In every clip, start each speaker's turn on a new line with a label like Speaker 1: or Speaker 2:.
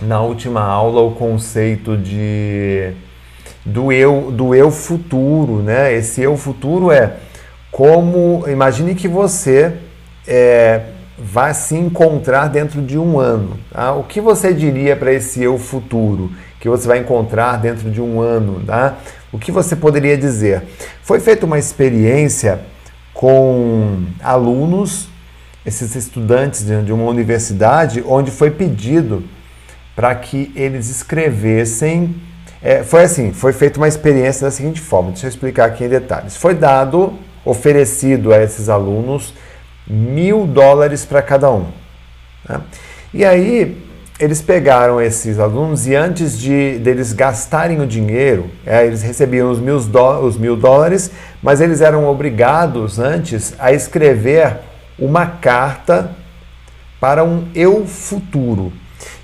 Speaker 1: na última aula o conceito de do eu do eu futuro, né? Esse eu futuro é como imagine que você é, vai se encontrar dentro de um ano. Tá? O que você diria para esse eu futuro que você vai encontrar dentro de um ano? Tá? O que você poderia dizer? Foi feita uma experiência com alunos, esses estudantes de uma universidade, onde foi pedido para que eles escrevessem. É, foi assim, foi feita uma experiência da seguinte forma, deixa eu explicar aqui em detalhes. Foi dado, oferecido a esses alunos mil dólares para cada um. Né? E aí eles pegaram esses alunos e antes de deles gastarem o dinheiro, é, eles recebiam os mil, os mil dólares, mas eles eram obrigados antes a escrever uma carta para um eu futuro.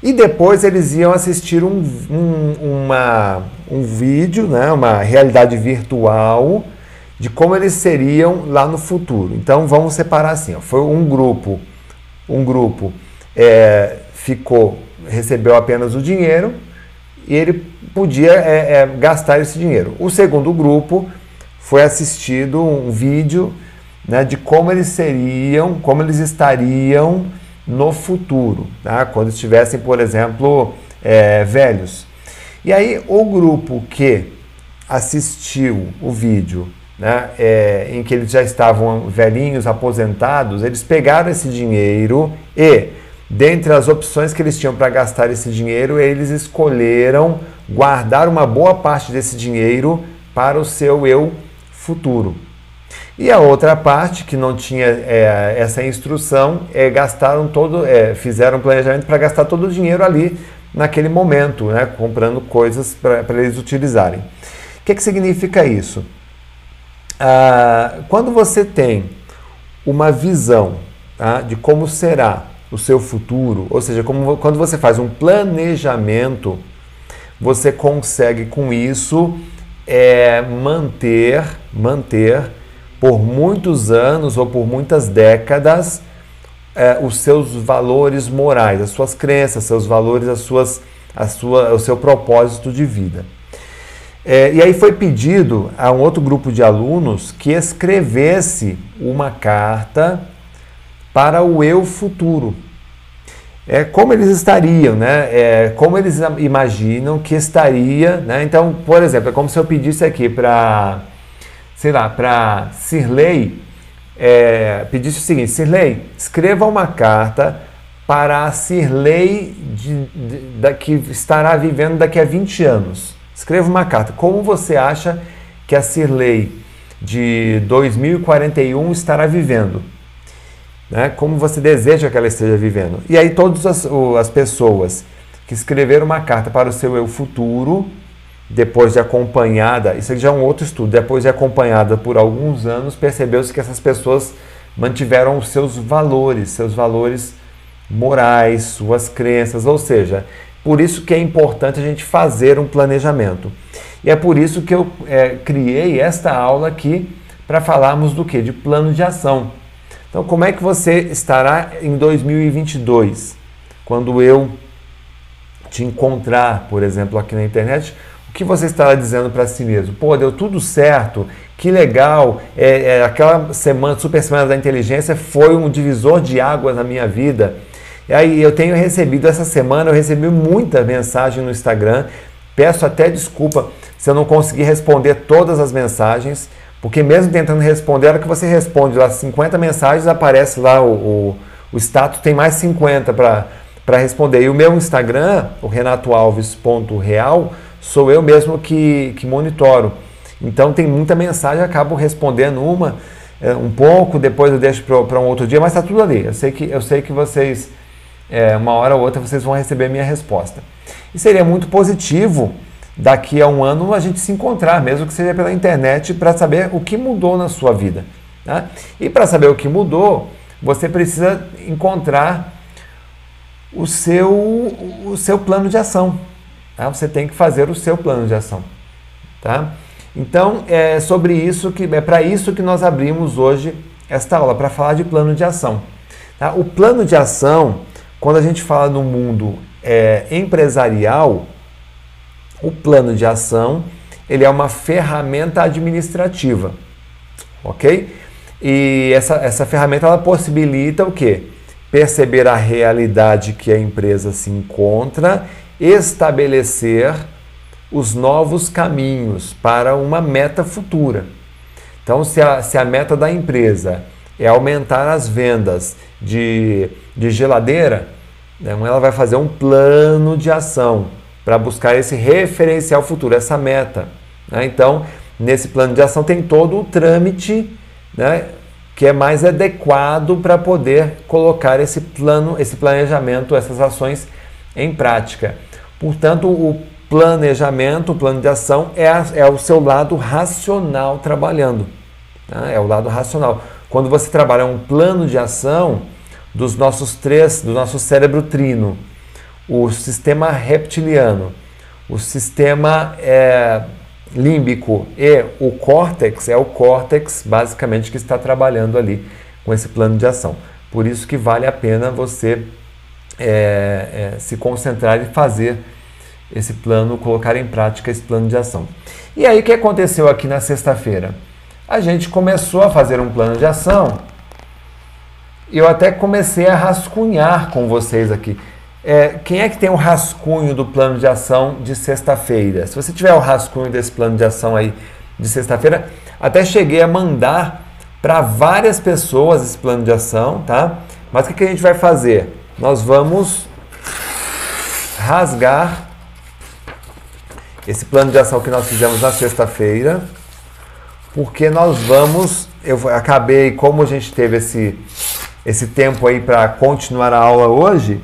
Speaker 1: E depois eles iam assistir um, um, uma, um vídeo, né, uma realidade virtual de como eles seriam lá no futuro. Então vamos separar assim: ó. foi um grupo, um grupo é, ficou, recebeu apenas o dinheiro e ele podia é, é, gastar esse dinheiro. O segundo grupo foi assistido um vídeo né, de como eles seriam, como eles estariam no futuro, tá? quando estivessem, por exemplo, é, velhos. E aí o grupo que assistiu o vídeo né, é, em que eles já estavam velhinhos, aposentados, eles pegaram esse dinheiro e, dentre as opções que eles tinham para gastar esse dinheiro, eles escolheram guardar uma boa parte desse dinheiro para o seu eu futuro. E a outra parte que não tinha é, essa instrução é gastaram todo, é, fizeram um planejamento para gastar todo o dinheiro ali naquele momento, né, comprando coisas para eles utilizarem. O que, que significa isso? Ah, quando você tem uma visão tá, de como será o seu futuro, ou seja, como, quando você faz um planejamento, você consegue com isso é, manter, manter por muitos anos ou por muitas décadas é, os seus valores morais, as suas crenças, seus valores, as suas, a sua, o seu propósito de vida. É, e aí foi pedido a um outro grupo de alunos que escrevesse uma carta para o eu futuro. É como eles estariam, né? É, como eles imaginam que estaria, né? Então, por exemplo, é como se eu pedisse aqui para, sei lá, para Sirley, é, pedisse o seguinte: Sirley, escreva uma carta para a Sirley de, de, que estará vivendo daqui a 20 anos. Escreva uma carta. Como você acha que a Cirlei de 2041 estará vivendo? Né? Como você deseja que ela esteja vivendo? E aí todas as, as pessoas que escreveram uma carta para o seu eu futuro, depois de acompanhada, isso já é um outro estudo, depois de acompanhada por alguns anos, percebeu-se que essas pessoas mantiveram os seus valores, seus valores morais, suas crenças, ou seja, por isso que é importante a gente fazer um planejamento. E é por isso que eu é, criei esta aula aqui para falarmos do que? De plano de ação. Então, como é que você estará em 2022? Quando eu te encontrar, por exemplo, aqui na internet, que você estará dizendo para si mesmo? Pô, deu tudo certo, que legal, é, é, aquela semana, super semana da inteligência foi um divisor de águas na minha vida e aí eu tenho recebido essa semana, eu recebi muita mensagem no Instagram. Peço até desculpa se eu não conseguir responder todas as mensagens, porque mesmo tentando responder, a hora que você responde lá 50 mensagens, aparece lá o, o, o status, tem mais 50 para responder. E o meu Instagram, o renatoalves.real, sou eu mesmo que, que monitoro. Então tem muita mensagem, acabo respondendo uma, é, um pouco, depois eu deixo para um outro dia, mas está tudo ali. Eu sei que, eu sei que vocês é, uma hora ou outra vocês vão receber a minha resposta. E seria muito positivo daqui a um ano a gente se encontrar, mesmo que seja pela internet, para saber o que mudou na sua vida. Né? E para saber o que mudou, você precisa encontrar o seu, o seu plano de ação. Tá? Você tem que fazer o seu plano de ação. Tá? Então, é sobre isso que é para isso que nós abrimos hoje esta aula, para falar de plano de ação. Tá? O plano de ação quando a gente fala no mundo é, empresarial, o plano de ação ele é uma ferramenta administrativa, ok? E essa, essa ferramenta ela possibilita o quê? Perceber a realidade que a empresa se encontra, estabelecer os novos caminhos para uma meta futura. Então, se a, se a meta da empresa é aumentar as vendas de, de geladeira, né, ela vai fazer um plano de ação para buscar esse referencial futuro, essa meta. Né? Então, nesse plano de ação tem todo o trâmite né, que é mais adequado para poder colocar esse plano, esse planejamento, essas ações em prática. Portanto, o planejamento, o plano de ação é, a, é o seu lado racional trabalhando. Né? É o lado racional. Quando você trabalha um plano de ação dos nossos três, do nosso cérebro trino, o sistema reptiliano, o sistema é, límbico e o córtex, é o córtex basicamente que está trabalhando ali com esse plano de ação. Por isso que vale a pena você é, é, se concentrar e fazer esse plano, colocar em prática esse plano de ação. E aí o que aconteceu aqui na sexta-feira? A gente começou a fazer um plano de ação. Eu até comecei a rascunhar com vocês aqui. É, quem é que tem o rascunho do plano de ação de sexta-feira? Se você tiver o rascunho desse plano de ação aí de sexta-feira, até cheguei a mandar para várias pessoas esse plano de ação, tá? Mas o que, que a gente vai fazer? Nós vamos rasgar esse plano de ação que nós fizemos na sexta-feira, porque nós vamos, eu acabei, como a gente teve esse, esse tempo aí para continuar a aula hoje,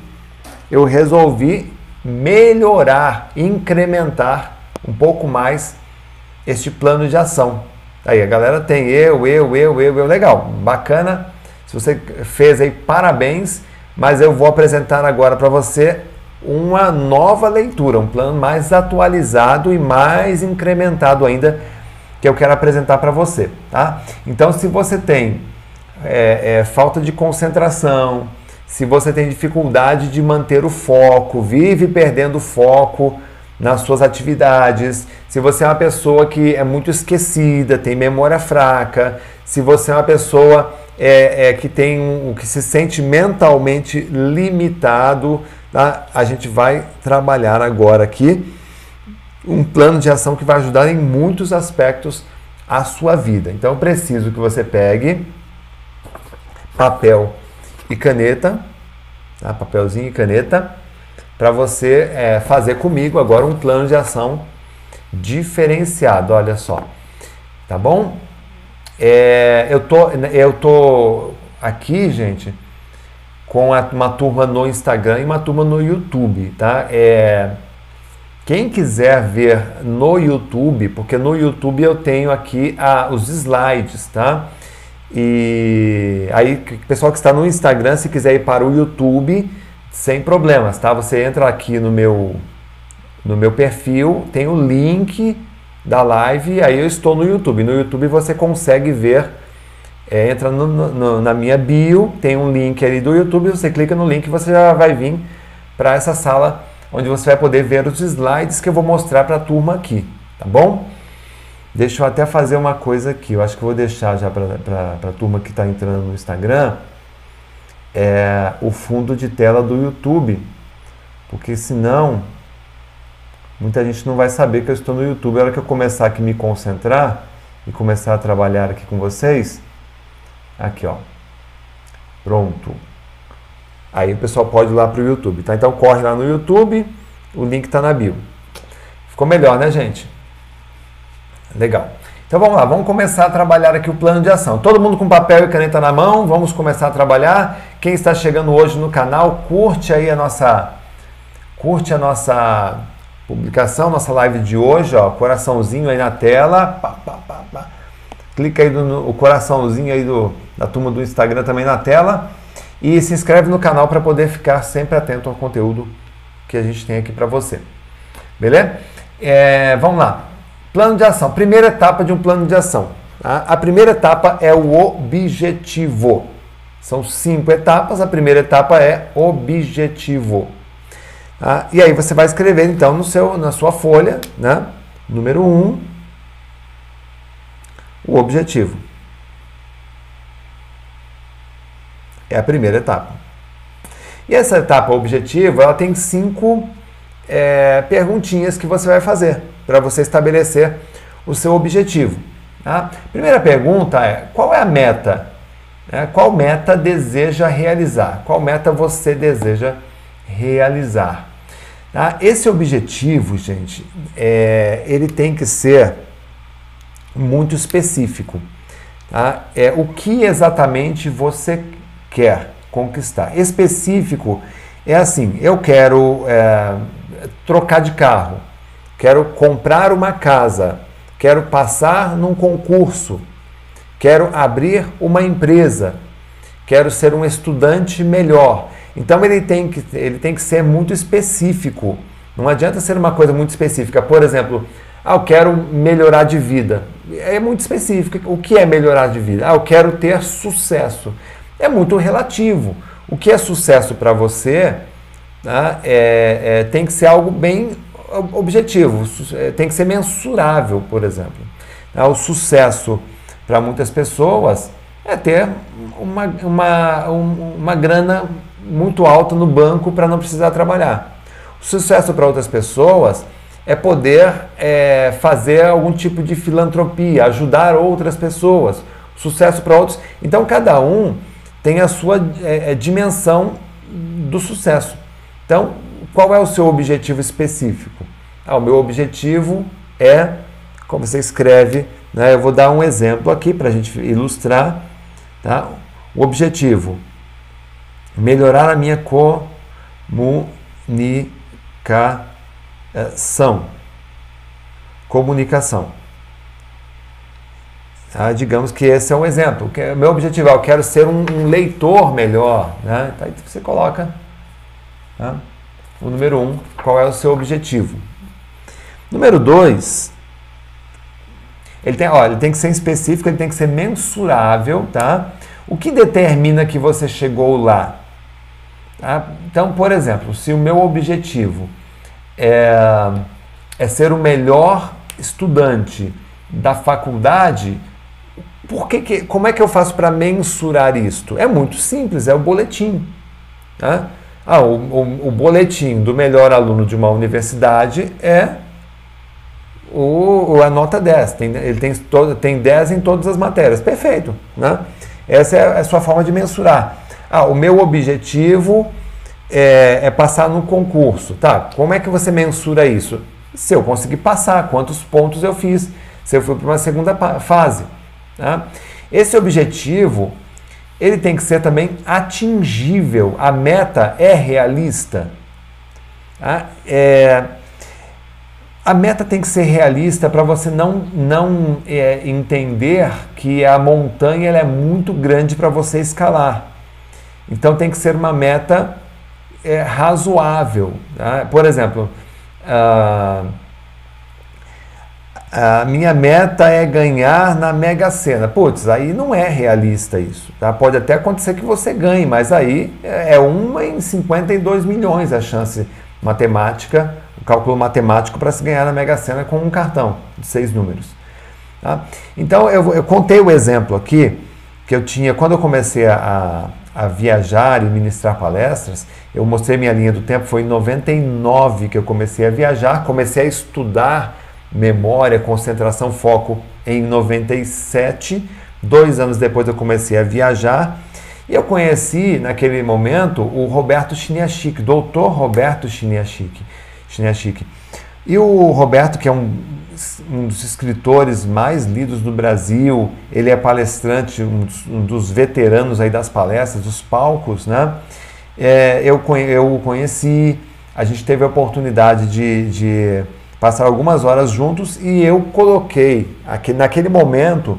Speaker 1: eu resolvi melhorar, incrementar um pouco mais este plano de ação. Aí a galera tem eu, eu, eu, eu, eu, legal, bacana. Se você fez aí, parabéns. Mas eu vou apresentar agora para você uma nova leitura, um plano mais atualizado e mais incrementado ainda que eu quero apresentar para você, tá? Então, se você tem é, é, falta de concentração, se você tem dificuldade de manter o foco, vive perdendo foco nas suas atividades, se você é uma pessoa que é muito esquecida, tem memória fraca, se você é uma pessoa é, é que tem um, que se sente mentalmente limitado, tá? a gente vai trabalhar agora aqui um plano de ação que vai ajudar em muitos aspectos a sua vida. Então eu preciso que você pegue papel e caneta, tá? papelzinho e caneta, para você é, fazer comigo agora um plano de ação diferenciado. Olha só, tá bom? É, eu, tô, eu tô aqui, gente, com uma turma no Instagram e uma turma no YouTube, tá? É, quem quiser ver no YouTube, porque no YouTube eu tenho aqui ah, os slides, tá? E aí, o pessoal que está no Instagram, se quiser ir para o YouTube, sem problemas, tá? Você entra aqui no meu, no meu perfil, tem o link da live, aí eu estou no YouTube. No YouTube você consegue ver, é, entra no, no, na minha bio, tem um link ali do YouTube, você clica no link e você já vai vir para essa sala onde você vai poder ver os slides que eu vou mostrar para a turma aqui, tá bom? Deixa eu até fazer uma coisa aqui. Eu acho que vou deixar já para a turma que está entrando no Instagram é, o fundo de tela do YouTube. Porque senão muita gente não vai saber que eu estou no YouTube. A hora que eu começar aqui me concentrar e começar a trabalhar aqui com vocês, aqui ó, pronto. Aí o pessoal pode ir lá para o YouTube, tá? Então corre lá no YouTube, o link está na bio. Ficou melhor, né, gente? Legal. Então vamos lá, vamos começar a trabalhar aqui o plano de ação. Todo mundo com papel e caneta na mão, vamos começar a trabalhar. Quem está chegando hoje no canal, curte aí a nossa curte a nossa publicação, nossa live de hoje, ó, coraçãozinho aí na tela. Pá, pá, pá, Clica aí no, no coraçãozinho aí do, da turma do Instagram também na tela e se inscreve no canal para poder ficar sempre atento ao conteúdo que a gente tem aqui para você. Beleza? É, vamos lá. Plano de ação. Primeira etapa de um plano de ação. Tá? A primeira etapa é o objetivo. São cinco etapas. A primeira etapa é objetivo. Ah, e aí você vai escrever então no seu, na sua folha, né? número 1, um, o objetivo. É a primeira etapa. E essa etapa objetivo, ela tem cinco é, perguntinhas que você vai fazer para você estabelecer o seu objetivo. Tá? Primeira pergunta é: qual é a meta? É, qual meta deseja realizar? Qual meta você deseja realizar? Tá? Esse objetivo, gente, é, ele tem que ser muito específico. Tá? É o que exatamente você quer conquistar. Específico é assim: eu quero é, trocar de carro, quero comprar uma casa, quero passar num concurso, quero abrir uma empresa, quero ser um estudante melhor. Então ele tem que, ele tem que ser muito específico. Não adianta ser uma coisa muito específica. Por exemplo, ah, eu quero melhorar de vida. É muito específico. O que é melhorar de vida? Ah, eu quero ter sucesso. É muito relativo. O que é sucesso para você tá? é, é, tem que ser algo bem objetivo, é, tem que ser mensurável, por exemplo. Tá? O sucesso para muitas pessoas é ter uma, uma, uma grana muito alta no banco para não precisar trabalhar. O sucesso para outras pessoas é poder é, fazer algum tipo de filantropia, ajudar outras pessoas. Sucesso para outros. Então, cada um tem a sua é, é, dimensão do sucesso. Então, qual é o seu objetivo específico? Ah, o meu objetivo é, como você escreve, né, eu vou dar um exemplo aqui para a gente ilustrar. Tá? O objetivo melhorar a minha comunicação. Comunicação. Ah, digamos que esse é um exemplo. O meu objetivo é eu quero ser um, um leitor melhor. Né? Então, você coloca né? o número um, qual é o seu objetivo. Número dois, ele tem, olha, ele tem que ser específico, ele tem que ser mensurável, tá? O que determina que você chegou lá? Tá? Então, por exemplo, se o meu objetivo é, é ser o melhor estudante da faculdade, por que, que como é que eu faço para mensurar isto? É muito simples, é o boletim. Tá? Ah, o, o, o, boletim do melhor aluno de uma universidade é o, a nota 10. Tem, ele tem, todo, tem 10 em todas as matérias. Perfeito. Né? Essa é a sua forma de mensurar. Ah, o meu objetivo é, é, passar no concurso. Tá, como é que você mensura isso? Se eu conseguir passar, quantos pontos eu fiz, se eu fui para uma segunda fase. Tá? Esse objetivo, ele tem que ser também atingível. A meta é realista. Tá? É, a meta tem que ser realista para você não, não é, entender que a montanha é muito grande para você escalar. Então tem que ser uma meta é, razoável. Tá? Por exemplo, a, a minha meta é ganhar na Mega Sena. Putz, aí não é realista isso. Tá? Pode até acontecer que você ganhe, mas aí é uma em 52 milhões a chance matemática, o cálculo matemático para se ganhar na Mega Sena com um cartão de seis números. Tá? Então eu, eu contei o exemplo aqui que eu tinha quando eu comecei a viajar e ministrar palestras, eu mostrei minha linha do tempo, foi em 99 que eu comecei a viajar, comecei a estudar memória, concentração, foco em 97. Dois anos depois eu comecei a viajar e eu conheci naquele momento o Roberto Chiniachik, doutor Roberto. Chiniachik. E o Roberto, que é um, um, dos escritores mais lidos do Brasil, ele é palestrante, um dos, um dos veteranos aí das palestras, dos palcos, né? É, eu, eu o conheci, a gente teve a oportunidade de, de passar algumas horas juntos e eu coloquei, aqui, naquele momento,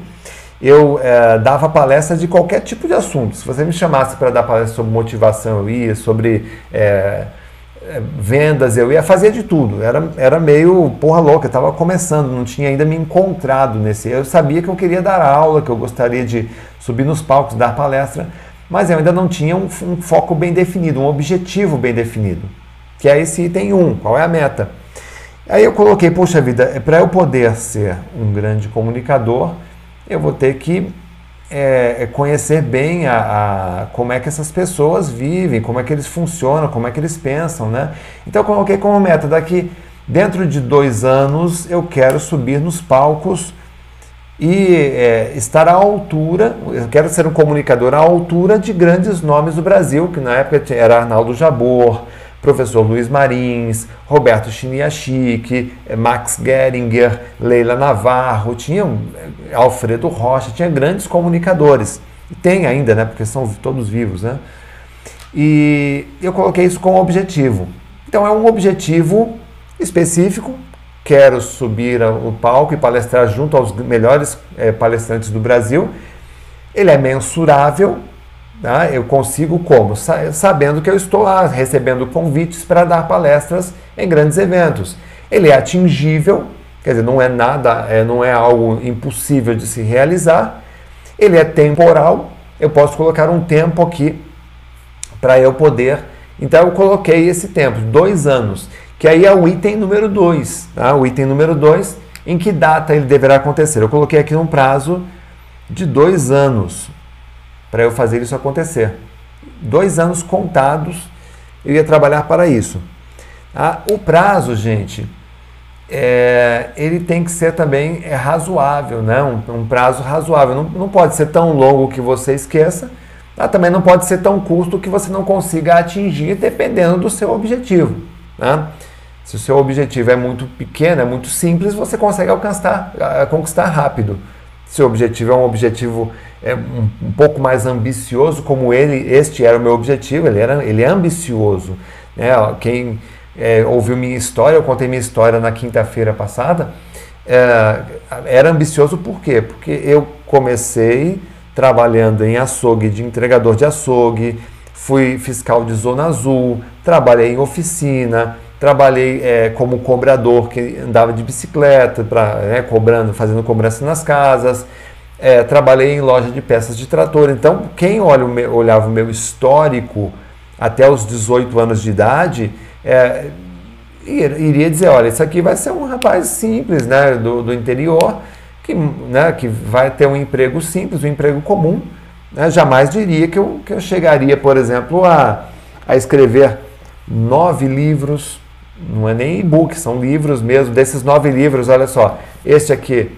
Speaker 1: eu é, dava palestra de qualquer tipo de assunto. Se você me chamasse para dar palestra sobre motivação, eu ia, sobre é, vendas, eu ia fazer de tudo. Era, era meio porra louca, estava começando, não tinha ainda me encontrado nesse. Eu sabia que eu queria dar aula, que eu gostaria de subir nos palcos, dar palestra, mas eu ainda não tinha um, um foco bem definido, um objetivo bem definido. que é esse item 1, qual é a meta. Aí eu coloquei, poxa vida, para eu poder ser um grande comunicador, eu vou ter que é, é, conhecer bem a, a, como é que essas pessoas vivem, como é que eles funcionam, como é que eles pensam, né? Então eu coloquei como meta, daqui dentro de dois anos eu quero subir nos palcos e é, estar à altura, eu quero ser um comunicador à altura de grandes nomes do Brasil, que na época era Arnaldo Jabor, professor Luiz Marins, Roberto Chiniachique, eh, Max Geringer, Leila Navarro, tinha eh, Alfredo Rocha, tinha grandes comunicadores. E tem ainda, né? Porque são todos vivos, né? E eu coloquei isso como objetivo. Então é um objetivo específico. Quero subir ao palco e palestrar junto aos melhores é, palestrantes do Brasil. Ele é mensurável, Tá? Eu consigo como? Sabendo que eu estou lá recebendo convites para dar palestras em grandes eventos. Ele é atingível, quer dizer, não é nada, é, não é algo impossível de se realizar. Ele é temporal, eu posso colocar um tempo aqui para eu poder. Então eu coloquei esse tempo, dois anos, que aí é o item número dois. Tá? O item número dois, em que data ele deverá acontecer? Eu coloquei aqui um prazo de dois anos para eu fazer isso acontecer. Dois anos contados eu ia trabalhar para isso. Ah, o prazo, gente, é, ele tem que ser também é, razoável, né? um, um prazo razoável. Não, não pode ser tão longo que você esqueça, ah, também não pode ser tão curto que você não consiga atingir, dependendo do seu objetivo. Né? Se o seu objetivo é muito pequeno, é muito simples, você consegue alcançar, conquistar rápido. Se o objetivo é um objetivo é um, um, pouco mais ambicioso, como ele, este era o meu objetivo, ele, era, ele é ambicioso. Né? Quem é, ouviu minha história, eu contei minha história na quinta-feira passada, é, era ambicioso por quê? Porque eu comecei trabalhando em açougue, de entregador de açougue, fui fiscal de Zona Azul, trabalhei em oficina, trabalhei é, como cobrador que andava de bicicleta, pra, né, cobrando, fazendo cobrança nas casas, é, trabalhei em loja de peças de trator. Então, quem olha o meu, olhava o meu histórico até os 18 anos de idade, é, iria dizer, olha, isso aqui vai ser um rapaz simples, né, do, do interior, que, né, que vai ter um emprego simples, um emprego comum. Né, jamais diria que eu, que eu chegaria, por exemplo, a, a escrever nove livros, não é nem e-book, são livros mesmo. Desses nove livros, olha só, este aqui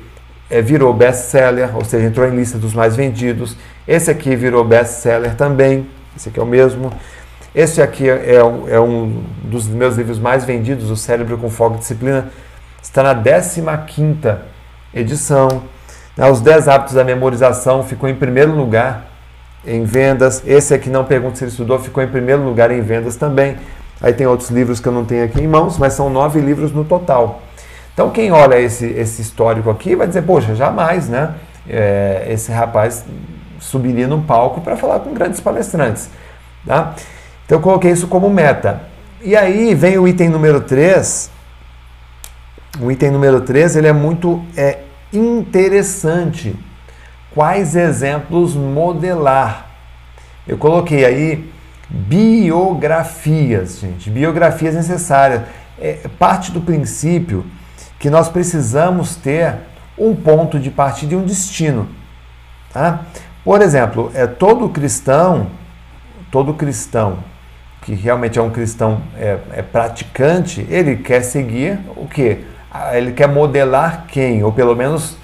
Speaker 1: é, virou best-seller, ou seja, entrou em lista dos mais vendidos. Esse aqui virou best-seller também, esse aqui é o mesmo. Esse aqui é, é, um dos meus livros mais vendidos, O Cérebro com Foco e Disciplina, está na 15ª edição. Né, os 10 hábitos da memorização ficou em primeiro lugar em vendas. Esse aqui, não pergunto se ele estudou, ficou em primeiro lugar em vendas também. Aí tem outros livros que eu não tenho aqui em mãos, mas são nove livros no total. Então, quem olha esse, esse histórico aqui vai dizer, poxa, jamais, né? É, esse rapaz subiria no palco para falar com grandes palestrantes. Tá? Então, eu coloquei isso como meta. E aí vem o item número 3. O item número 3 ele é muito é, interessante. Quais exemplos modelar? Eu coloquei aí biografias, gente. Biografias necessárias. É, parte do princípio que nós precisamos ter um ponto de partida e um destino. Tá? Por exemplo, é todo cristão, todo cristão que realmente é um cristão é, é praticante, ele quer seguir o? Ah, ele quer modelar quem? Ou pelo menos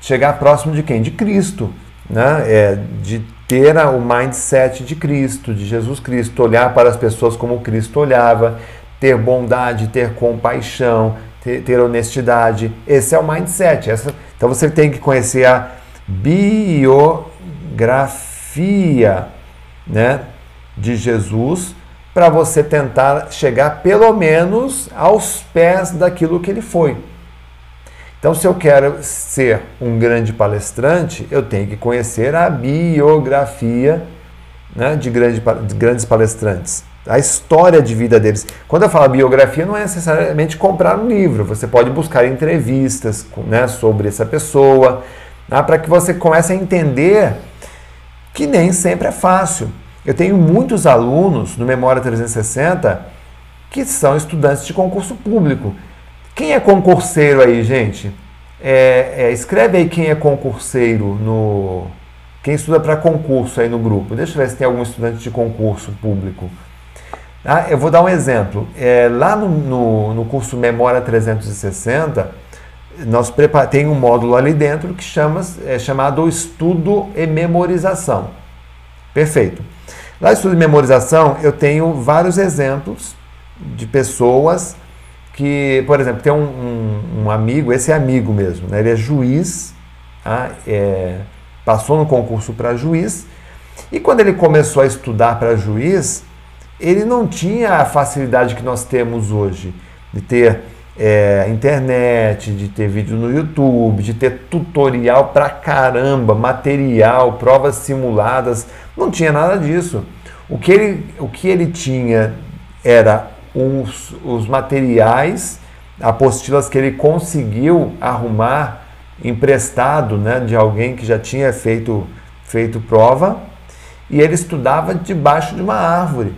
Speaker 1: chegar próximo de quem? De Cristo. Né? É, de ter o mindset de Cristo, de Jesus Cristo, olhar para as pessoas como Cristo olhava, ter bondade, ter compaixão, ter, ter honestidade. Esse é o mindset. Essa, então você tem que conhecer a biografia né, de Jesus para você tentar chegar pelo menos aos pés daquilo que ele foi. Então, se eu quero ser um grande palestrante, eu tenho que conhecer a biografia né, de, grande, de grandes palestrantes a história de vida deles. Quando eu falo biografia, não é necessariamente comprar um livro, você pode buscar entrevistas né, sobre essa pessoa, né, para que você comece a entender que nem sempre é fácil. Eu tenho muitos alunos no Memória 360 que são estudantes de concurso público. Quem é concurseiro aí, gente? É, é, escreve aí quem é concurseiro no. Quem estuda para concurso aí no grupo. Deixa eu ver se tem algum estudante de concurso público. Ah, eu vou dar um exemplo. É, lá no, no, no, curso Memória 360, nós tem um módulo ali dentro que chama, é chamado Estudo e Memorização. Perfeito. Lá no Estudo e Memorização, eu tenho vários exemplos de pessoas que, por exemplo, tem um, um, um amigo, esse é amigo mesmo, né? ele é juiz, tá? é, passou no concurso para juiz, e quando ele começou a estudar para juiz, ele não tinha a facilidade que nós temos hoje de ter é, internet, de ter vídeo no YouTube, de ter tutorial pra caramba, material, provas simuladas. Não tinha nada disso. O que ele, o que ele tinha era os, os materiais, apostilas que ele conseguiu arrumar emprestado né, de alguém que já tinha feito, feito prova, e ele estudava debaixo de uma árvore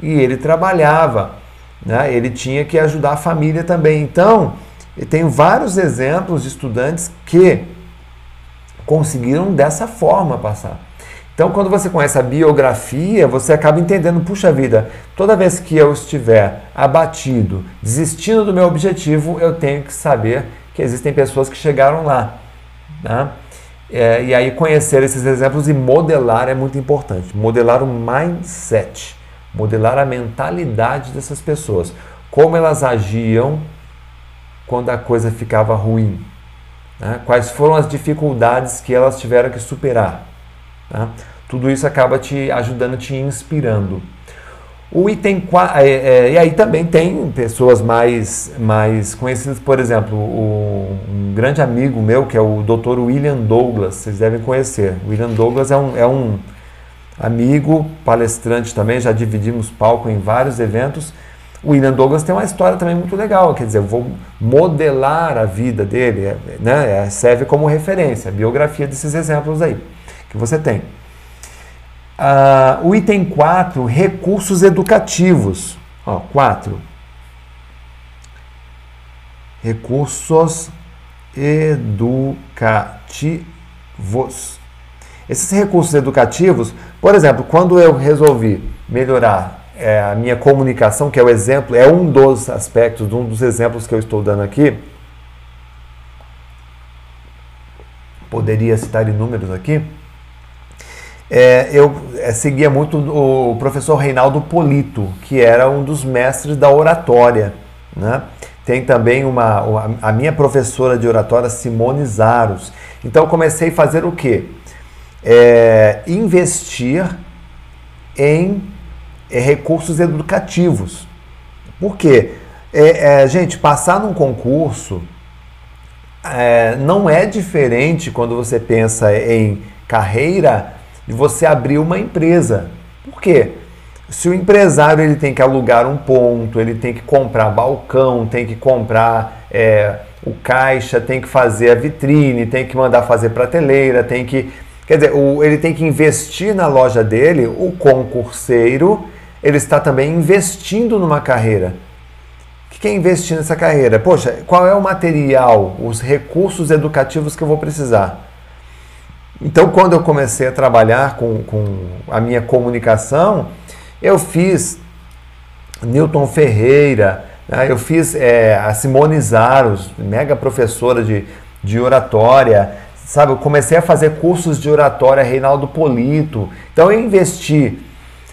Speaker 1: e ele trabalhava, né? ele tinha que ajudar a família também. Então, eu tenho vários exemplos de estudantes que conseguiram dessa forma passar. Então, quando você conhece a biografia, você acaba entendendo, puxa vida, toda vez que eu estiver abatido, desistindo do meu objetivo, eu tenho que saber que existem pessoas que chegaram lá. Né? É, e aí conhecer esses exemplos e modelar é muito importante. Modelar o mindset modelar a mentalidade dessas pessoas, como elas agiam quando a coisa ficava ruim, né? quais foram as dificuldades que elas tiveram que superar. Né? Tudo isso acaba te ajudando, te inspirando. O item 4, é, é, e aí também tem pessoas mais, mais conhecidas, por exemplo, o, um grande amigo meu, que é o Dr. William Douglas, vocês devem conhecer. William Douglas é um, é um amigo, palestrante também, já dividimos palco em vários eventos. O William Douglas tem uma história também muito legal, quer dizer, eu vou modelar a vida dele, é, né? É, serve como referência, a biografia desses exemplos aí que você tem. Ah, o item 4, recursos educativos. Ó, 4. Recursos educativos. Esses recursos educativos, por exemplo, quando eu resolvi melhorar é, a minha comunicação, que é o exemplo, é um dos aspectos, um dos exemplos que eu estou dando aqui, poderia citar inúmeros aqui, é, eu é, seguia muito o professor Reinaldo Polito, que era um dos mestres da oratória. Né? Tem também uma, uma, a minha professora de oratória, Simone Zaros. Então comecei a fazer o quê? é, investir em é, recursos educativos. Por quê? É, é, gente, passar num concurso é, não é diferente quando você pensa em carreira de você abrir uma empresa. Por quê? Se o empresário ele tem que alugar um ponto, ele tem que comprar balcão, tem que comprar é, o caixa, tem que fazer a vitrine, tem que mandar fazer prateleira, tem que Quer dizer, o, ele tem que investir na loja dele, o concurseiro, ele está também investindo numa carreira. O que é investir nessa carreira? Poxa, qual é o material, os recursos educativos que eu vou precisar? Então, quando eu comecei a trabalhar com, com a minha comunicação, eu fiz Newton Ferreira, né? eu fiz é, a Simone Zaros, mega professora de, de oratória, Sabe, eu comecei a fazer cursos de oratória Reinaldo Polito. Então eu investi,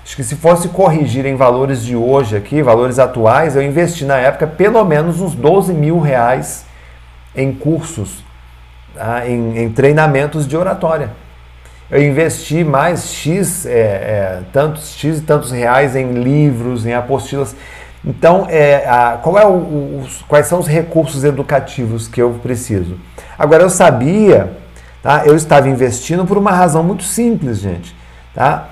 Speaker 1: acho que se fosse corrigir em valores de hoje aqui, valores atuais, eu investi na época pelo menos uns 12 mil reais em cursos, tá? em, em, treinamentos de oratória. Eu investi mais X, é, é, tantos X e tantos reais em livros, em apostilas. Então, é, a, qual é o, os, quais são os recursos educativos que eu preciso? Agora, eu sabia Tá? Eu estava investindo por uma razão muito simples, gente. Tá?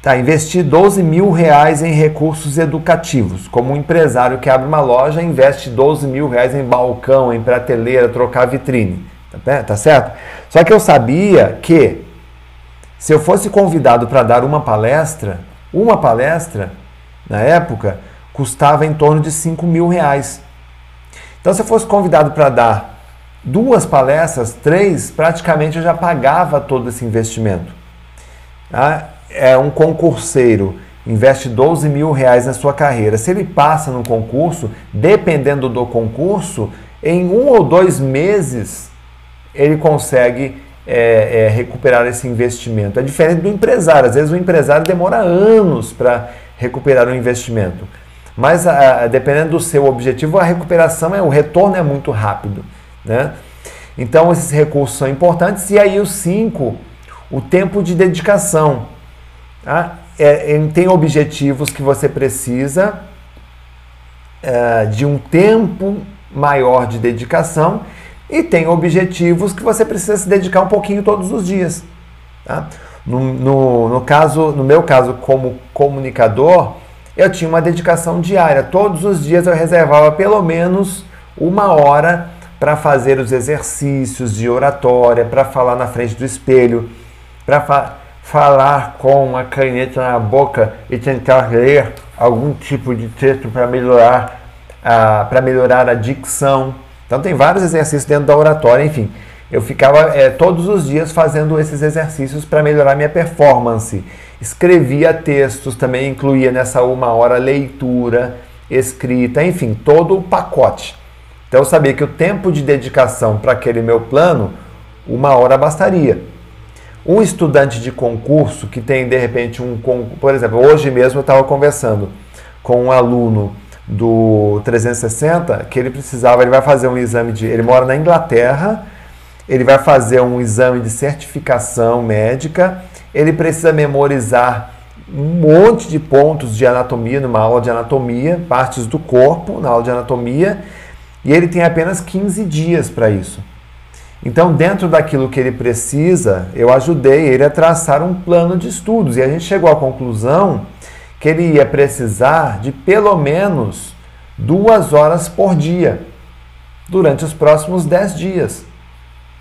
Speaker 1: Tá, investir 12 mil reais em recursos educativos. Como um empresário que abre uma loja, investe 12 mil reais em balcão, em prateleira, trocar vitrine. Tá, tá certo? Só que eu sabia que se eu fosse convidado para dar uma palestra, uma palestra, na época, custava em torno de 5 mil reais. Então, se eu fosse convidado para dar duas palestras, três, praticamente eu já pagava todo esse investimento. Tá? É um concurseiro, investe 12 mil reais na sua carreira. Se ele passa no concurso, dependendo do concurso, em um ou dois meses ele consegue é, é, recuperar esse investimento. É diferente do empresário. Às vezes o empresário demora anos para recuperar o investimento. Mas a, a, dependendo do seu objetivo, a recuperação, é, o retorno é muito rápido. Né? Então esses recursos são importantes. E aí os cinco, o tempo de dedicação. Tá? É tem objetivos que você precisa é, de um tempo maior de dedicação e tem objetivos que você precisa se dedicar um pouquinho todos os dias. Tá? No, no, no, caso, no meu caso, como comunicador, eu tinha uma dedicação diária. Todos os dias eu reservava pelo menos uma hora para fazer os exercícios de oratória, para falar na frente do espelho, para fa falar com uma caneta na boca e tentar ler algum tipo de texto para melhorar, para melhorar a dicção. Então tem vários exercícios dentro da oratória, enfim. Eu ficava é, todos os dias fazendo esses exercícios para melhorar minha performance. Escrevia textos, também incluía nessa uma hora leitura, escrita, enfim, todo o pacote. Então eu sabia que o tempo de dedicação para aquele meu plano, uma hora bastaria. Um estudante de concurso que tem de repente um, por exemplo, hoje mesmo eu estava conversando com um aluno do 360 que ele precisava, ele vai fazer um exame de, ele mora na Inglaterra, ele vai fazer um exame de certificação médica, ele precisa memorizar um monte de pontos de anatomia numa aula de anatomia, partes do corpo na aula de anatomia, e ele tem apenas 15 dias para isso. Então, dentro daquilo que ele precisa, eu ajudei ele a traçar um plano de estudos e a gente chegou à conclusão que ele ia precisar de pelo menos duas horas por dia durante os próximos dez dias.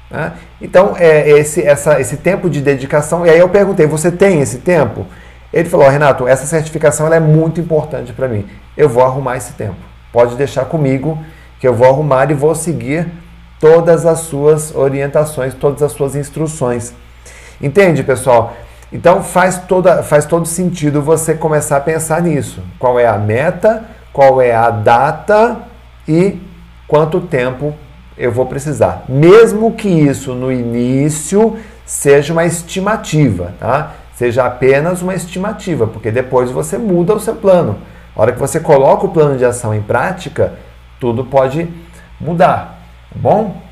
Speaker 1: Né? Então, é esse, essa, esse tempo de dedicação. E aí eu perguntei: você tem esse tempo? Ele falou: Renato, essa certificação é muito importante para mim. Eu vou arrumar esse tempo. Pode deixar comigo que eu vou arrumar e vou seguir todas as suas orientações, todas as suas instruções. Entende, pessoal? Então faz, toda, faz todo sentido você começar a pensar nisso. Qual é a meta, qual é a data e quanto tempo eu vou precisar. Mesmo que isso no início seja uma estimativa, tá? Seja apenas uma estimativa, porque depois você muda o seu plano. A hora que você coloca o plano de ação em prática, tudo pode mudar, tá bom?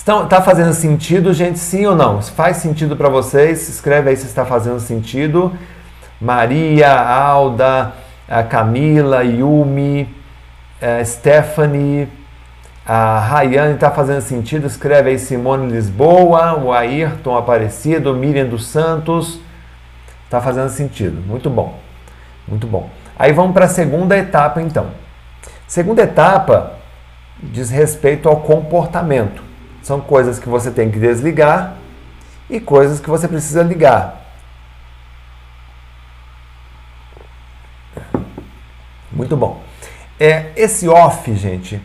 Speaker 1: Estão, tá fazendo sentido, gente? Sim ou não? Faz sentido para vocês, escreve aí se está fazendo sentido. Maria, Alda, a Camila, Yumi, a Stephanie, a Rayane está fazendo sentido. Escreve aí Simone Lisboa, o Ayrton Aparecido, Miriam dos Santos. Está fazendo sentido. Muito bom. Muito bom. Aí vamos para a segunda etapa então. Segunda etapa diz respeito ao comportamento. São coisas que você tem que desligar e coisas que você precisa ligar. Muito bom. É, esse off, gente,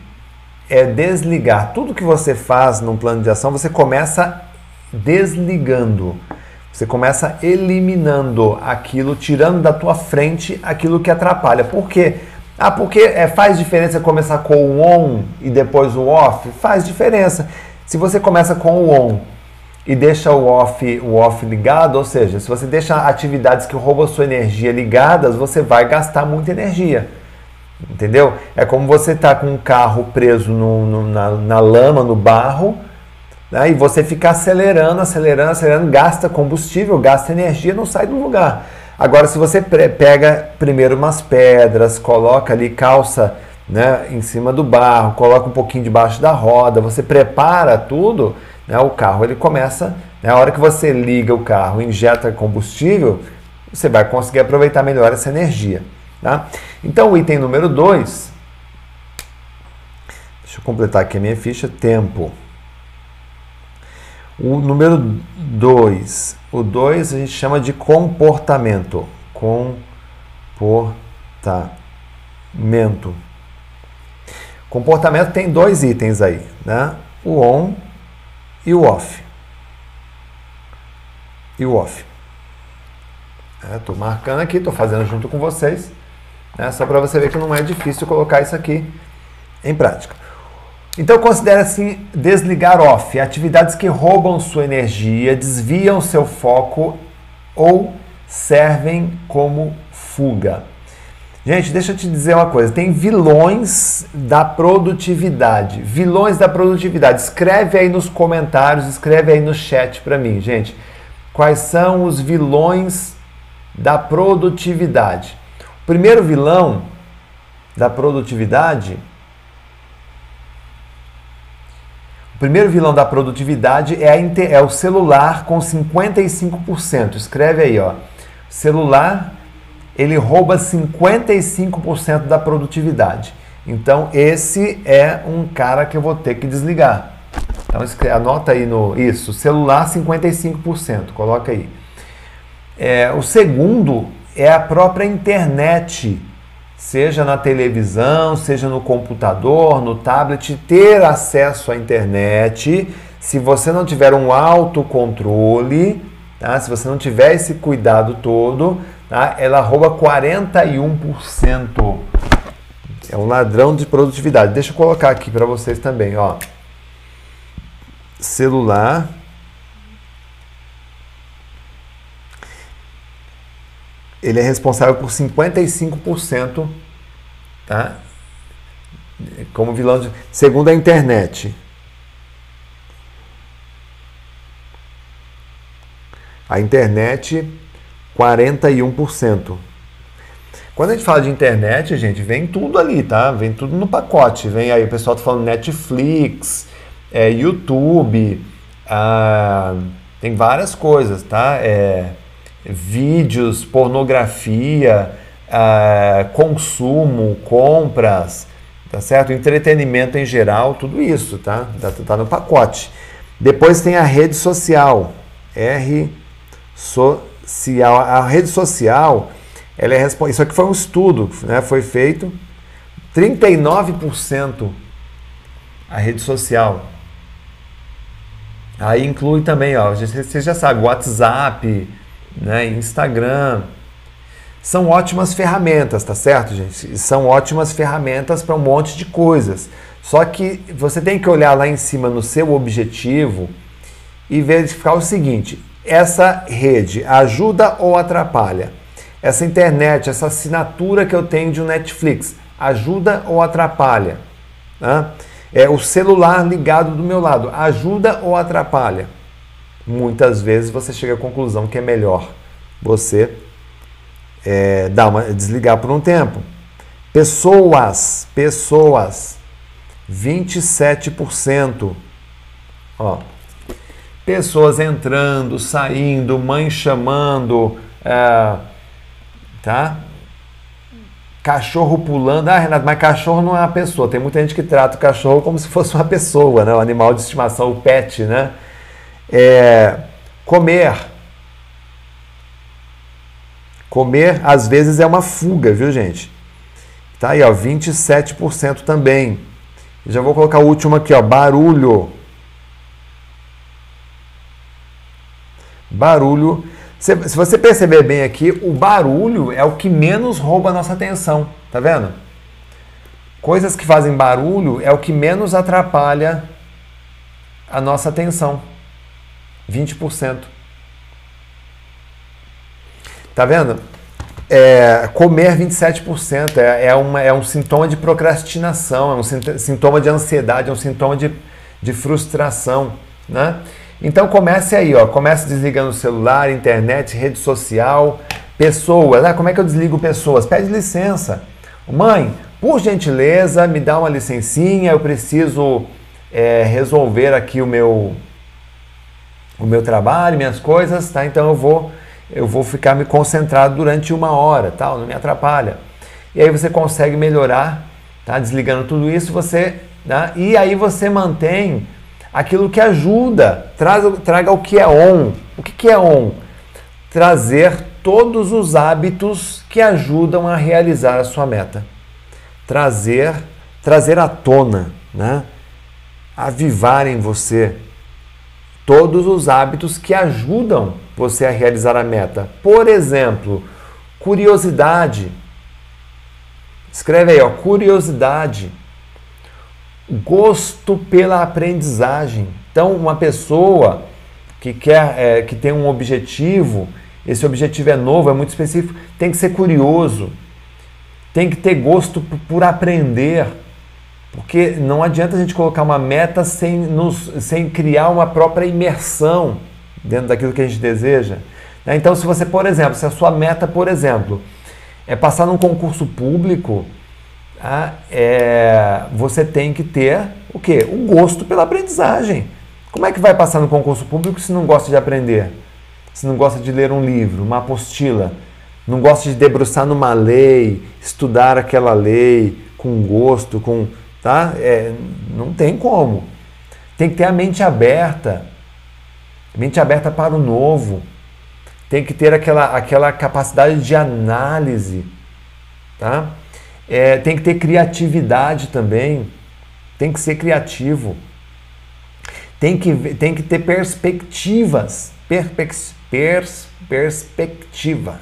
Speaker 1: é desligar. Tudo que você faz num plano de ação, você começa desligando. Você começa eliminando aquilo, tirando da tua frente aquilo que atrapalha. Por quê? Ah, porque é, faz diferença começar com o on e depois o off? Faz diferença. Se você começa com o on e deixa o off, o off ligado, ou seja, se você deixa atividades que roubam sua energia ligadas, você vai gastar muita energia. Entendeu? É como você tá com um carro preso no, no, na, na, lama, no barro, né? e você fica acelerando, acelerando, acelerando, gasta combustível, gasta energia, não sai do lugar. Agora, se você pega primeiro umas pedras, coloca ali calça né, em cima do barro, coloca um pouquinho debaixo da roda, você prepara tudo, né, o carro ele começa, né, a hora que você liga o carro, injeta combustível, você vai conseguir aproveitar melhor essa energia. Tá? Então, o item número 2, deixa eu completar aqui a minha ficha, tempo. O número 2, o 2 a gente chama de comportamento. Comportamento Comportamento tem dois itens aí, né? O on e o off. E o off. Estou é, marcando aqui, estou fazendo junto com vocês, né? só para você ver que não é difícil colocar isso aqui em prática. Então considere assim desligar off, atividades que roubam sua energia, desviam seu foco ou servem como fuga. Gente, deixa eu te dizer uma coisa: tem vilões da produtividade. Vilões da produtividade. Escreve aí nos comentários, escreve aí no chat para mim, gente. Quais são os vilões da produtividade? O primeiro vilão da produtividade O primeiro vilão da produtividade é, é o celular com 55%. Escreve aí, ó. Celular, ele rouba 55% da produtividade. Então, esse é um cara que eu vou ter que desligar. Então, anota aí no isso, celular 55%, coloca aí. É, o segundo é a própria internet seja na televisão, seja no computador, no tablet, ter acesso à internet. Se você não tiver um autocontrole, tá? se você não tiver esse cuidado todo, tá? ela rouba 41%. É um ladrão de produtividade. Deixa eu colocar aqui para vocês também, ó. Celular ele é responsável por 55%, tá? Como vilão de, segundo a internet. A internet 41%. Quando a gente fala de internet, gente, vem tudo ali, tá? Vem tudo no pacote. Vem aí, o pessoal tá falando Netflix, é, YouTube, ah, tem várias coisas, tá? É, vídeos, pornografia, uh, consumo, compras, tá certo? Entretenimento em geral, tudo isso, tá? Tá, tá no pacote. Depois tem a rede social, R social. A rede social, ela é responsável. Isso aqui foi um estudo, né? Foi feito 39% a rede social. Aí inclui também, ó, você já sabe, WhatsApp, né, Instagram. São ótimas ferramentas, tá certo, gente? São ótimas ferramentas para um monte de coisas. Só que você tem que olhar lá em cima no seu objetivo e verificar o seguinte: essa rede ajuda ou atrapalha? Essa internet, essa assinatura que eu tenho de um Netflix, ajuda ou atrapalha? Né? É o celular ligado do meu lado, ajuda ou atrapalha? muitas vezes você chega à conclusão que é melhor você é, dar uma, desligar por um tempo. Pessoas, pessoas, 27%. Ó, pessoas entrando, saindo, mãe chamando, é, tá? Cachorro pulando. Ah, Renato, mas cachorro não é uma pessoa. Tem muita gente que trata o cachorro como se fosse uma pessoa, né? O animal de estimação, o pet, né? É, comer. Comer às vezes é uma fuga, viu, gente? Tá aí, ó, 27% também. Já vou colocar o último aqui, ó, barulho. Barulho. Se, se você perceber bem aqui, o barulho é o que menos rouba a nossa atenção, tá vendo? Coisas que fazem barulho é o que menos atrapalha a nossa atenção. 20%. Tá vendo? É, comer 27% é, é, uma, é um sintoma de procrastinação, é um sintoma de ansiedade, é um sintoma de, de frustração. Né? Então comece aí, ó, comece desligando o celular, internet, rede social, pessoas. Ah, como é que eu desligo pessoas? Pede licença. Mãe, por gentileza, me dá uma licencinha, eu preciso é, resolver aqui o meu, o meu trabalho, minhas coisas, tá? Então eu vou eu vou ficar me concentrado durante uma hora, tal, não me atrapalha. E aí você consegue melhorar, tá? Desligando tudo isso, você, tá? E aí você mantém aquilo que ajuda, traz, traga o que é on. O que, que é on? Trazer todos os hábitos que ajudam a realizar a sua meta. trazer, trazer à tona, né? avivar em você todos os hábitos que ajudam você a realizar a meta. Por exemplo, curiosidade. Escreve aí, ó, curiosidade. Gosto pela aprendizagem. Então, uma pessoa que quer, é, que tem um objetivo, esse objetivo é novo, é muito específico, tem que ser curioso, tem que ter gosto por aprender, porque não adianta a gente colocar uma meta sem, nos, sem criar uma própria imersão dentro daquilo que a gente deseja. Né? Então, se você, por exemplo, se a sua meta, por exemplo, é passar num concurso público, tá? é, você tem que ter o quê? O gosto pela aprendizagem. Como é que vai passar no concurso público se não gosta de aprender? Se não gosta de ler um livro, uma apostila, não gosta de debruçar numa lei, estudar aquela lei com gosto, com, tá? É, não tem como. Tem que ter a mente aberta, mente aberta para o novo. Tem que ter aquela, aquela capacidade de análise, tá? É, tem que ter criatividade também. Tem que ser criativo tem que, tem que ter perspectivas. Perpex, pers, perspectiva.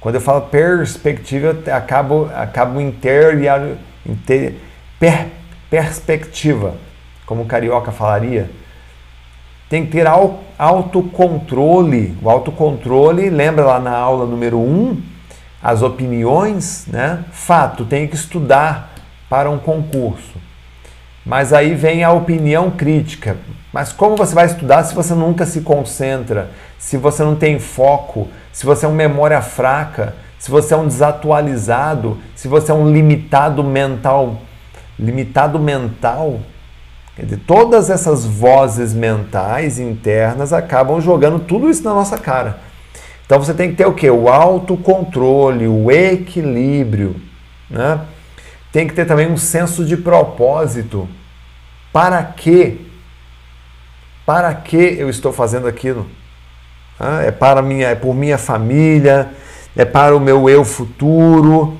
Speaker 1: Quando eu falo perspectiva, eu acabo, acabo inter, inter, per, perspectiva, como o carioca falaria. Tem que ter autocontrole. O autocontrole, lembra lá na aula número 1, um, as opiniões, né? Fato, tem que estudar para um concurso. Mas aí vem a opinião crítica. Mas como você vai estudar se você nunca se concentra, se você não tem foco, se você é uma memória fraca, se você é um desatualizado, se você é um limitado mental? Limitado mental? Quer dizer, todas essas vozes mentais internas acabam jogando tudo isso na nossa cara. Então você tem que ter o que? O autocontrole, o equilíbrio, né? Tem que ter também um senso de propósito. Para que? Para que eu estou fazendo aquilo? Ah, é para minha, é por minha família, é para o meu eu futuro,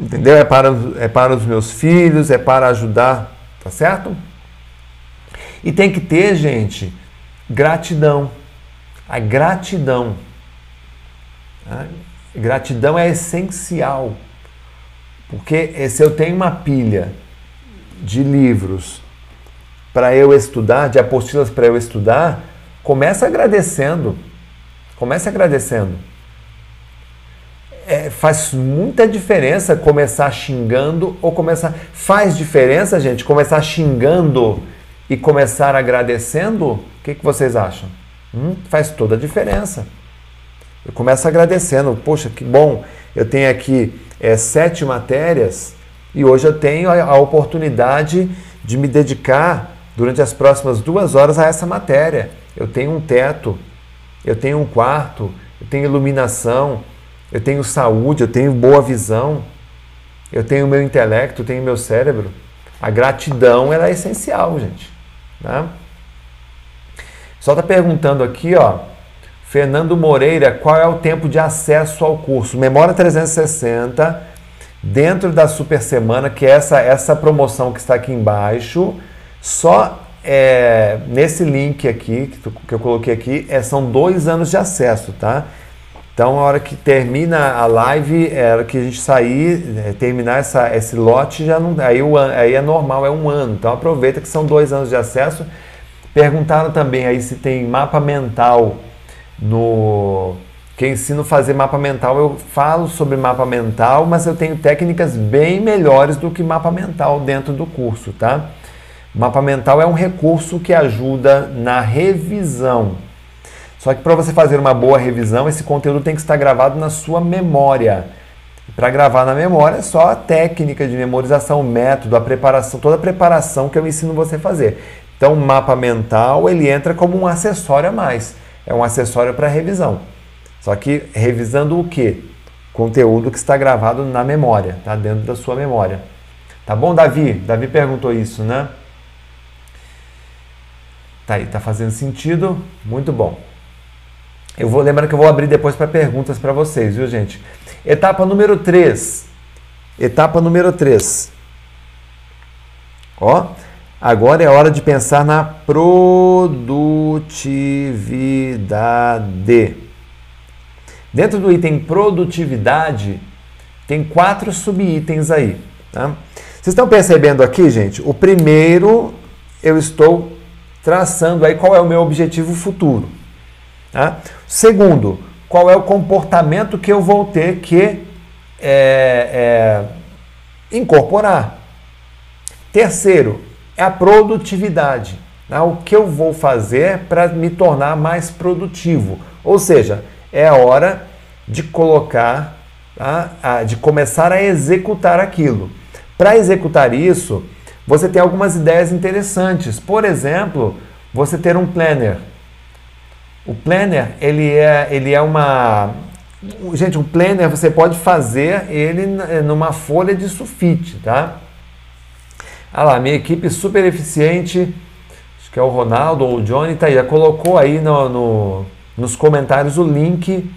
Speaker 1: entendeu? É para, é para os meus filhos, é para ajudar, tá certo? E tem que ter, gente, gratidão. A gratidão. A gratidão é essencial. Porque se eu tenho uma pilha de livros para eu estudar, de apostilas para eu estudar, começa agradecendo. Comece agradecendo. É, faz muita diferença começar xingando ou começar. Faz diferença, gente, começar xingando e começar agradecendo? O que, que vocês acham? Hum, faz toda a diferença. Eu começo agradecendo. Poxa, que bom, eu tenho aqui é, sete matérias e hoje eu tenho a, a oportunidade de me dedicar durante as próximas duas horas a essa matéria. Eu tenho um teto, eu tenho um quarto, eu tenho iluminação, eu tenho saúde, eu tenho boa visão, eu tenho meu intelecto, eu tenho meu cérebro. A gratidão ela é essencial, gente. Né? Só está perguntando aqui, ó, Fernando Moreira, qual é o tempo de acesso ao curso? Memória 360, dentro da Super Semana, que é essa, essa promoção que está aqui embaixo, só é, nesse link aqui, que, tu, que eu coloquei aqui, é, são dois anos de acesso, tá? Então, a hora que termina a live, é a hora que a gente sair, é, terminar essa, esse lote, já não, aí, o, aí é normal, é um ano. Então, aproveita que são dois anos de acesso. Perguntaram também aí se tem mapa mental no que eu ensino a fazer mapa mental, eu falo sobre mapa mental, mas eu tenho técnicas bem melhores do que mapa mental dentro do curso, tá? Mapa mental é um recurso que ajuda na revisão. Só que para você fazer uma boa revisão, esse conteúdo tem que estar gravado na sua memória. Para gravar na memória é só a técnica de memorização, o método, a preparação, toda a preparação que eu ensino você a fazer. Então, o mapa mental ele entra como um acessório a mais é um acessório para revisão. Só que revisando o que? Conteúdo que está gravado na memória, tá dentro da sua memória. Tá bom, Davi? Davi perguntou isso, né? Tá aí, tá fazendo sentido? Muito bom. Eu vou lembrar que eu vou abrir depois para perguntas para vocês, viu, gente? Etapa número 3. Etapa número 3. Ó, agora é hora de pensar na produtividade. Dentro do item produtividade, tem quatro subitens aí. Tá? Vocês estão percebendo aqui, gente? O primeiro, eu estou traçando aí qual é o meu objetivo futuro. Tá? Segundo, qual é o comportamento que eu vou ter que é, é, incorporar. Terceiro, é a produtividade. Né? O que eu vou fazer para me tornar mais produtivo. Ou seja, é hora de colocar, tá? de começar a executar aquilo. Para executar isso, você tem algumas ideias interessantes. Por exemplo, você ter um planner. O planner, ele é, ele é uma... Gente, um planner você pode fazer ele numa folha de sulfite, tá? Ah lá, minha equipe super eficiente, acho que é o Ronaldo ou o Johnny, tá aí, já colocou aí no, no nos comentários o link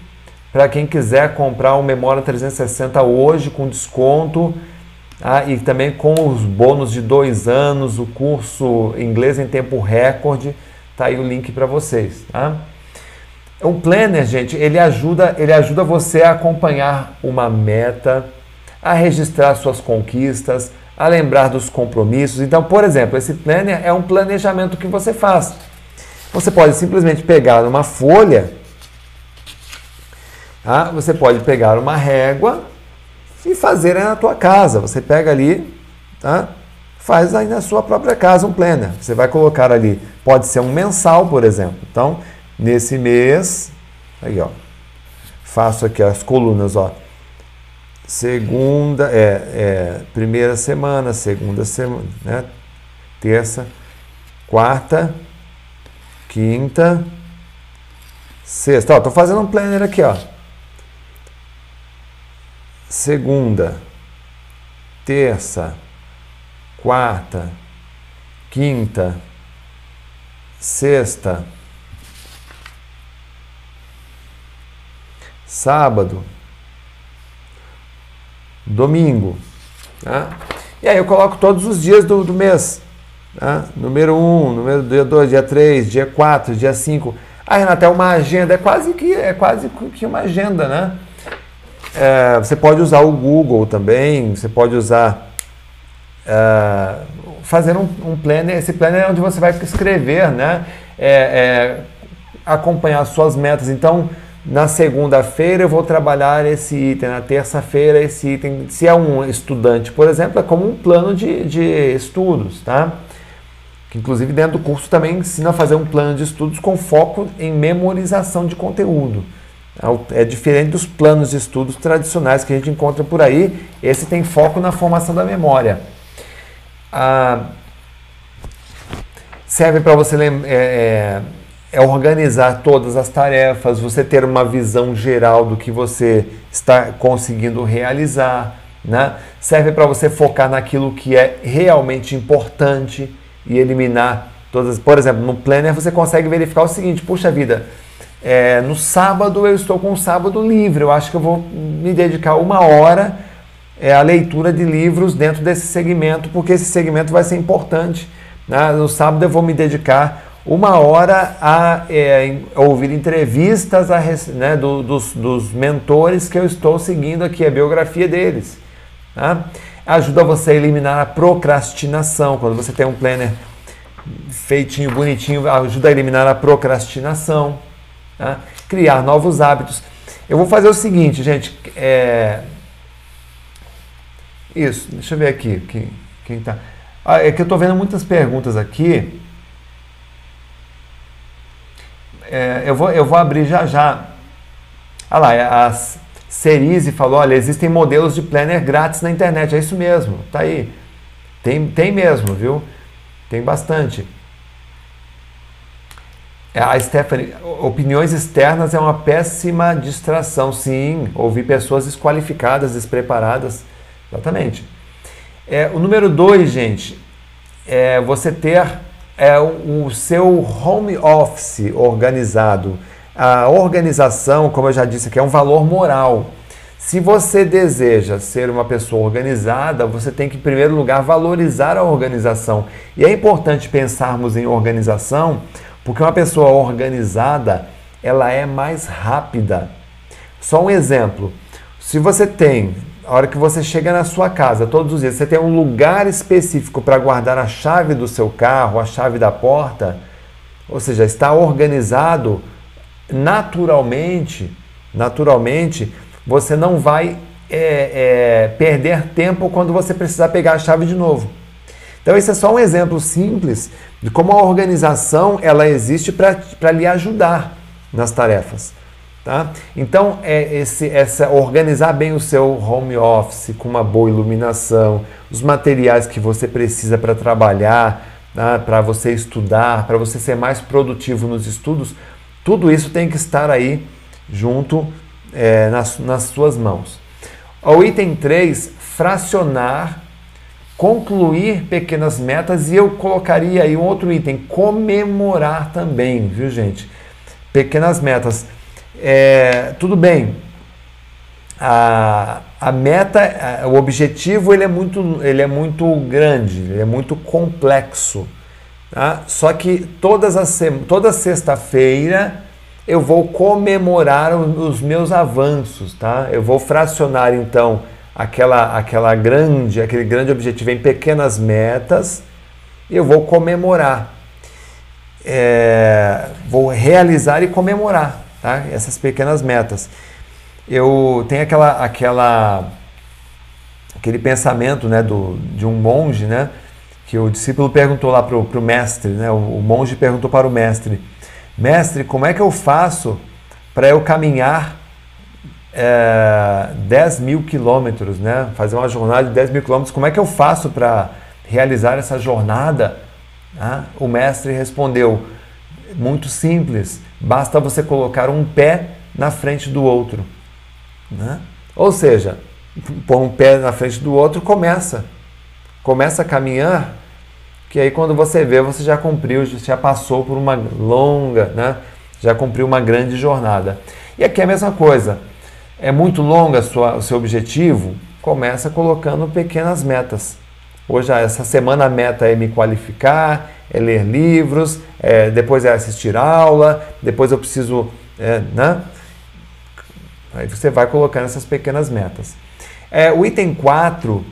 Speaker 1: para quem quiser comprar um Memória 360 hoje com desconto ah, e também com os bônus de dois anos, o curso inglês em tempo recorde, tá aí o link para vocês. Tá? O planner, gente, ele ajuda, ele ajuda você a acompanhar uma meta, a registrar suas conquistas, a lembrar dos compromissos. Então, por exemplo, esse planner é um planejamento que você faz. Você pode simplesmente pegar uma folha, tá? você pode pegar uma régua e fazer na tua casa. Você pega ali, tá? faz aí na sua própria casa um planner. Você vai colocar ali, pode ser um mensal, por exemplo. Então, nesse mês, aí ó, faço aqui as colunas, ó segunda, é, é, primeira semana, segunda semana, né? terça, quarta, quinta, sexta. Ó, tô fazendo um planner aqui, ó. Segunda, terça, quarta, quinta, sexta, sábado, domingo. Tá? E aí eu coloco todos os dias do, do mês. Tá? Número 1, um, número dia 2, dia 3, dia 4, dia 5. Ah, Renata, é uma agenda, é quase que, é quase que uma agenda, né? É, você pode usar o Google também, você pode usar. É, fazer um, um planner, esse planner é onde você vai escrever, né? É, é acompanhar suas metas. Então, na segunda-feira eu vou trabalhar esse item, na terça-feira esse item. Se é um estudante, por exemplo, é como um plano de, de estudos, tá? Que inclusive dentro do curso também ensina a fazer um plano de estudos com foco em memorização de conteúdo. É diferente dos planos de estudos tradicionais que a gente encontra por aí. Esse tem foco na formação da memória. Ah, serve para você é, é, é organizar todas as tarefas, você ter uma visão geral do que você está conseguindo realizar, né? Serve para você focar naquilo que é realmente importante e eliminar todas. Por exemplo, no Planner você consegue verificar o seguinte: puxa vida, é, no sábado eu estou com o sábado livre, eu acho que eu vou me dedicar uma hora é, à leitura de livros dentro desse segmento, porque esse segmento vai ser importante. Né? No sábado eu vou me dedicar uma hora a, é, ouvir entrevistas a, né, do, dos, dos, mentores que eu estou seguindo aqui, a biografia deles. Tá? Ajuda você a eliminar a procrastinação. Quando você tem um planner feitinho, bonitinho, ajuda a eliminar a procrastinação. Tá? Criar novos hábitos. Eu vou fazer o seguinte, gente. É... Isso, deixa eu ver aqui. Quem, quem tá. Ah, é que eu estou vendo muitas perguntas aqui. É, eu, vou, eu vou abrir já já. Olha lá, a Cerise falou, olha, existem modelos de planner grátis na internet. É isso mesmo, tá aí. Tem, tem mesmo, viu? Tem bastante. É, a Stephanie, opiniões externas é uma péssima distração. Sim, ouvir pessoas desqualificadas, despreparadas. Exatamente. É, o número dois, gente, é você ter é o, seu home office organizado. A organização, como eu já disse aqui, é um valor moral. Se você deseja ser uma pessoa organizada, você tem que, em primeiro lugar, valorizar a organização. E é importante pensarmos em organização, porque uma pessoa organizada, ela é mais rápida. Só um exemplo. Se você tem, a hora que você chega na sua casa, todos os dias, você tem um lugar específico para guardar a chave do seu carro, a chave da porta, ou seja, está organizado naturalmente, naturalmente, você não vai é, é, perder tempo quando você precisar pegar a chave de novo. Então esse é só um exemplo simples de como a organização ela existe para lhe ajudar nas tarefas. Tá? Então é esse, essa organizar bem o seu home office com uma boa iluminação, os materiais que você precisa para trabalhar, tá? para você estudar, para você ser mais produtivo nos estudos, tudo isso tem que estar aí junto é, nas, nas suas mãos. O item 3, fracionar, concluir pequenas metas e eu colocaria aí um outro item, comemorar também, viu gente? Pequenas metas. É, tudo bem, a, a meta, o objetivo ele é muito, ele é muito grande, ele é muito complexo. Tá? Só que todas as, toda sexta-feira eu vou comemorar os meus avanços, tá? Eu vou fracionar então aquela, aquela grande, aquele grande objetivo em pequenas metas. Eu vou comemorar, é, vou realizar e comemorar, tá? Essas pequenas metas. Eu tenho aquela, aquela, aquele pensamento, né, do, de um monge, né, que o discípulo perguntou lá para o mestre, né, o, o monge perguntou para o mestre Mestre, como é que eu faço para eu caminhar é, 10 mil quilômetros, né? Fazer uma jornada de 10 mil quilômetros, como é que eu faço para realizar essa jornada? Ah, o mestre respondeu: muito simples, basta você colocar um pé na frente do outro. Né? Ou seja, pôr um pé na frente do outro, começa. Começa a caminhar que aí quando você vê, você já cumpriu, já passou por uma longa, né? Já cumpriu uma grande jornada. E aqui é a mesma coisa. É muito longa sua, o seu objetivo? Começa colocando pequenas metas. Hoje, essa semana a meta é me qualificar, é ler livros, é, depois é assistir aula, depois eu preciso, é, né? Aí você vai colocando essas pequenas metas. É, o item 4,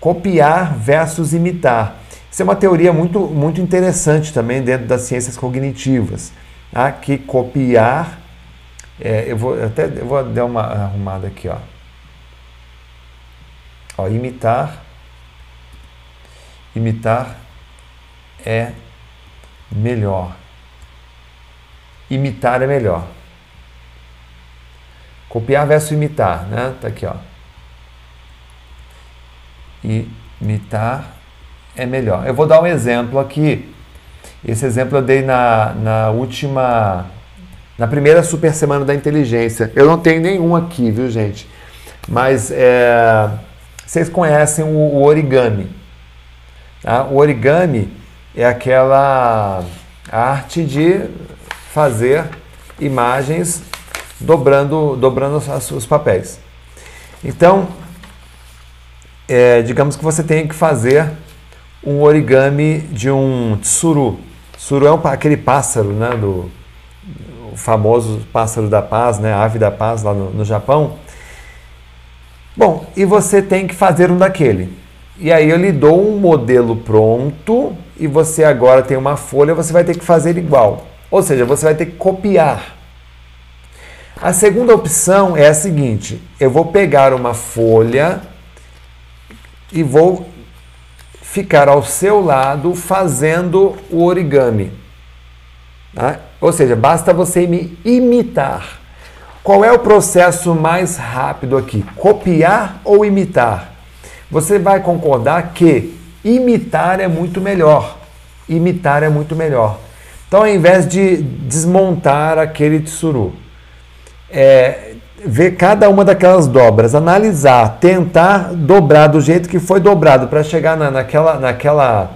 Speaker 1: copiar versus imitar. Isso é uma teoria muito, muito interessante também dentro das ciências cognitivas, tá? que copiar, é, eu vou até eu vou dar uma arrumada aqui, ó. ó imitar, imitar é melhor. Imitar é melhor. Copiar versus imitar, né? Tá aqui, ó. Imitar é melhor. Eu vou dar um exemplo aqui. Esse exemplo eu dei na, na última. Na primeira super semana da inteligência. Eu não tenho nenhum aqui, viu, gente? Mas é, vocês conhecem o, o origami. Tá? O origami é aquela arte de fazer imagens dobrando, dobrando os, papéis. Então, é, digamos que você tem que fazer um origami de um tsuru. Tsuru é um, aquele pássaro, né, do o famoso pássaro da paz, né, ave da paz lá no, no Japão. Bom, e você tem que fazer um daquele. E aí eu lhe dou um modelo pronto e você agora tem uma folha, você vai ter que fazer igual. Ou seja, você vai ter que copiar. A segunda opção é a seguinte: eu vou pegar uma folha e vou ficar ao seu lado fazendo o origami. Tá? Ou seja, basta você me imitar. Qual é o processo mais rápido aqui? Copiar ou imitar? Você vai concordar que imitar é muito melhor. Imitar é muito melhor. Então, ao invés de desmontar aquele tsuru, é, ver cada uma daquelas dobras, analisar, tentar dobrar do jeito que foi dobrado para chegar na, naquela, naquela,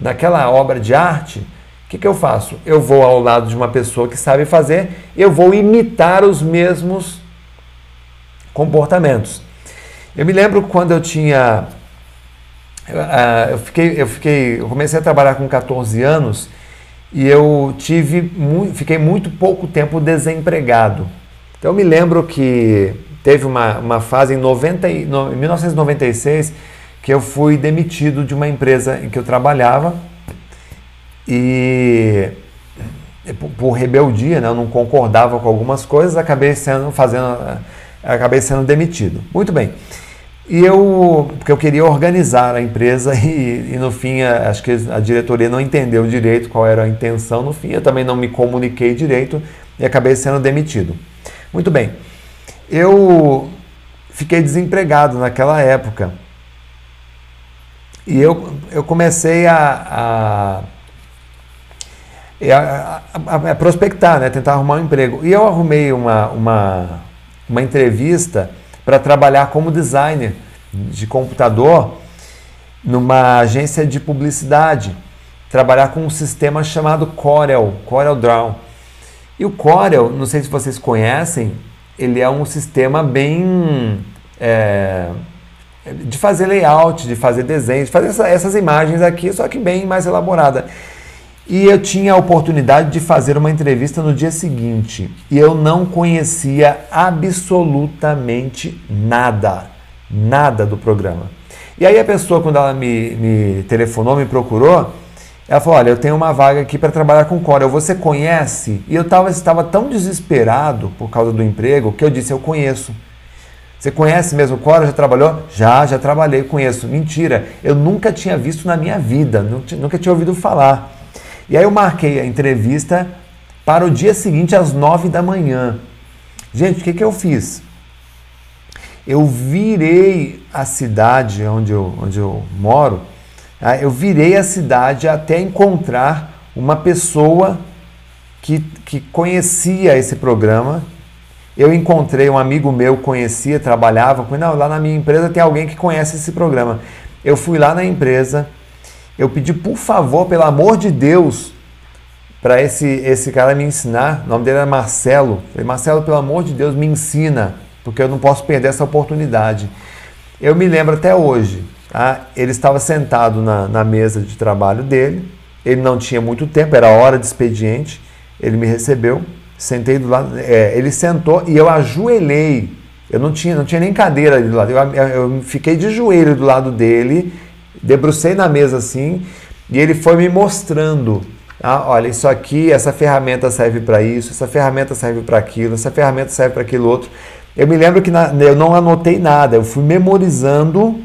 Speaker 1: naquela obra de arte, o que, que eu faço? Eu vou ao lado de uma pessoa que sabe fazer, eu vou imitar os mesmos comportamentos. Eu me lembro quando eu tinha. Uh, eu, fiquei, eu, fiquei, eu comecei a trabalhar com 14 anos e eu tive, fiquei muito pouco tempo desempregado. Então eu me lembro que teve uma, uma fase em, 90, em 1996 que eu fui demitido de uma empresa em que eu trabalhava e por rebeldia, né, eu não concordava com algumas coisas, acabei sendo fazendo, acabei sendo demitido. Muito bem. E eu, porque eu queria organizar a empresa e, e, no fim acho que a diretoria não entendeu direito qual era a intenção. No fim eu também não me comuniquei direito e acabei sendo demitido. Muito bem. Eu fiquei desempregado naquela época e eu, eu comecei a, a, a, a prospectar, né? tentar arrumar um emprego. E eu arrumei uma, uma, uma entrevista para trabalhar como designer de computador numa agência de publicidade, trabalhar com um sistema chamado Corel, Corel Draw. E o Corel, não sei se vocês conhecem, ele é um sistema bem é, de fazer layout, de fazer desenho, de fazer essa, essas imagens aqui, só que bem mais elaborada. E eu tinha a oportunidade de fazer uma entrevista no dia seguinte e eu não conhecia absolutamente nada, nada do programa. E aí a pessoa, quando ela me, me telefonou, me procurou, ela falou: Olha, eu tenho uma vaga aqui para trabalhar com Corel, você conhece? E eu tava, estava tão desesperado por causa do emprego que eu disse: Eu conheço. Você conhece mesmo Corel? Já trabalhou? Já, já trabalhei, conheço. Mentira, eu nunca tinha visto na minha vida, nunca tinha ouvido falar. E aí eu marquei a entrevista para o dia seguinte, às nove da manhã. Gente, o que, que eu fiz? Eu virei a cidade onde eu, onde eu moro, tá? eu virei a cidade até encontrar uma pessoa que, que conhecia esse programa. Eu encontrei um amigo meu, conhecia, trabalhava com. Não, lá na minha empresa tem alguém que conhece esse programa. Eu fui lá na empresa, eu pedi, por favor, pelo amor de Deus, para esse, esse cara me ensinar. O nome dele era Marcelo. Falei, Marcelo, pelo amor de Deus, me ensina, porque eu não posso perder essa oportunidade. Eu me lembro até hoje, tá? ele estava sentado na, na mesa de trabalho dele, ele não tinha muito tempo, era hora de expediente, ele me recebeu, sentei do lado, é, ele sentou e eu ajoelhei. Eu não tinha, não tinha nem cadeira ali do lado. Eu, eu fiquei de joelho do lado dele debrucei na mesa assim e ele foi me mostrando. Ah, olha, isso aqui, essa ferramenta serve para isso, essa ferramenta serve para aquilo, essa ferramenta serve para aquilo outro. Eu me lembro que na, eu não anotei nada, eu fui memorizando,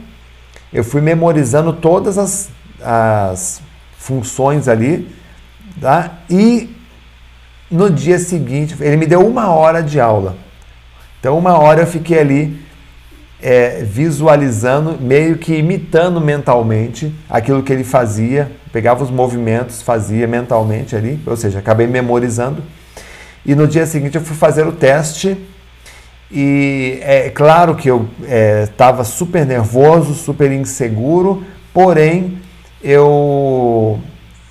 Speaker 1: eu fui memorizando todas as, as funções ali, tá? E no dia seguinte, ele me deu uma hora de aula. Então, uma hora eu fiquei ali é, visualizando, meio que imitando mentalmente aquilo que ele fazia, pegava os movimentos, fazia mentalmente ali, ou seja, acabei memorizando. E no dia seguinte eu fui fazer o teste e é claro que eu estava é, super nervoso, super inseguro, porém eu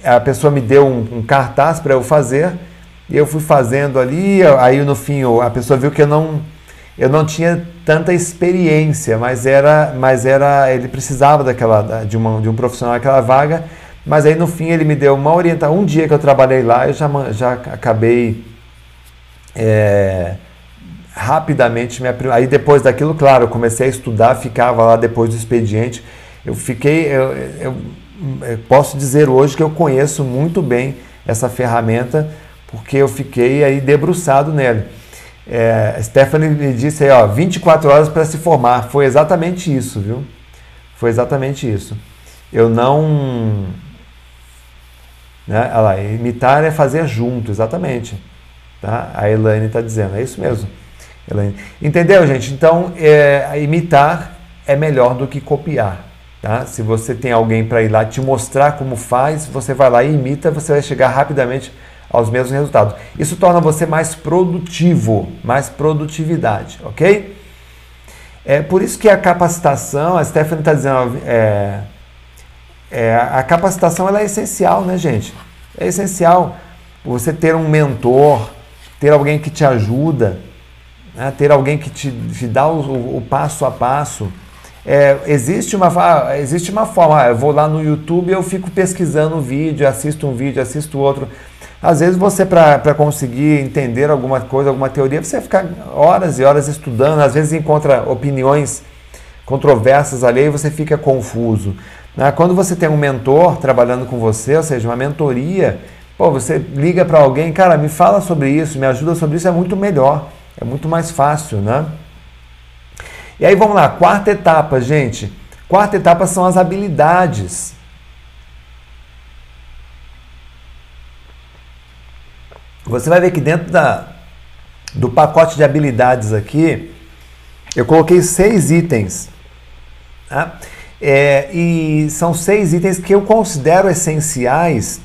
Speaker 1: a pessoa me deu um, um cartaz para eu fazer e eu fui fazendo ali, aí no fim a pessoa viu que eu não eu não tinha tanta experiência, mas era, mas era, ele precisava daquela de, uma, de um profissional naquela vaga, mas aí no fim ele me deu uma orientação. Um dia que eu trabalhei lá, eu já, já acabei é, rapidamente me Aí depois daquilo, claro, eu comecei a estudar, ficava lá depois do expediente. Eu fiquei, eu, eu, eu posso dizer hoje que eu conheço muito bem essa ferramenta, porque eu fiquei aí debruçado nele. É, Stephanie me disse aí, ó, 24 horas para se formar. Foi exatamente isso, viu? Foi exatamente isso. Eu não. Né? Olha lá, imitar é fazer junto, exatamente. Tá? A Elaine está dizendo, é isso mesmo. Elaine. Entendeu, gente? Então, é, imitar é melhor do que copiar. Tá? Se você tem alguém para ir lá te mostrar como faz, você vai lá e imita, você vai chegar rapidamente aos mesmos resultados. Isso torna você mais produtivo, mais produtividade, ok? É por isso que a capacitação, a Stephanie está dizendo, é, é, a capacitação ela é essencial, né, gente? É essencial você ter um mentor, ter alguém que te ajuda. né? ter alguém que te, te dá o, o, o passo a passo. É, existe, uma, existe uma forma, eu vou lá no YouTube eu fico pesquisando um vídeo, assisto um vídeo, assisto outro. Às vezes você, para conseguir entender alguma coisa, alguma teoria, você fica horas e horas estudando, às vezes encontra opiniões controversas ali e você fica confuso. Né? Quando você tem um mentor trabalhando com você, ou seja, uma mentoria, pô, você liga para alguém, cara, me fala sobre isso, me ajuda sobre isso, é muito melhor, é muito mais fácil, né? E aí vamos lá, quarta etapa, gente. Quarta etapa são as habilidades. Você vai ver que dentro da, do pacote de habilidades aqui, eu coloquei seis itens. Tá? É, e são seis itens que eu considero essenciais,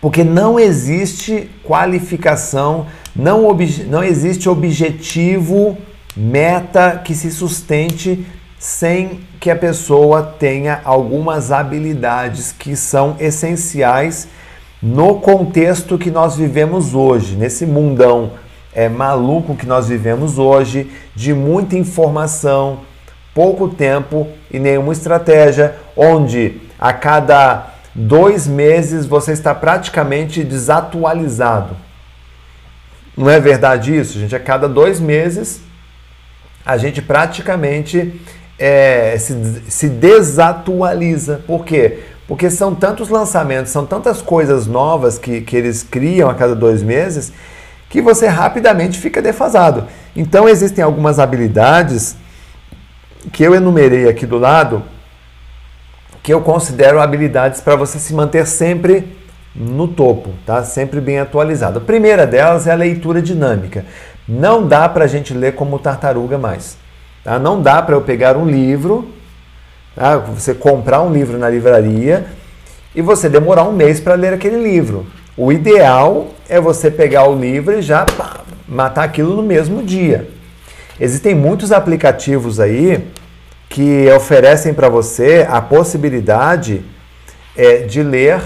Speaker 1: porque não existe qualificação, não, não existe objetivo, meta que se sustente sem que a pessoa tenha algumas habilidades que são essenciais no contexto que nós vivemos hoje, nesse mundão é, maluco que nós vivemos hoje, de muita informação, pouco tempo e nenhuma estratégia, onde a cada dois meses você está praticamente desatualizado. Não é verdade isso, gente? A cada dois meses a gente praticamente é, se, se desatualiza. Por quê? Porque são tantos lançamentos, são tantas coisas novas que, que eles criam a cada dois meses que você rapidamente fica defasado. Então existem algumas habilidades que eu enumerei aqui do lado que eu considero habilidades para você se manter sempre no topo, tá? Sempre bem atualizado. A primeira delas é a leitura dinâmica. Não dá para a gente ler como tartaruga mais. Tá? Não dá para eu pegar um livro Tá? Você comprar um livro na livraria e você demorar um mês para ler aquele livro. O ideal é você pegar o livro e já pá, matar aquilo no mesmo dia. Existem muitos aplicativos aí que oferecem para você a possibilidade é, de ler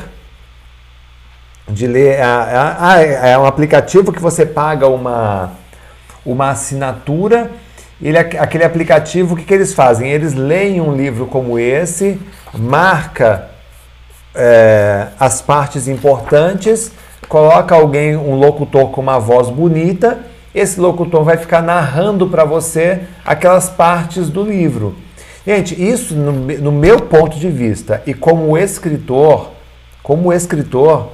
Speaker 1: de ler ah, é um aplicativo que você paga uma uma assinatura ele, aquele aplicativo, o que, que eles fazem? Eles leem um livro como esse, marca é, as partes importantes, coloca alguém, um locutor com uma voz bonita, esse locutor vai ficar narrando para você aquelas partes do livro. Gente, isso no, no, meu ponto de vista e como escritor, como escritor,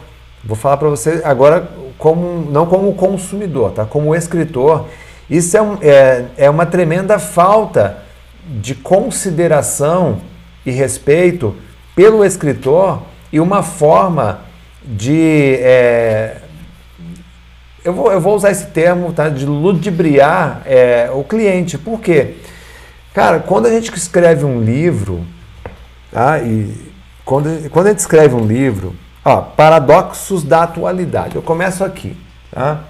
Speaker 1: vou falar para você agora como não como consumidor, tá? Como escritor, isso é, um, é, é uma tremenda falta de consideração e respeito pelo escritor e uma forma de. É, eu, vou, eu vou usar esse termo tá, de ludibriar é, o cliente. Por quê? Cara, quando a gente escreve um livro, tá, e quando, quando a gente escreve um livro, ó, paradoxos da atualidade. Eu começo aqui. Tá?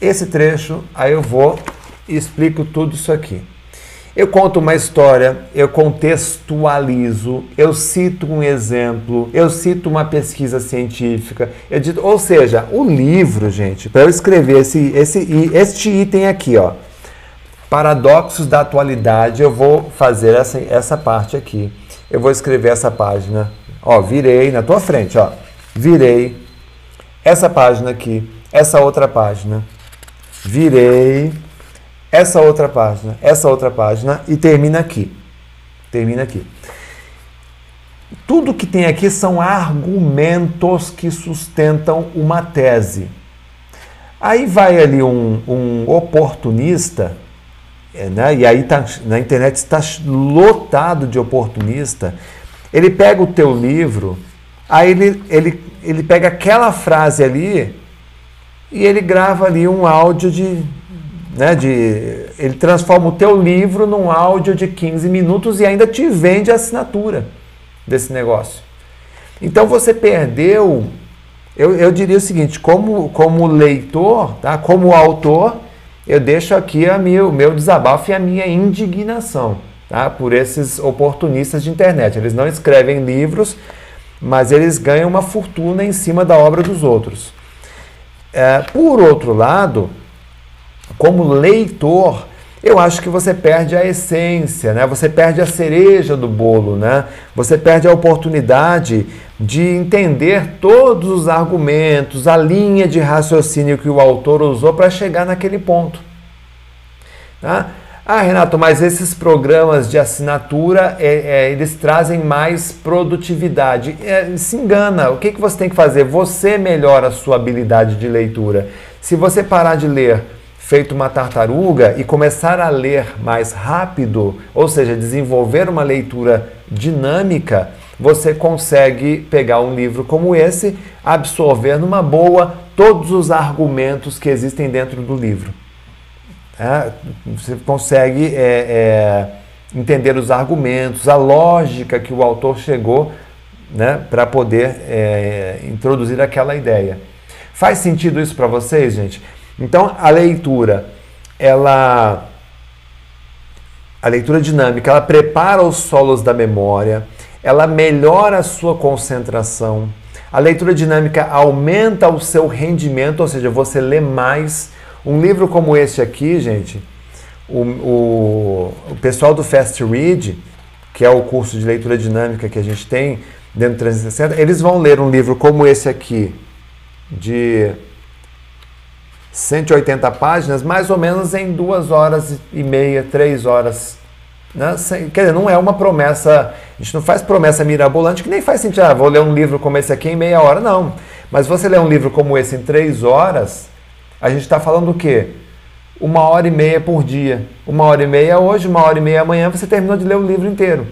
Speaker 1: Esse trecho, aí eu vou e explico tudo isso aqui. Eu conto uma história, eu contextualizo, eu cito um exemplo, eu cito uma pesquisa científica, dito, ou seja, o livro, gente, para eu escrever esse, esse, este item aqui, ó, paradoxos da atualidade, eu vou fazer essa, essa parte aqui. Eu vou escrever essa página, ó, virei na tua frente, ó, virei essa página aqui, essa outra página, virei essa outra página, essa outra página e termina aqui. Termina aqui. Tudo que tem aqui são argumentos que sustentam uma tese. Aí vai ali um, um oportunista, é, né? e aí tá, na internet está lotado de oportunista. Ele pega o teu livro, aí ele, ele, ele pega aquela frase ali e ele grava ali um áudio de, né, de ele transforma o teu livro num áudio de 15 minutos e ainda te vende a assinatura desse negócio. Então você perdeu, eu, eu diria o seguinte, como, como leitor, tá, como autor, eu deixo aqui o meu desabafo e a minha indignação tá, por esses oportunistas de internet. Eles não escrevem livros, mas eles ganham uma fortuna em cima da obra dos outros. É, por outro lado, como leitor, eu acho que você perde a essência, né? Você perde a cereja do bolo, né? Você perde a oportunidade de entender todos os argumentos, a linha de raciocínio que o autor usou para chegar naquele ponto. Tá? Ah, Renato, mas esses programas de assinatura, é, é, eles trazem mais produtividade. É, se engana, o que, que você tem que fazer? Você melhora a sua habilidade de leitura. Se você parar de ler feito uma tartaruga e começar a ler mais rápido, ou seja, desenvolver uma leitura dinâmica, você consegue pegar um livro como esse, absorver numa boa todos os argumentos que existem dentro do livro. É, você consegue é, é, entender os argumentos, a lógica que o autor chegou né, para poder é, introduzir aquela ideia. Faz sentido isso para vocês, gente? Então, a leitura, ela a leitura dinâmica, ela prepara os solos da memória, ela melhora a sua concentração. A leitura dinâmica aumenta o seu rendimento, ou seja, você lê mais um livro como este aqui, gente, o, o, o pessoal do Fast Read, que é o curso de leitura dinâmica que a gente tem dentro do 360, eles vão ler um livro como esse aqui, de 180 páginas, mais ou menos em duas horas e meia, três horas. Né? Quer dizer, não é uma promessa, a gente não faz promessa mirabolante que nem faz sentido, ah, vou ler um livro como esse aqui em meia hora, não. Mas você lê um livro como esse em três horas, a gente está falando o quê? Uma hora e meia por dia. Uma hora e meia hoje, uma hora e meia amanhã, você terminou de ler o livro inteiro.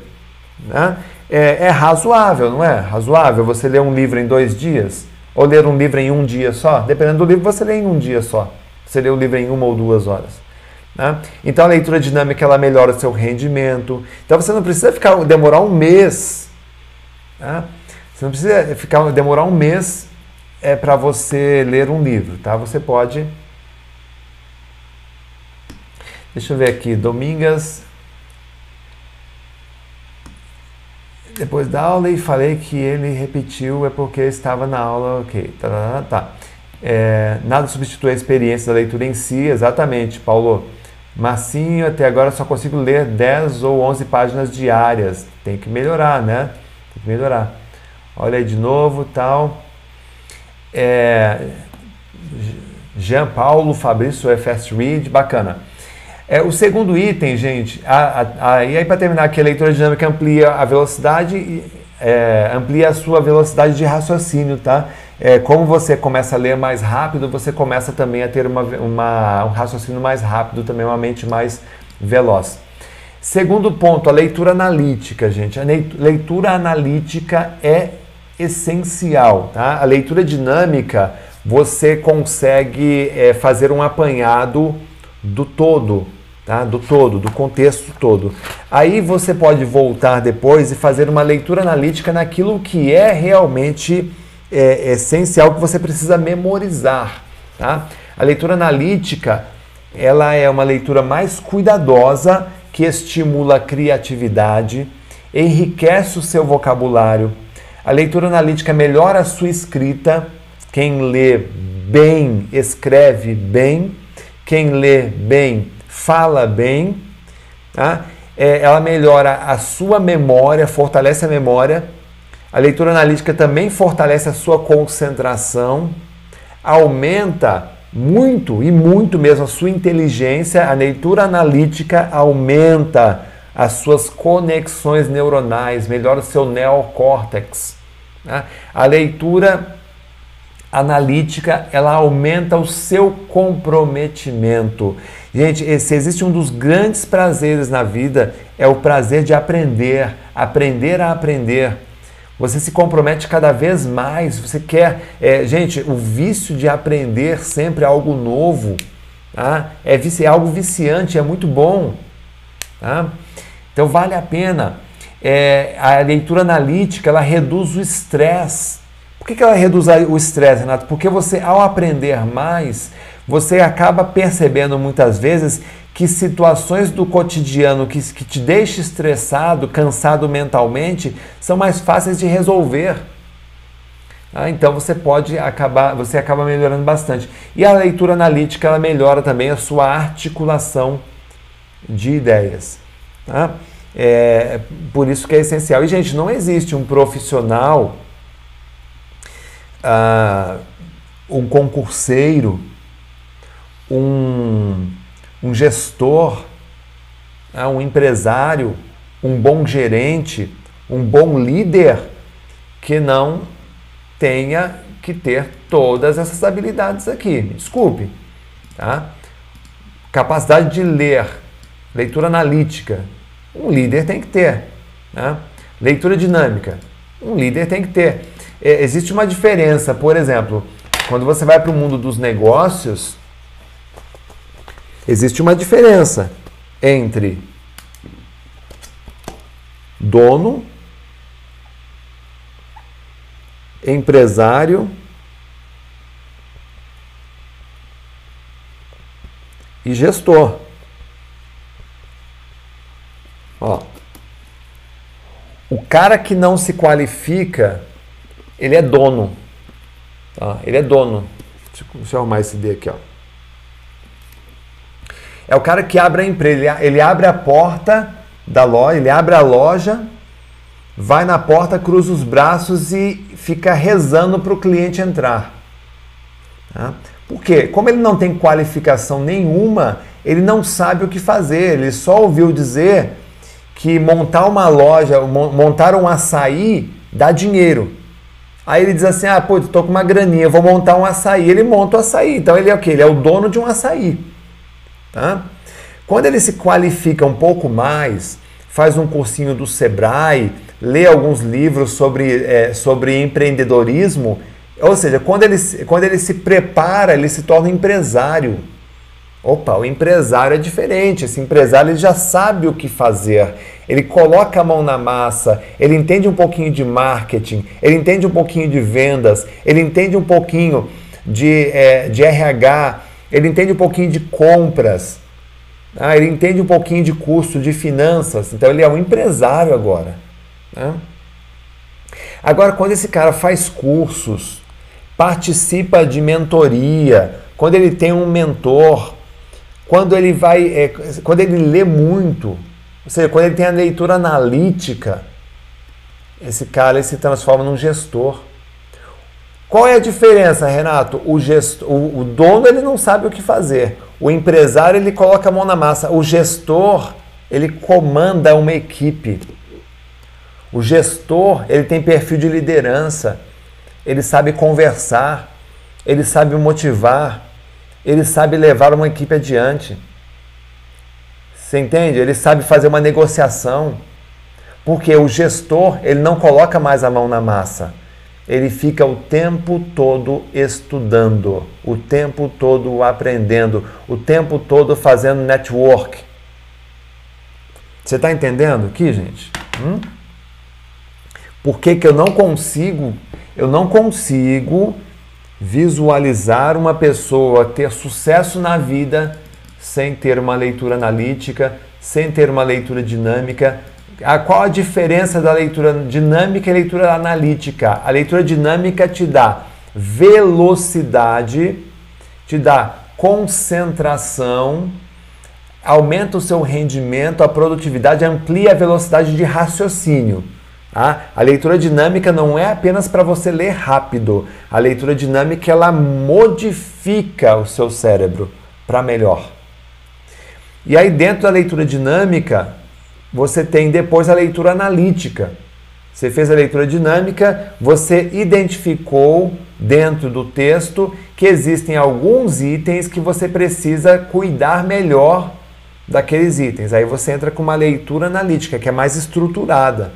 Speaker 1: Né? É, é razoável, não é? Razoável você ler um livro em dois dias? Ou ler um livro em um dia só? Dependendo do livro, você lê em um dia só. Você lê o livro em uma ou duas horas. Né? Então a leitura dinâmica ela melhora seu rendimento. Então você não precisa ficar demorar um mês. Né? Você não precisa ficar demorar um mês é para você ler um livro, tá? Você pode. Deixa eu ver aqui, Domingas. Depois da aula e falei que ele repetiu é porque estava na aula, ok. Tá, tá, tá. É, nada substitui a experiência da leitura em si, exatamente, Paulo. Massinho, até agora só consigo ler 10 ou 11 páginas diárias. Tem que melhorar, né? Tem que melhorar. Olha aí de novo, tal. É, Jean Paulo, Fabrício Fast Read, bacana. É, o segundo item, gente, a, a, a, e aí para terminar aqui, a leitura dinâmica amplia a velocidade, é, amplia a sua velocidade de raciocínio, tá? É, como você começa a ler mais rápido, você começa também a ter uma, uma, um raciocínio mais rápido, também uma mente mais veloz. Segundo ponto, a leitura analítica, gente. A leitura analítica é essencial. Tá? A leitura dinâmica, você consegue é, fazer um apanhado do todo, tá? do todo, do contexto todo. Aí você pode voltar depois e fazer uma leitura analítica naquilo que é realmente é, essencial, que você precisa memorizar. Tá? A leitura analítica ela é uma leitura mais cuidadosa que estimula a criatividade, enriquece o seu vocabulário, a leitura analítica melhora a sua escrita. Quem lê bem, escreve bem. Quem lê bem, fala bem. Tá? É, ela melhora a sua memória, fortalece a memória. A leitura analítica também fortalece a sua concentração, aumenta muito e muito mesmo a sua inteligência. A leitura analítica aumenta as suas conexões neuronais, melhora o seu neocórtex. Né? A leitura analítica ela aumenta o seu comprometimento. Gente, se existe um dos grandes prazeres na vida é o prazer de aprender, aprender a aprender. Você se compromete cada vez mais. Você quer, é, gente, o vício de aprender sempre algo novo, tá? é, é algo viciante, é muito bom. Tá? Então vale a pena é, a leitura analítica ela reduz o estresse. Por que, que ela reduz o estresse, Renato? Porque você, ao aprender mais, você acaba percebendo muitas vezes que situações do cotidiano que, que te deixam estressado, cansado mentalmente, são mais fáceis de resolver. Ah, então você pode acabar, você acaba melhorando bastante. E a leitura analítica ela melhora também a sua articulação de ideias. Tá? É, por isso que é essencial. E, gente, não existe um profissional, ah, um concurseiro, um, um gestor, ah, um empresário, um bom gerente, um bom líder que não tenha que ter todas essas habilidades aqui. Desculpe. Tá? Capacidade de ler, leitura analítica, um líder tem que ter. Né? Leitura dinâmica, um líder tem que ter. É, existe uma diferença, por exemplo, quando você vai para o mundo dos negócios, existe uma diferença entre dono empresário e gestor. Ó, o cara que não se qualifica, ele é dono. Tá? Ele é dono. Deixa eu arrumar esse D aqui. Ó. É o cara que abre a empresa. Ele abre a porta da loja, ele abre a loja, vai na porta, cruza os braços e fica rezando para o cliente entrar. Tá? Por quê? Como ele não tem qualificação nenhuma, ele não sabe o que fazer. Ele só ouviu dizer que montar uma loja, montar um açaí dá dinheiro. Aí ele diz assim: ah, pô, estou com uma graninha, vou montar um açaí. Ele monta o açaí. Então ele é o quê? Ele é o dono de um açaí. Tá? Quando ele se qualifica um pouco mais, faz um cursinho do Sebrae, lê alguns livros sobre, é, sobre empreendedorismo, ou seja, quando ele, quando ele se prepara, ele se torna empresário. Opa, o empresário é diferente. Esse empresário ele já sabe o que fazer. Ele coloca a mão na massa, ele entende um pouquinho de marketing, ele entende um pouquinho de vendas, ele entende um pouquinho de, é, de RH, ele entende um pouquinho de compras, ah, ele entende um pouquinho de custo, de finanças. Então ele é um empresário agora. Né? Agora, quando esse cara faz cursos, participa de mentoria, quando ele tem um mentor, quando ele vai, é, quando ele lê muito, ou seja, quando ele tem a leitura analítica, esse cara se transforma num gestor. Qual é a diferença, Renato? O, gestor, o, o dono ele não sabe o que fazer. O empresário ele coloca a mão na massa. O gestor ele comanda uma equipe. O gestor, ele tem perfil de liderança, ele sabe conversar, ele sabe motivar, ele sabe levar uma equipe adiante. Você entende? Ele sabe fazer uma negociação. Porque o gestor, ele não coloca mais a mão na massa. Ele fica o tempo todo estudando, o tempo todo aprendendo, o tempo todo fazendo network. Você está entendendo aqui, gente? Hum? Por que, que eu não consigo, eu não consigo visualizar uma pessoa ter sucesso na vida sem ter uma leitura analítica, sem ter uma leitura dinâmica. A, qual a diferença da leitura dinâmica e leitura analítica? A leitura dinâmica te dá velocidade, te dá concentração, aumenta o seu rendimento, a produtividade, amplia a velocidade de raciocínio. Tá? A leitura dinâmica não é apenas para você ler rápido. A leitura dinâmica ela modifica o seu cérebro para melhor. E aí dentro da leitura dinâmica, você tem depois a leitura analítica. Você fez a leitura dinâmica, você identificou dentro do texto que existem alguns itens que você precisa cuidar melhor daqueles itens. Aí você entra com uma leitura analítica, que é mais estruturada.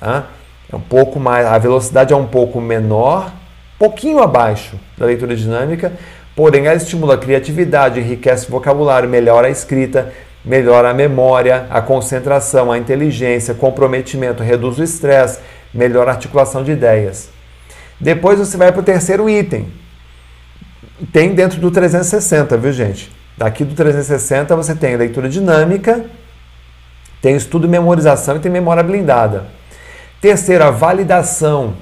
Speaker 1: É um pouco mais, a velocidade é um pouco menor, pouquinho abaixo da leitura dinâmica, porém ela estimula a criatividade, enriquece o vocabulário, melhora a escrita, melhora a memória, a concentração, a inteligência, comprometimento, reduz o estresse, melhora a articulação de ideias. Depois você vai para o terceiro item. Tem dentro do 360, viu gente? Daqui do 360 você tem leitura dinâmica, tem estudo e memorização e tem memória blindada. Terceira, validação.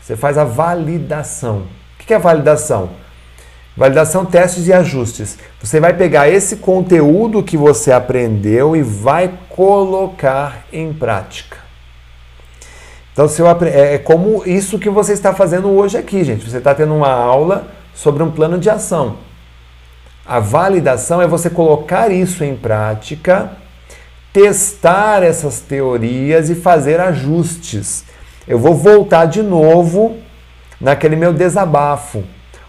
Speaker 1: Você faz a validação. O que é validação? Validação, testes e ajustes. Você vai pegar esse conteúdo que você aprendeu e vai colocar em prática. Então, se eu, é, é como isso que você está fazendo hoje aqui, gente. Você está tendo uma aula sobre um plano de ação. A validação é você colocar isso em prática, testar essas teorias e fazer ajustes. Eu vou voltar de novo naquele meu desabafo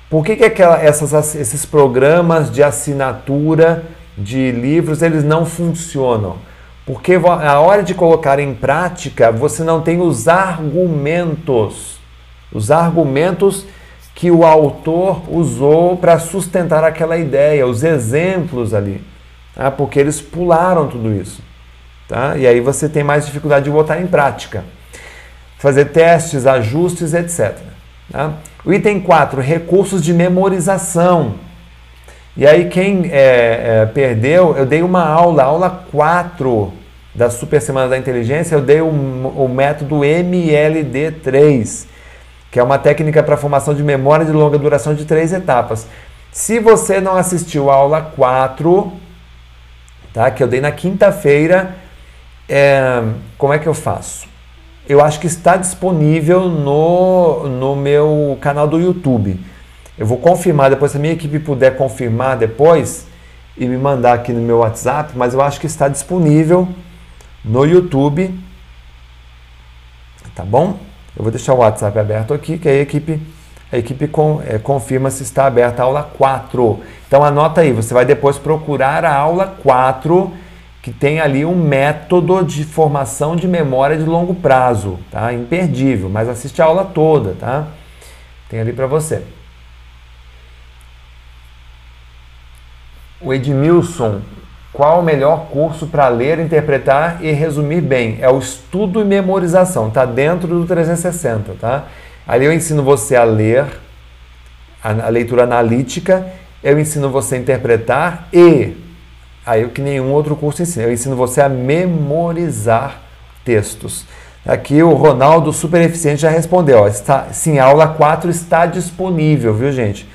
Speaker 1: por que, que aquela, essas, esses programas de assinatura de livros eles não funcionam? Porque a hora de colocar em prática você não tem os argumentos, os argumentos que o autor usou para sustentar aquela ideia, os exemplos ali, tá? porque eles pularam tudo isso. Tá? E aí você tem mais dificuldade de botar em prática. Fazer testes, ajustes, etc. Tá? O item 4, recursos de memorização. E aí, quem é, é, perdeu, eu dei uma aula, aula 4 da Super Semana da Inteligência, eu dei o, o método MLD3, que é uma técnica para formação de memória de longa duração de três etapas. Se você não assistiu a aula 4, tá, que eu dei na quinta-feira, é, como é que eu faço? eu acho que está disponível no, no meu canal do YouTube. Eu vou confirmar depois, se a minha equipe puder confirmar depois e me mandar aqui no meu WhatsApp, mas eu acho que está disponível no YouTube. Tá bom? Eu vou deixar o WhatsApp aberto aqui, que a equipe, a equipe com, é, confirma se está aberta a aula 4. Então anota aí, você vai depois procurar a aula 4 que tem ali um método de formação de memória de longo prazo, tá? Imperdível, mas assiste a aula toda, tá? Tem ali para você. O Edmilson, qual o melhor curso para ler, interpretar e resumir bem? É o estudo e memorização, tá dentro do 360, tá? Ali eu ensino você a ler, a, a leitura analítica, eu ensino você a interpretar e aí o que nenhum outro curso ensina. Eu ensino você a memorizar textos. Aqui o Ronaldo, super eficiente, já respondeu. Está, sim, a aula 4 está disponível, viu, gente?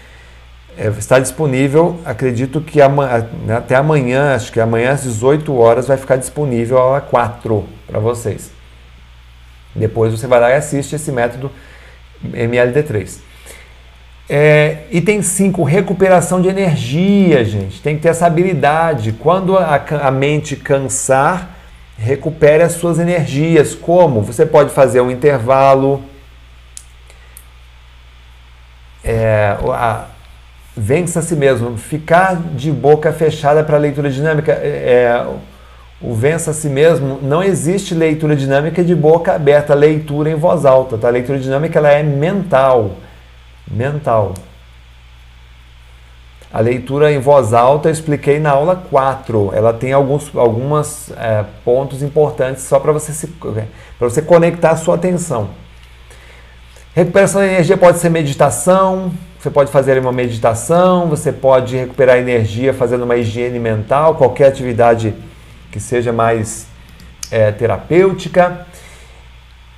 Speaker 1: É, está disponível, acredito que né, até amanhã, acho que amanhã às 18 horas vai ficar disponível a aula 4 para vocês. Depois você vai lá e assiste esse método MLD3. É, item 5, recuperação de energia, gente. Tem que ter essa habilidade. Quando a, a mente cansar, recupere as suas energias. Como? Você pode fazer um intervalo. É, a, vença a si mesmo. Ficar de boca fechada para leitura dinâmica. É, é, o vença a si mesmo, não existe leitura dinâmica de boca aberta, leitura em voz alta. Tá? A leitura dinâmica ela é mental mental. A leitura em voz alta eu expliquei na aula 4. Ela tem alguns algumas, é, pontos importantes só para você, se, você conectar a sua atenção. Recuperação da energia pode ser meditação, você pode fazer uma meditação, você pode recuperar energia fazendo uma higiene mental, qualquer atividade que seja mais é, terapêutica.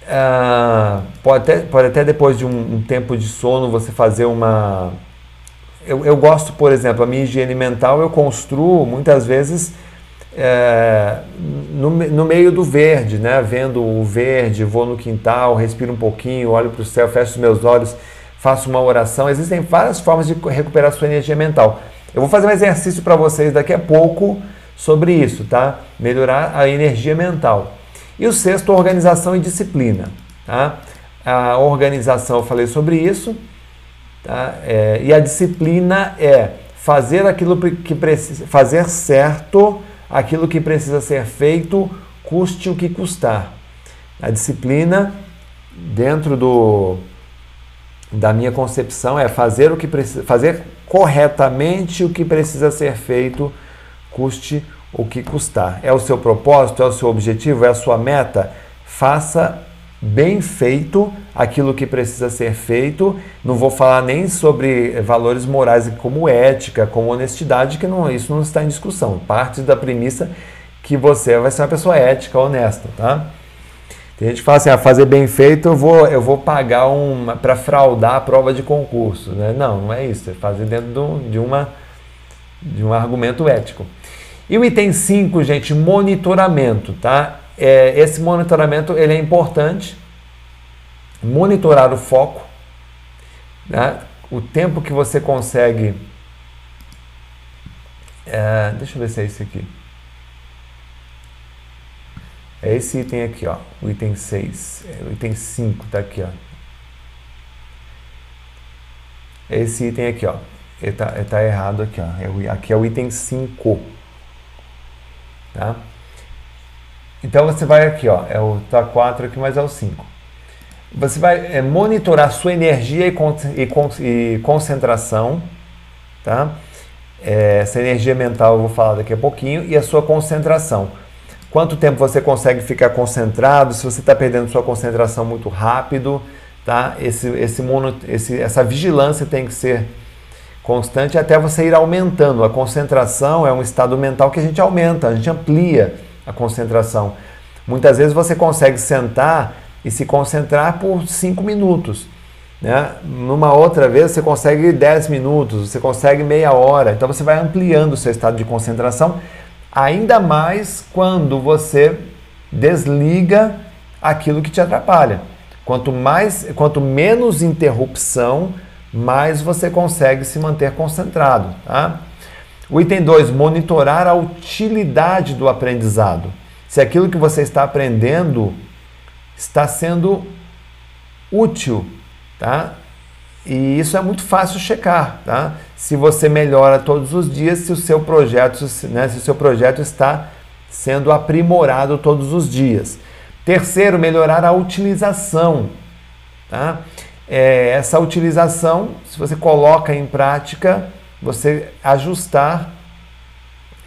Speaker 1: Ah, pode, até, pode até depois de um, um, tempo de sono você fazer uma. Eu, eu gosto, por exemplo, a minha higiene mental eu construo muitas vezes é, no, no meio do verde, né? Vendo o verde, vou no quintal, respiro um pouquinho, olho para o céu, fecho os meus olhos, faço uma oração. Existem várias formas de recuperar sua energia mental. Eu vou fazer um exercício para vocês daqui a pouco sobre isso, tá? Melhorar a energia mental. E o sexto, organização e disciplina. Tá? A organização, eu falei sobre isso. Tá? É, e a disciplina é fazer aquilo que precisa, fazer certo aquilo que precisa ser feito, custe o que custar. A disciplina, dentro do, da minha concepção, é fazer o que precisa, fazer corretamente o que precisa ser feito, custe o que custar. É o seu propósito, é o seu objetivo, é a sua meta? Faça bem feito aquilo que precisa ser feito. Não vou falar nem sobre valores morais como ética, como honestidade, que não, isso não está em discussão. Parte da premissa que você vai ser uma pessoa ética, honesta, tá? Tem gente que fala assim, ah, fazer bem feito eu vou, eu vou pagar uma para fraudar a prova de concurso. Né? Não, não é isso. É fazer dentro de, uma, de um argumento ético. E o item 5, gente, monitoramento. Tá? É, esse monitoramento ele é importante. Monitorar o foco. Né? O tempo que você consegue. É, deixa eu ver se é esse aqui. É esse item aqui, ó, o item 6, é o item 5 tá aqui, ó. É esse item aqui, ó. Ele tá, ele tá errado aqui, ó. É aqui é o item 5. Tá? Então você vai aqui, ó. É o tá 4 aqui, mas é o 5. Você vai é, monitorar sua energia e, con e, e concentração, tá? É, essa energia mental eu vou falar daqui a pouquinho e a sua concentração quanto tempo você consegue ficar concentrado, se você está perdendo sua concentração muito rápido, tá? Esse, esse, mono, esse, essa vigilância tem que ser constante até você ir aumentando. A concentração é um estado mental que a gente aumenta, a gente amplia a concentração. Muitas vezes você consegue sentar e se concentrar por 5 minutos. Né? Numa outra vez você consegue 10 minutos, você consegue meia hora. Então você vai ampliando o seu estado de concentração Ainda mais quando você desliga aquilo que te atrapalha. Quanto mais, quanto menos interrupção, mais você consegue se manter concentrado. Tá? O item 2, monitorar a utilidade do aprendizado. Se aquilo que você está aprendendo está sendo útil, tá? E isso é muito fácil checar, tá? Se você melhora todos os dias, se o seu projeto, né, se o seu projeto está sendo aprimorado todos os dias. Terceiro, melhorar a utilização, tá? É, essa utilização, se você coloca em prática, você ajustar,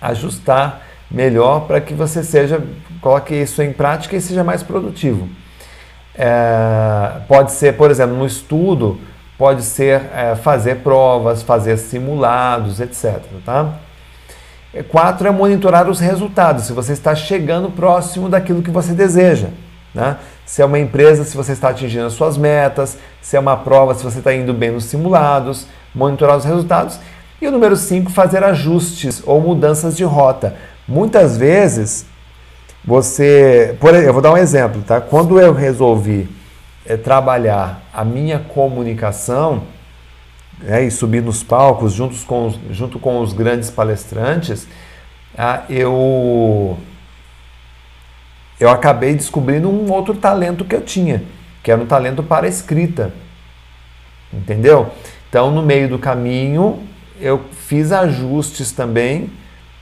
Speaker 1: ajustar melhor para que você seja, coloque isso em prática e seja mais produtivo. É, pode ser, por exemplo, no estudo, pode ser é, fazer provas, fazer simulados, etc. Tá? É, quatro é monitorar os resultados, se você está chegando próximo daquilo que você deseja. Né? Se é uma empresa, se você está atingindo as suas metas, se é uma prova, se você está indo bem nos simulados, monitorar os resultados. E o número 5, fazer ajustes ou mudanças de rota. Muitas vezes, você. Por eu vou dar um exemplo, tá? Quando eu resolvi é, trabalhar a minha comunicação é, e subir nos palcos juntos com os, junto com os grandes palestrantes, ah, eu, eu acabei descobrindo um outro talento que eu tinha, que era um talento para escrita. Entendeu? Então, no meio do caminho, eu fiz ajustes também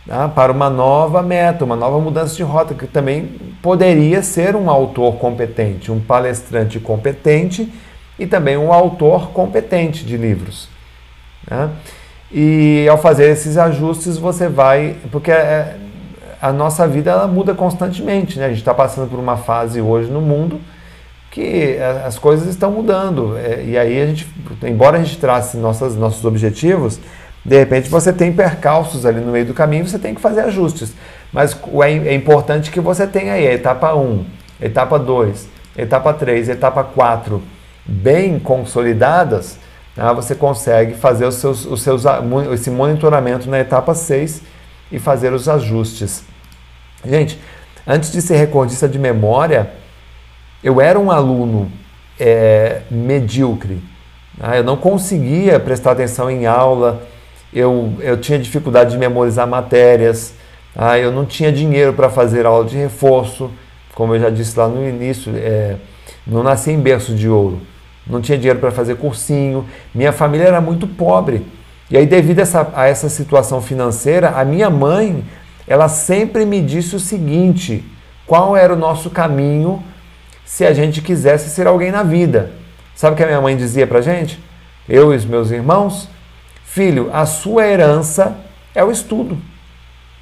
Speaker 1: tá? para uma nova meta, uma nova mudança de rota, que também poderia ser um autor competente, um palestrante competente e também um autor competente de livros. Né? E ao fazer esses ajustes, você vai. Porque é, a nossa vida ela muda constantemente. Né? A gente está passando por uma fase hoje no mundo que as coisas estão mudando. É, e aí a gente, embora a gente trace nossas, nossos objetivos, de repente você tem percalços ali no meio do caminho, você tem que fazer ajustes. Mas é, é importante que você tenha aí a etapa 1, etapa 2, etapa 3, etapa 4 bem consolidadas, tá? você consegue fazer os seus, os seus, esse monitoramento na etapa 6 e fazer os ajustes. Gente, antes de ser recordista de memória, eu era um aluno é, medíocre. Tá? Eu não conseguia prestar atenção em aula, eu, eu tinha dificuldade de memorizar matérias, ah, eu não tinha dinheiro para fazer aula de reforço, como eu já disse lá no início, é, não nasci em berço de ouro, não tinha dinheiro para fazer cursinho, minha família era muito pobre. E aí, devido a essa, a essa situação financeira, a minha mãe, ela sempre me disse o seguinte: qual era o nosso caminho se a gente quisesse ser alguém na vida? Sabe o que a minha mãe dizia para gente? Eu e os meus irmãos? Filho, a sua herança é o estudo.